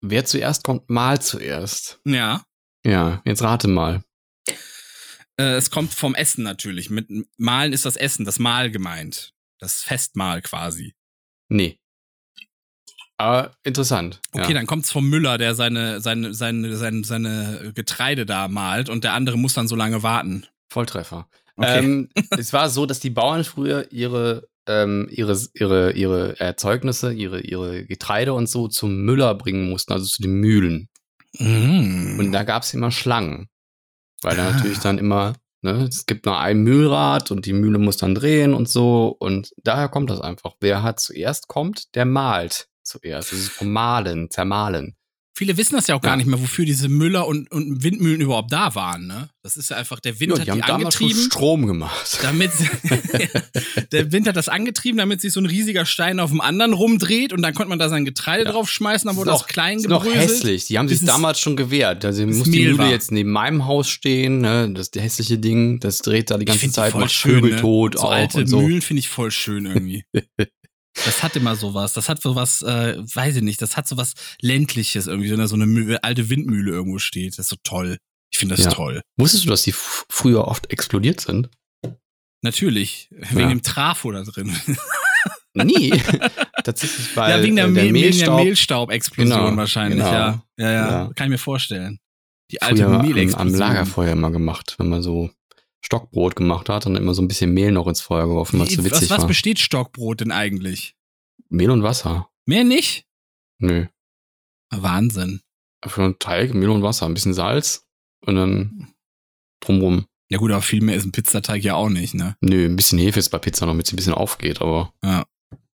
wer zuerst kommt, mal zuerst. Ja. Ja, jetzt rate mal. Äh, es kommt vom Essen natürlich. Mit Malen ist das Essen, das Mahl gemeint. Das Festmahl quasi. Nee. Aber interessant. Okay, ja. dann kommt's vom Müller, der seine, seine, seine, seine, seine Getreide da malt und der andere muss dann so lange warten. Volltreffer. Okay. Ähm, es war so, dass die Bauern früher ihre, ähm, ihre, ihre, ihre Erzeugnisse, ihre, ihre Getreide und so zum Müller bringen mussten, also zu den Mühlen. Mhm. Und da gab es immer Schlangen. Weil da Ah. natürlich dann immer, ne, es gibt nur ein Mühlrad und die Mühle muss dann drehen und so. Und daher kommt das einfach. Wer hat zuerst kommt, der malt zuerst. Das ist vom Malen, zermahlen. Viele wissen das ja auch gar Ja. nicht mehr, wofür diese Müller und, und Windmühlen überhaupt da waren. Ne? Das ist ja einfach, der Wind Ja, hat die haben die damals schon angetrieben. Strom gemacht. damit <laughs> <laughs> der Wind hat das angetrieben, damit sich so ein riesiger Stein auf dem anderen rumdreht und dann konnte man da sein Getreide Ja. draufschmeißen, dann Das wurde das klein ist noch hässlich. Die haben sich damals schon gewehrt. Also muss die Mühle war. jetzt neben meinem Haus stehen. Ne? Das hässliche Ding. Das dreht da die ganze die Zeit, voll macht schön, Vögel ne? tot So alte so. Mühlen finde ich voll schön irgendwie. <laughs> Das hat immer sowas. Das hat sowas, äh, weiß ich nicht, das hat sowas ländliches irgendwie, wenn da so eine alte Windmühle irgendwo steht. Das ist so toll. Ich finde das Ja. toll. Wusstest du, dass die früher oft explodiert sind? Natürlich. Wegen Ja. dem Trafo da drin. <laughs> Nie. Tatsächlich, weil ja, wegen der, äh, Mehl, wegen der Mehlstaub Mehlstaubexplosion Genau, wahrscheinlich, genau. ja. ja. Ja, Ja. Kann ich mir vorstellen. Die alte früher am, am Mehlexplosion. Lagerfeuer immer gemacht, wenn man so Stockbrot gemacht hat und immer so ein bisschen Mehl noch ins Feuer geworfen, es so witzig was, was war. besteht Stockbrot denn eigentlich? Mehl und Wasser. Mehr nicht? Nö. Wahnsinn. Einfach nur Teig, Mehl und Wasser, ein bisschen Salz und dann drumrum. Ja gut, aber viel mehr ist ein Pizzateig ja auch nicht, ne? Nö, ein bisschen Hefe ist bei Pizza noch, damit es ein bisschen aufgeht, aber Ja.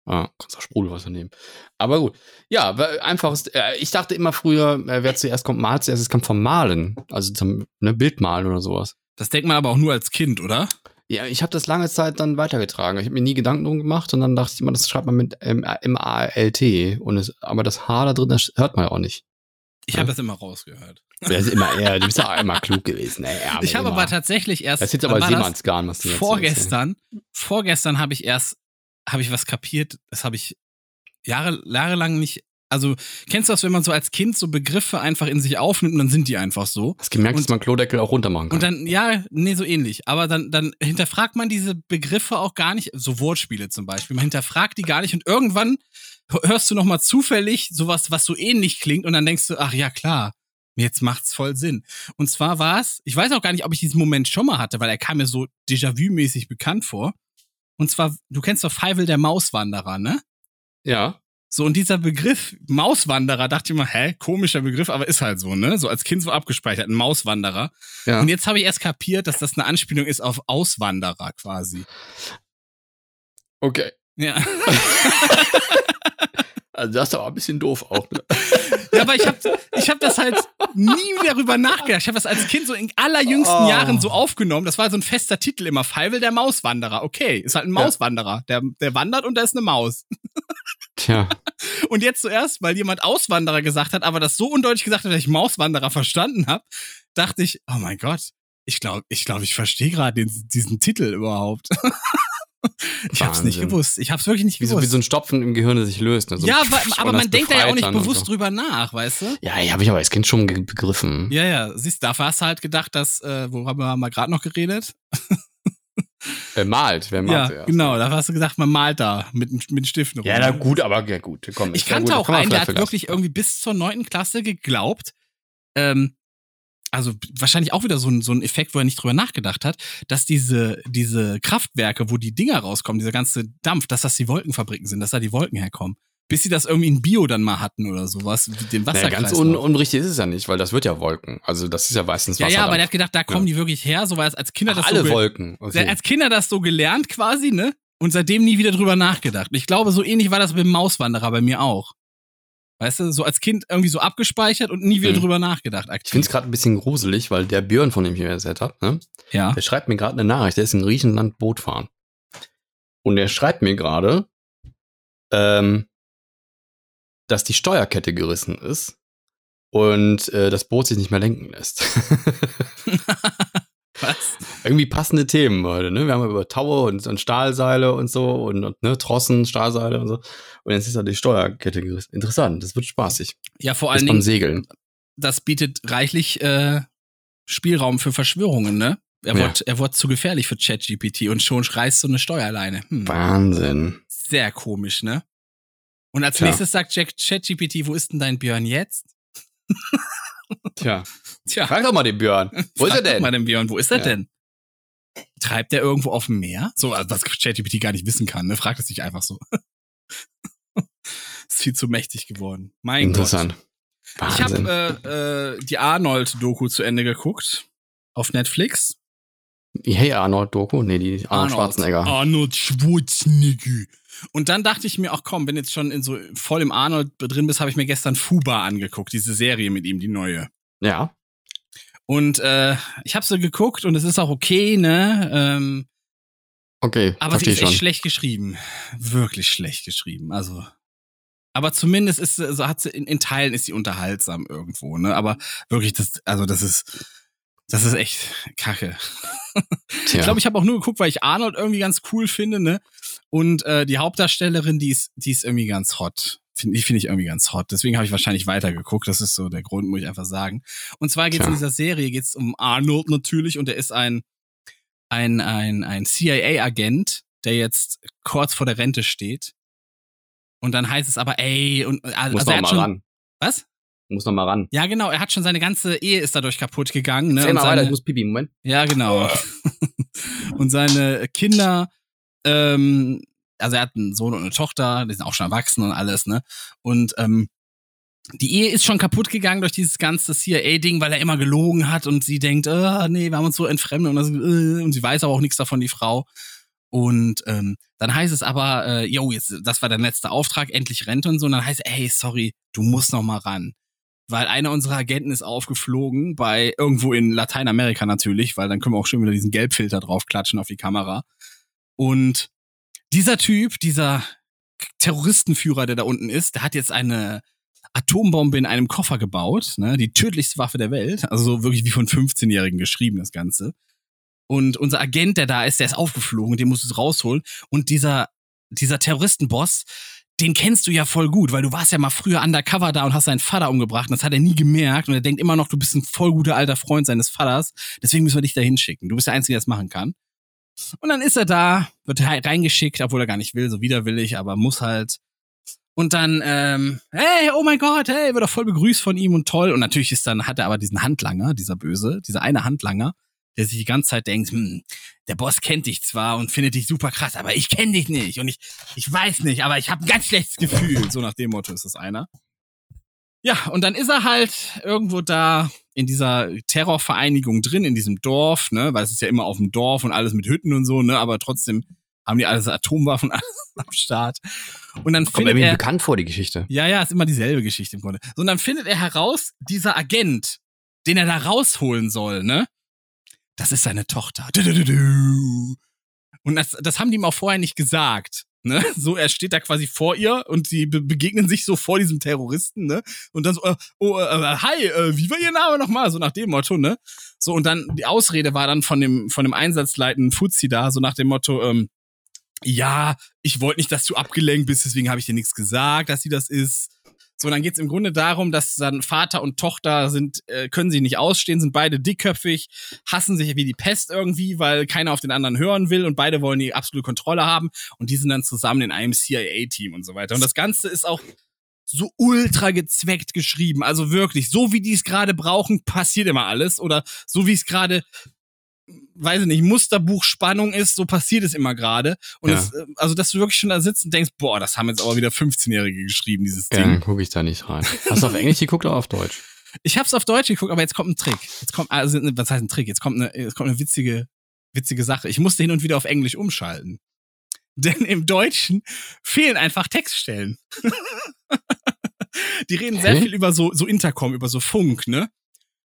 Ah, kannst auch Sprudelwasser nehmen. Aber gut. Ja, weil einfaches, äh, ich dachte immer früher, äh, wer zuerst kommt, malt zuerst, es kommt vom Malen. Also zum ne, Bild malen oder sowas. Das denkt man aber auch nur als Kind, oder? Ja, ich habe das lange Zeit dann weitergetragen. Ich habe mir nie Gedanken drum gemacht und dann dachte ich immer, das schreibt man mit ähm, M-A-L-T. Und es, aber das H da drin, das hört man ja auch nicht. Ich habe das immer rausgehört. Das ist immer, ja, du bist ja <laughs> immer klug gewesen. Ey, ja, ich habe aber tatsächlich erst. Das ist jetzt aber? Seemannsgarn, was du jetzt vorgestern, vorgestern habe ich erst, habe ich was kapiert, das habe ich Jahre, jahrelang nicht, also kennst du das, wenn man so als Kind so Begriffe einfach in sich aufnimmt und dann sind die einfach so? Hast gemerkt, Und- dass man Klodeckel auch runter machen kann. Und dann, ja, nee, so ähnlich. Aber dann, dann hinterfragt man diese Begriffe auch gar nicht, so Wortspiele zum Beispiel. Man hinterfragt die gar nicht und irgendwann hörst du nochmal zufällig sowas, was so ähnlich klingt und dann denkst du, ach ja, klar, jetzt macht's voll Sinn. Und zwar war es, ich weiß auch gar nicht, ob ich diesen Moment schon mal hatte, weil er kam mir so Déjà-vu-mäßig bekannt vor. Und zwar, du kennst doch Feivel der Mauswanderer, ne? ja. So, und dieser Begriff Mauswanderer, dachte ich immer, hä, komischer Begriff, aber ist halt so, ne? So als Kind so abgespeichert, ein Mauswanderer. ja. Und jetzt habe ich erst kapiert, dass das eine Anspielung ist auf Auswanderer quasi. Okay. Ja, <laughs> <laughs> Also das ist aber ein bisschen doof auch. Ne? <laughs> ja aber ich habe ich hab das halt nie darüber nachgedacht. Ich habe das als Kind so in allerjüngsten Oh. Jahren so aufgenommen. Das war so ein fester Titel immer. Feivel der Mauswanderer. Okay, ist halt ein. Mauswanderer. Der, der wandert und da ist eine Maus. Tja. <laughs> Und jetzt zuerst, weil jemand Auswanderer gesagt hat, aber das so undeutlich gesagt hat, dass ich Mauswanderer verstanden habe, dachte ich, oh mein Gott, ich glaube, ich, glaub, ich verstehe gerade diesen Titel überhaupt. <laughs> ich habe es nicht gewusst. Ich habe es wirklich nicht Wie so, gewusst. wie so ein Stopfen im Gehirn, der sich löst. Ne? So ja, aber, man denkt da ja auch nicht bewusst so. drüber nach, weißt du? Ja, ja, habe ich aber als Kind schon begriffen. Ja, ja, siehst, dafür hast du halt gedacht, dass, äh, worüber haben wir gerade noch geredet? <laughs> Äh, malt, wer malt ja, zuerst? genau, dafür hast du gesagt, man malt da mit, mit Stiften rum. Ja, na gut, aber ja gut. Komm, Ich ist ja kannte gut, auch einen, der hat wirklich irgendwie bis zur neunten Klasse geglaubt, ähm, also wahrscheinlich auch wieder so ein, so ein Effekt, wo er nicht drüber nachgedacht hat, dass diese, diese Kraftwerke, wo die Dinger rauskommen, dieser ganze Dampf, dass das die Wolkenfabriken sind, dass da die Wolken herkommen. Bis sie das irgendwie in Bio dann mal hatten oder sowas, den Naja, Wasserkreislauf. ganz un unrichtig ist es ja nicht, weil das wird ja Wolken. Also das ist ja meistens ja, Wasser. ja, aber der hat gedacht, da kommen Ja. die wirklich her, so weil es als Kinder das alle so ge- Wolken. Okay. hat als Kinder das so gelernt quasi, ne? Und seitdem nie wieder drüber nachgedacht. Ich glaube, so ähnlich war das mit dem Mauswanderer bei mir auch. Weißt du, so als Kind irgendwie so abgespeichert und nie wieder Mhm. drüber nachgedacht. Ich Aktiv. finde es gerade ein bisschen gruselig, weil der Björn, von dem ich mir erzählt habe, ne, ja. der schreibt mir gerade eine Nachricht, der ist in Griechenland Boot fahren. Und der schreibt mir gerade, ähm, dass die Steuerkette gerissen ist und äh, das Boot sich nicht mehr lenken lässt. <laughs> <laughs> Was? Irgendwie passende Themen heute, ne? Wir haben über Taue und, und Stahlseile und so und, und ne, Trossen, Stahlseile und so. Und jetzt ist da die Steuerkette gerissen. Interessant, das wird spaßig. Ja, vor beim Dingen, Segeln. das bietet reichlich äh, Spielraum für Verschwörungen, ne? Er Ja. wurde, er wurde zu gefährlich für ChatGPT und schon reißt so eine Steuerleine. Hm. Wahnsinn. Sehr komisch, ne? Und als Tja. nächstes sagt Jack- ChatGPT, wo ist denn dein Björn jetzt? <laughs> Tja, <laughs> Tja. frag doch mal den Björn. Wo ist er Frag doch denn? Mal den Björn, wo ist er Ja. denn? Treibt er irgendwo auf dem Meer? So, also was ChatGPT gar nicht wissen kann, ne? Fragt es sich einfach so. <laughs> ist viel zu mächtig geworden. Mein Interessant. Gott. Ich Wahnsinn. habe äh, äh, die Arnold-Doku zu Ende geguckt. Auf Netflix. Hey Arnold Doku? Nee, die Arnold, Schwarzenegger. Arnold Schwarzenegger. Und dann dachte ich mir, ach komm, wenn jetzt schon in so voll im Arnold drin bist, habe ich mir gestern Fuba angeguckt, diese Serie mit ihm, die neue. Ja. Und äh, ich habe so geguckt und es ist auch okay, ne? Ähm, Okay, aber sie ist schon. echt schlecht geschrieben. Wirklich schlecht geschrieben. Also. Aber zumindest ist sie- so hat sie in, in Teilen ist sie unterhaltsam irgendwo, ne? Aber wirklich, das, also das ist, das ist echt Kacke. Tja. Ich glaube, ich habe auch nur geguckt, weil ich Arnold irgendwie ganz cool finde, ne? Und äh, die Hauptdarstellerin, die ist, die ist irgendwie ganz hot. Find, die finde ich irgendwie ganz hot. Deswegen habe ich wahrscheinlich weitergeguckt. Das ist so der Grund, muss ich einfach sagen. Und zwar geht es in dieser Serie geht's um Arnold natürlich und er ist ein, ein, ein, ein CIA-Agent, der jetzt kurz vor der Rente steht. Und dann heißt es aber, ey, und also Muss er noch hat schon, ran. Was? Muss noch mal ran. Ja, genau, er hat schon seine ganze Ehe ist dadurch kaputt gegangen. Ne? Und mal weiter, seine- ich muss pipi. Moment. ja, genau. <laughs> und seine Kinder, ähm, also er hat einen Sohn und eine Tochter, die sind auch schon erwachsen und alles, ne? Und ähm, die Ehe ist schon kaputt gegangen durch dieses ganze CIA-Ding, weil er immer gelogen hat und sie denkt, ah, nee, wir haben uns so entfremdet und, das, äh, und sie weiß aber auch nichts davon, die Frau. Und ähm, dann heißt es aber, äh, yo, jetzt, das war dein letzter Auftrag, endlich Rente und so. Und dann heißt es, hey, sorry, du musst noch mal ran. Weil einer unserer Agenten ist aufgeflogen bei irgendwo in Lateinamerika natürlich, weil dann können wir auch schön wieder diesen Gelbfilter draufklatschen auf die Kamera. Und dieser Typ, dieser Terroristenführer, der da unten ist, der hat jetzt eine Atombombe in einem Koffer gebaut, ne, die tödlichste Waffe der Welt, also so wirklich wie von 15-Jährigen geschrieben, das Ganze. Und unser Agent, der da ist, der ist aufgeflogen, den musst du rausholen. Und dieser, dieser Terroristenboss, den kennst du ja voll gut, weil du warst ja mal früher undercover da und hast seinen Vater umgebracht und das hat er nie gemerkt und er denkt immer noch, du bist ein voll guter alter Freund seines Vaters. Deswegen müssen wir dich da hinschicken. Du bist der Einzige, der das machen kann. Und dann ist er da, wird reingeschickt, obwohl er gar nicht will, so widerwillig, aber muss halt. Und dann, ähm, hey, oh mein Gott, hey, wird auch voll begrüßt von ihm und toll. Und natürlich ist dann, hat er aber diesen Handlanger, dieser Böse, dieser eine Handlanger, der sich die ganze Zeit denkt, hm, der Boss kennt dich zwar und findet dich super krass, aber ich kenne dich nicht und ich, ich weiß nicht, aber ich habe ein ganz schlechtes Gefühl. So nach dem Motto ist das einer. Ja, und dann ist er halt irgendwo da in dieser Terrorvereinigung drin, in diesem Dorf, ne, weil es ist ja immer auf dem Dorf und alles mit Hütten und so, ne, aber trotzdem haben die alles Atomwaffen alles <laughs> am Start. Und dann Kommt findet er, bekannt vor, die Geschichte. ja, ja, ist immer dieselbe Geschichte im Grunde. So, und dann findet er heraus, dieser Agent, den er da rausholen soll, ne? Das ist seine Tochter. Und das, das haben die ihm auch vorher nicht gesagt. Ne? So, er steht da quasi vor ihr und sie be begegnen sich so vor diesem Terroristen, ne? Und dann so, äh, oh, äh, hi, äh, wie war ihr Name nochmal? So nach dem Motto, ne? So, und dann die Ausrede war dann von dem, von dem einsatzleitenden Fuzzi da, so nach dem Motto, ähm, ja, ich wollte nicht, dass du abgelenkt bist, deswegen habe ich dir nichts gesagt, dass sie das ist. So, dann geht's im Grunde darum, dass dann Vater und Tochter sind, äh, können sich nicht ausstehen, sind beide dickköpfig, hassen sich wie die Pest irgendwie, weil keiner auf den anderen hören will und beide wollen die absolute Kontrolle haben und die sind dann zusammen in einem CIA-Team und so weiter. Und das Ganze ist auch so ultra gezweckt geschrieben. Also wirklich, so wie die es gerade brauchen, passiert immer alles. Oder so wie es gerade, weiß ich nicht, Musterbuch Spannung ist, so passiert es immer gerade. Und Ja. es, äh, also, dass du wirklich schon da sitzt und denkst, boah, das haben jetzt aber wieder 15-Jährige geschrieben, dieses Ja, Ding. dann gucke ich da nicht rein. Hast du auf Englisch geguckt oder auf Deutsch? Ich hab's auf Deutsch geguckt, aber jetzt kommt ein Trick. Jetzt kommt, also, was heißt ein Trick? Jetzt kommt eine, jetzt kommt eine witzige, witzige Sache. Ich musste hin und wieder auf Englisch umschalten. <laughs> Denn im Deutschen fehlen einfach Textstellen. <laughs> Die reden sehr viel über so, so Intercom, über so Funk, ne?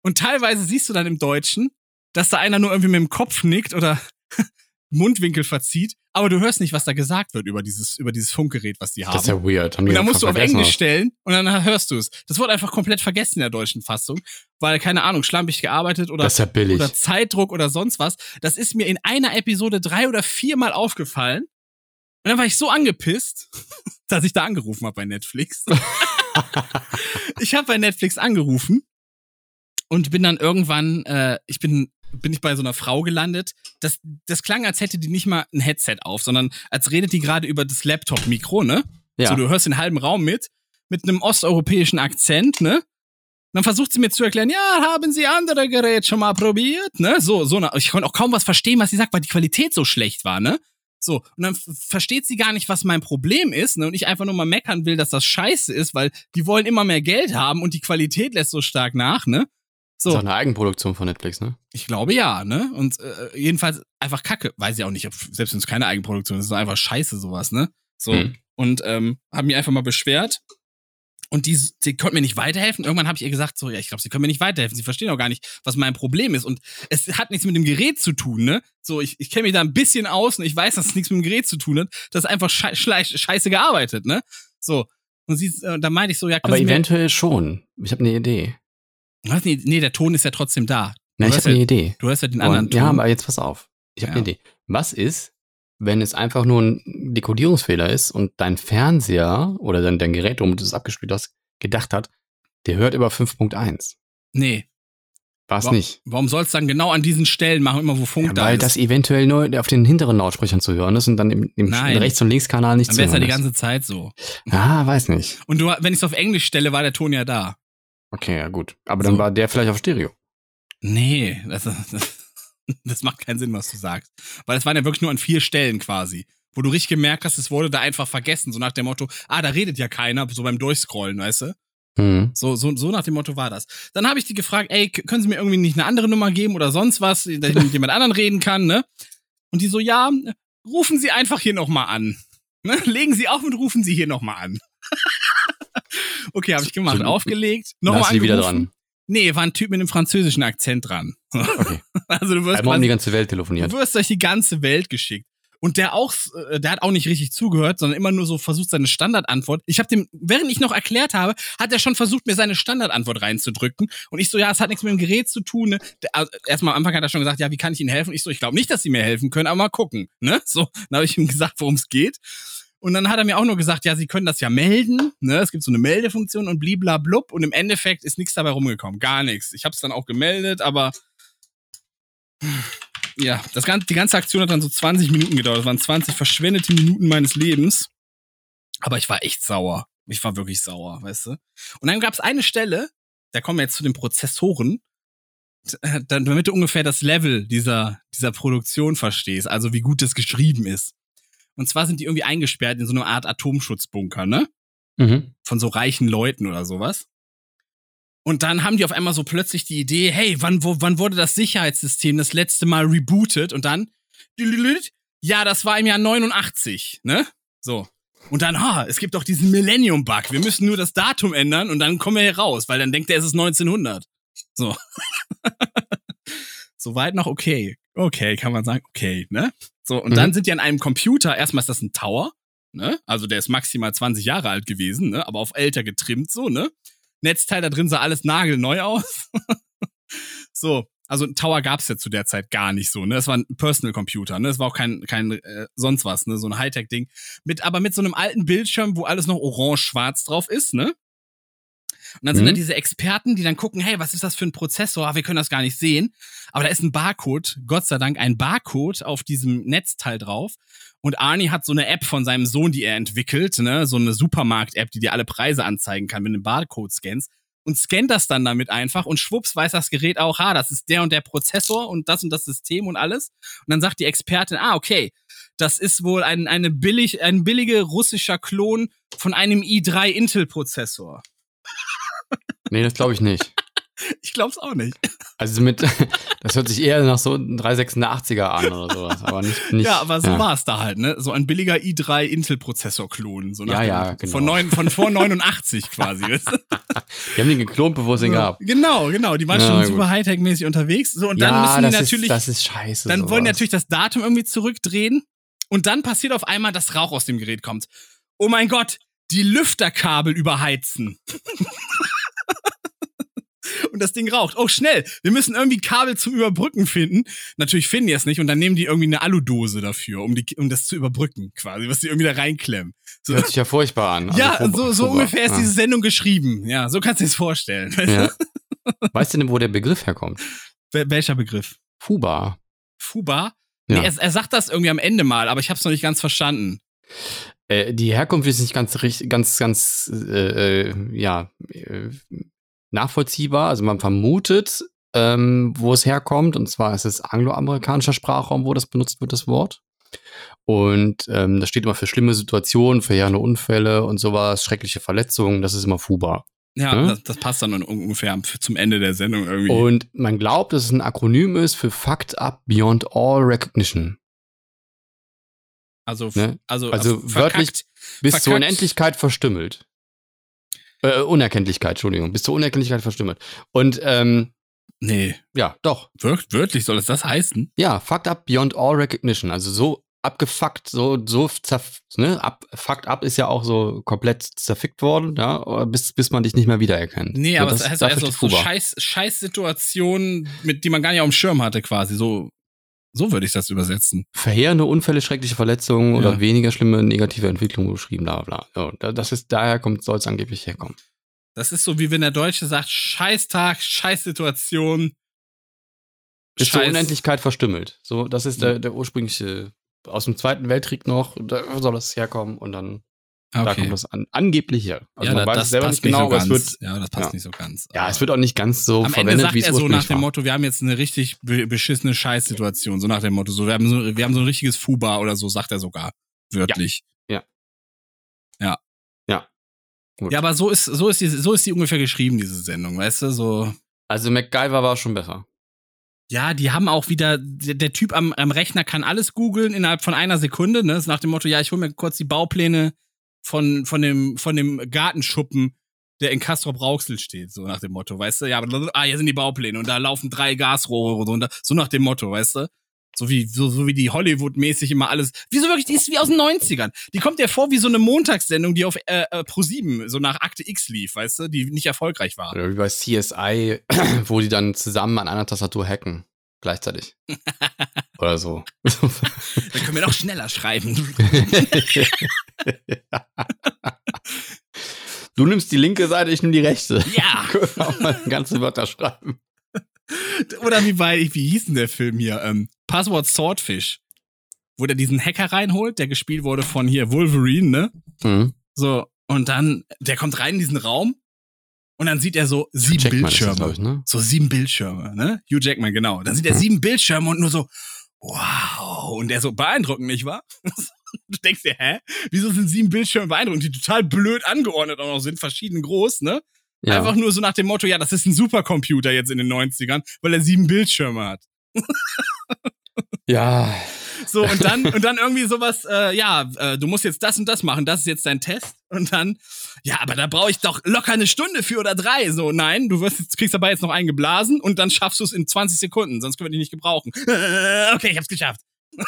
Und teilweise siehst du dann im Deutschen, dass da einer nur irgendwie mit dem Kopf nickt oder <laughs> Mundwinkel verzieht, aber du hörst nicht, was da gesagt wird über dieses, über dieses Funkgerät, was die haben. Das ist ja weird. Haben Und dann musst du auf Englisch stellen und dann hörst du es. Das wurde einfach komplett vergessen in der deutschen Fassung, weil, keine Ahnung, schlampig gearbeitet oder, ja billig. oder Zeitdruck oder sonst was. Das ist mir in einer Episode drei oder viermal aufgefallen. Und dann war ich so angepisst, <laughs> dass ich da angerufen habe bei Netflix. <laughs> ich habe bei Netflix angerufen und bin dann irgendwann, äh, ich bin bin ich bei so einer Frau gelandet. Das, das klang, als hätte die nicht mal ein Headset auf, sondern als redet die gerade über das Laptop-Mikro, ne? Ja. So, du hörst den halben Raum mit, mit einem osteuropäischen Akzent, ne? Dann versucht sie mir zu erklären, ja, haben Sie andere Geräte schon mal probiert, ne? So, so, na, ich konnte auch kaum was verstehen, was sie sagt, weil die Qualität so schlecht war, ne? So, und dann versteht sie gar nicht, was mein Problem ist, ne? Und ich einfach nur mal meckern will, dass das scheiße ist, weil die wollen immer mehr Geld haben und die Qualität lässt so stark nach, ne? Das ist So, auch eine Eigenproduktion von Netflix, ne? ich glaube ja, ne? Und äh, jedenfalls einfach Kacke. Weiß ich auch nicht, ob, selbst wenn es keine Eigenproduktion ist, ist einfach scheiße sowas, ne? So. Hm. Und ähm, haben mich einfach mal beschwert. Und die, die konnten mir nicht weiterhelfen. Irgendwann habe ich ihr gesagt, so, ja, ich glaube, sie können mir nicht weiterhelfen. Sie verstehen auch gar nicht, was mein Problem ist. Und es hat nichts mit dem Gerät zu tun, ne? So, ich, ich kenne mich da ein bisschen aus und ich weiß, dass es nichts mit dem Gerät zu tun hat. Das ist einfach schei- scheiße gearbeitet, ne? So. Und sie, äh, da meinte ich so, ja, Aber eventuell schon. Ich habe eine Idee. Was? Nee, nee, der Ton ist ja trotzdem da. Nein, ich hörst habe eine ja, Idee. du hörst ja den anderen Und, Ton. ja, aber jetzt pass auf. Ich habe Ja. eine Idee. Was ist, wenn es einfach nur ein Dekodierungsfehler ist und dein Fernseher oder dein, dein Gerät, womit du es abgespielt hast, gedacht hat, der hört über 5.1. Nee. War es nicht. Warum soll es dann genau an diesen Stellen machen, immer wo Funk Ja, da weil ist? das eventuell nur auf den hinteren Lautsprechern zu hören ist und dann im, im. Rechts- und Linkskanal nicht dann zu wäre es ja hören die ist. ganze Zeit so. Ah, weiß nicht. Und du, wenn ich es auf Englisch stelle, war der Ton ja da. Okay, ja gut. Aber So. dann war der vielleicht auf Stereo. Nee, das, das, <laughs> das macht keinen Sinn, was du sagst. Weil es waren ja wirklich nur an vier Stellen quasi. Wo du richtig gemerkt hast, es wurde da einfach vergessen. So nach dem Motto, ah, da redet ja keiner, so beim Durchscrollen, weißt du? Hm. So, so, so nach dem Motto war das. Dann habe ich die gefragt, ey, können Sie mir irgendwie nicht eine andere Nummer geben oder sonst was, dass ich mit jemand anderen reden kann, ne? Und die so, ja, rufen Sie einfach hier nochmal an. Ne? Legen Sie auf und rufen Sie hier nochmal an. Okay, habe ich gemacht. So, Aufgelegt, nochmal die wieder angerufen. dran. Nee, war ein Typ mit einem französischen Akzent dran. Okay. <laughs> Also du wirst, Einmal um die quasi, ganze Welt telefoniert. du wirst durch die ganze Welt geschickt. Und der auch, äh, der hat auch nicht richtig zugehört, sondern immer nur so versucht, seine Standardantwort. Ich habe dem, während ich noch erklärt habe, hat er schon versucht, mir seine Standardantwort reinzudrücken. Und ich so, ja, es hat nichts mit dem Gerät zu tun. Ne? Also, erstmal am Anfang hat er schon gesagt, ja, wie kann ich Ihnen helfen? Ich so, ich glaube nicht, dass Sie mir helfen können, aber mal gucken. Ne? So, dann habe ich ihm gesagt, worum es geht. Und dann hat er mir auch nur gesagt, ja, Sie können das ja melden. Ne? Es gibt so eine Meldefunktion und bliblablub. Und im Endeffekt ist nichts dabei rumgekommen. Gar nichts. Ich habe es dann auch gemeldet, aber ja, das ganze, die ganze Aktion hat dann so 20 Minuten gedauert. Das waren 20 verschwendete Minuten meines Lebens. Aber ich war echt sauer. Ich war wirklich sauer, weißt du? Und dann gab es eine Stelle, da kommen wir jetzt zu den Prozessoren, äh, damit du ungefähr das Level dieser, dieser Produktion verstehst, also wie gut das geschrieben ist. Und zwar sind die irgendwie eingesperrt in so einer Art Atomschutzbunker, ne? Mhm. von so reichen Leuten oder sowas. Und dann haben die auf einmal so plötzlich die Idee, hey, wann, wo, wann wurde das Sicherheitssystem das letzte Mal rebootet? Und dann, ja, das war im Jahr 89, ne? So. Und dann, ha, es gibt doch diesen Millennium-Bug. Wir müssen nur das Datum ändern und dann kommen wir hier raus, weil dann denkt er, es ist 1900. So. <laughs> Soweit noch okay. Okay, kann man sagen, okay, ne? So, und Mhm. dann sind die an einem Computer, erstmal ist das ein Tower, ne? Also der ist maximal 20 Jahre alt gewesen, ne? Aber auf älter getrimmt, so, ne? Netzteil da drin sah alles nagelneu aus. <laughs> so, also ein Tower gab's ja zu der Zeit gar nicht so, ne? Das war ein Personal Computer, ne? Das war auch kein, kein äh, sonst was, ne? So ein Hightech-Ding. Mit, aber mit so einem alten Bildschirm, wo alles noch orange-schwarz drauf ist, ne? Und dann sind Mhm. da diese Experten, die dann gucken, hey, was ist das für ein Prozessor? Ah, wir können das gar nicht sehen. Aber da ist ein Barcode, Gott sei Dank ein Barcode auf diesem Netzteil drauf. Und Arnie hat so eine App von seinem Sohn, die er entwickelt, ne, so eine Supermarkt-App, die dir alle Preise anzeigen kann, wenn du einen Barcode scannst. Und scannt das dann damit einfach und schwupps weiß das Gerät auch, ah, das ist der und der Prozessor und das und das System und alles. Und dann sagt die Expertin, ah, okay, das ist wohl ein, eine billig, ein billiger russischer Klon von einem i3 Intel-Prozessor. Nee, das glaube ich nicht. <laughs> Ich glaub's auch nicht. Also mit, <laughs> das hört sich eher nach so einem 386er an oder sowas, aber nicht, nicht ja, aber so ja. war es da halt, ne? So ein billiger i3 Intel-Prozessor-Klon. So Ja, ja, genau. Von, neun, von vor 89 <laughs> quasi, weißt du? Die haben den geklont, bevor es den gab. Genau, genau. Die waren Ja, schon gut. super Hightech-mäßig unterwegs. So, und dann müssen die natürlich, ist, das ist scheiße. dann wollen die sowas. natürlich das Datum irgendwie zurückdrehen. Und dann passiert auf einmal, dass Rauch aus dem Gerät kommt. Oh mein Gott, die Lüfterkabel überheizen. Und das Ding raucht. Oh, schnell. Wir müssen irgendwie Kabel zum Überbrücken finden. Natürlich finden die es nicht und dann nehmen die irgendwie eine Aludose dafür, um, die, um das zu überbrücken, quasi, was die irgendwie da reinklemmen. So, Hört sich ja furchtbar an. Also ja, furchtbar- so, so ungefähr ist ja. diese Sendung geschrieben. Ja, so kannst du dir das vorstellen. Ja. <laughs> Weißt du denn, wo der Begriff herkommt? Wel- Welcher Begriff? Fuba. Fuba? Ja. Nee, er, er sagt das irgendwie am Ende mal, aber ich habe es noch nicht ganz verstanden. Äh, die Herkunft ist nicht ganz richtig, ganz, ganz, äh, äh, ja, äh, nachvollziehbar. Also man vermutet, ähm, wo es herkommt. Und zwar ist es angloamerikanischer Sprachraum, wo das benutzt wird, das Wort. Und ähm, das steht immer für schlimme Situationen, verheerende Unfälle und sowas, schreckliche Verletzungen. Das ist immer Fuba. Ja, Hm? das, das passt dann ungefähr zum Ende der Sendung irgendwie. Und man glaubt, dass es ein Akronym ist für Fucked Up Beyond All Recognition. Also, ne? also, Also verkackt. wörtlich bis zur. Unendlichkeit verstümmelt. Äh, Unerkenntlichkeit, Entschuldigung, bis zur Unerkenntlichkeit verstümmelt. Und ähm, Nee, ja, doch. wör wörtlich soll es das heißen? Ja, fucked up beyond all recognition. Also so abgefuckt, so, so zerf ne? Ab, fucked up ist ja auch so komplett zerfickt worden, ja, bis, bis man dich nicht mehr wiedererkennt. Nee, so, aber das, es heißt also so scheiß, scheiß Situationen, mit die man gar nicht auf dem Schirm hatte, quasi. So, So würde ich das übersetzen. Verheerende Unfälle, schreckliche Verletzungen Ja. oder weniger schlimme negative Entwicklungen beschrieben, bla bla. Ja, da- das ist, daher kommt, soll es angeblich herkommen. Das ist so, wie wenn der Deutsche sagt, scheiß Tag, scheiß Situation. Bis zur scheiß- Unendlichkeit verstümmelt. So, das ist der, der ursprüngliche, aus dem Zweiten Weltkrieg noch, da soll das herkommen und dann, da Okay. kommt das an, angeblich her. Also ja, man da, weiß das selber nicht genau, so aber es wird, ja, das passt ja. nicht so ganz. ja, es wird auch nicht ganz so Am Ende verwendet, wie es er so nach ursprünglich dem. Motto, wir haben jetzt eine richtig be- beschissene Scheißsituation, so nach dem Motto, so wir haben so, wir haben so ein richtiges Fuba oder so, sagt er sogar wörtlich. Ja. Ja. Ja. Gut. Ja, aber so ist so ist die so ist die ungefähr geschrieben diese Sendung, weißt du, so Also MacGyver war schon besser. Ja, die haben auch wieder, der, Typ am, am Rechner kann alles googeln innerhalb von einer Sekunde, ne? So nach dem Motto, ja, ich hole mir kurz die Baupläne von, von, dem, von dem Gartenschuppen, der in Castrop Rauxel steht, so nach dem Motto, weißt du? Ja, aber, ah, hier sind die Baupläne und da laufen drei Gasrohre so, so nach dem Motto, weißt du? So wie, so, so wie die Hollywood-mäßig immer alles. Wieso wirklich, die ist wie aus den 90ern. Die kommt ja vor wie so eine Montagssendung, die auf äh, äh, Pro7 so nach Akte X lief, weißt du, die nicht erfolgreich war. Oder wie bei CSI, <clears throat> wo die dann zusammen an einer Tastatur hacken. Gleichzeitig. <laughs> Oder so. <laughs> Dann können wir doch schneller schreiben. <laughs> du nimmst die linke Seite, ich nehme die rechte. Ja! Können wir auch mal ganze Wörter schreiben. Oder wie bei, wie hieß denn der Film hier? Ähm, Passwort Swordfish. Wo der diesen Hacker reinholt, der gespielt wurde von hier Wolverine, ne? Mhm. So, und dann, der kommt rein in diesen Raum und dann sieht er so sieben Jackman das, Bildschirme. glaub ich, ne? So sieben Bildschirme, ne? Hugh Jackman, genau. Dann sieht er Mhm. sieben Bildschirme und nur so, wow. Und der so beeindruckend, nicht wahr? <laughs> Du denkst dir, hä? Wieso sind sieben Bildschirme beeindruckend, die total blöd angeordnet auch noch sind, verschieden groß, ne? Ja. Einfach nur so nach dem Motto, ja, das ist ein Supercomputer jetzt in den 90ern, weil er sieben Bildschirme hat. <laughs> ja. So, und dann, und dann irgendwie sowas, äh, ja, äh, du musst jetzt das und das machen, das ist jetzt dein Test. Und dann, ja, aber da brauche ich doch locker eine Stunde für oder drei. So, nein, du wirst jetzt, kriegst dabei jetzt noch einen geblasen und dann schaffst du es in 20 Sekunden, sonst können wir dich nicht gebrauchen. Äh, okay, ich hab's geschafft. <laughs>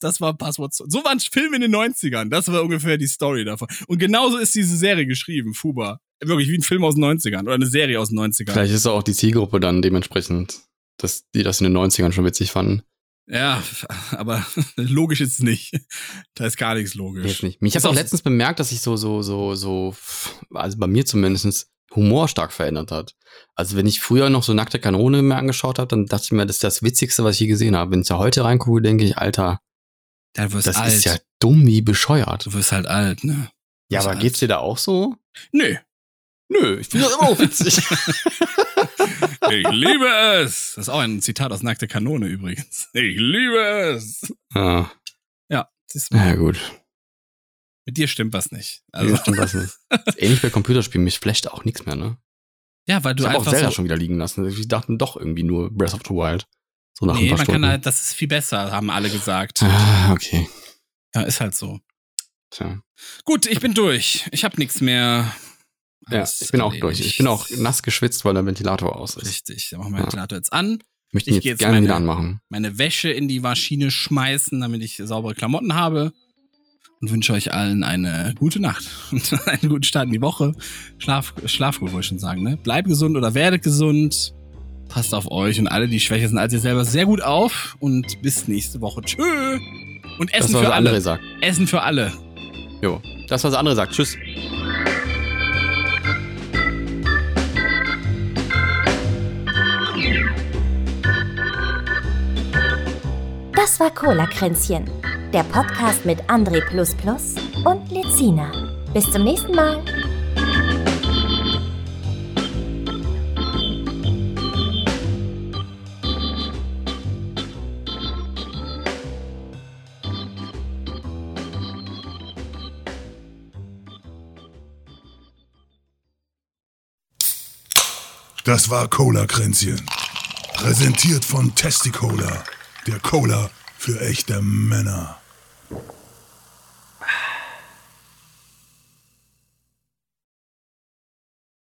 Das war Passwort. So war ein Film in den 90ern. Das war ungefähr die Story davon. Und genauso ist diese Serie geschrieben, Fuba. Wirklich wie ein Film aus den 90ern oder eine Serie aus den 90ern. Vielleicht ist auch die Zielgruppe dann dementsprechend, dass die das in den 90ern schon witzig fanden. Ja, <laughs> aber <laughs> logisch ist es nicht. Da ist gar nichts logisch. Jetzt nicht. Mich hat auch auch- letztens bemerkt, dass sich so, so, so, so, also bei mir zumindest Humor stark verändert hat. Also wenn ich früher noch so nackte Kanone mir angeschaut habe, dann dachte ich mir, das ist das Witzigste, was ich je gesehen habe. Wenn ich da heute reingucke, denke ich, Alter, Da wirst das alt. ist ja dumm wie bescheuert. Du wirst halt alt, ne? Ja, aber alt. geht's dir da auch so? Nö. Nö, ich finde das immer noch witzig. <laughs> Ich liebe es. Das ist auch ein Zitat aus Nackte Kanone übrigens. Ich liebe es. ah, Ja, siehst du, ja gut. mit dir stimmt was nicht. Also, Also, stimmt was nicht. <laughs> Ist ähnlich bei Computerspielen, mich flasht auch nichts mehr, ne? ja, weil Ich du habe auch einfach Zelda so, schon wieder liegen lassen. Ich dachte doch irgendwie nur Breath of the Wild. So nach ein Nee, paar man Stunden. kann halt, das ist viel besser, haben alle gesagt. ah, okay. Ja, ist halt so. Tja. Gut, ich bin durch. Ich habe nichts mehr. Ja, ich bin auch durch. Ich bin auch nass geschwitzt, weil der Ventilator aus ist. Richtig, dann machen wir den. Ventilator jetzt an. Ich möchte Ich ihn jetzt jetzt gerne meine- wieder anmachen. meine Wäsche in die Maschine schmeißen, damit ich saubere Klamotten habe. Und wünsche euch allen eine gute Nacht <laughs> und einen guten Start in die Woche. Schlaf, schlaf gut, wollte ich schon sagen. Ne? Bleibt gesund oder werdet gesund. Passt auf euch und alle, die schwächer sind als ihr selber, sehr gut auf. Und bis nächste Woche. Tschö. Und Das, Essen was für alle. sagt. Essen für alle. Jo. Das, was der andere sagt. Tschüss. Das war Cola-Kränzchen, der Podcast mit André und Lezina. Bis zum nächsten Mal. Das war Cola-Kränzchen. Präsentiert von Testicola, der Cola für echte Männer.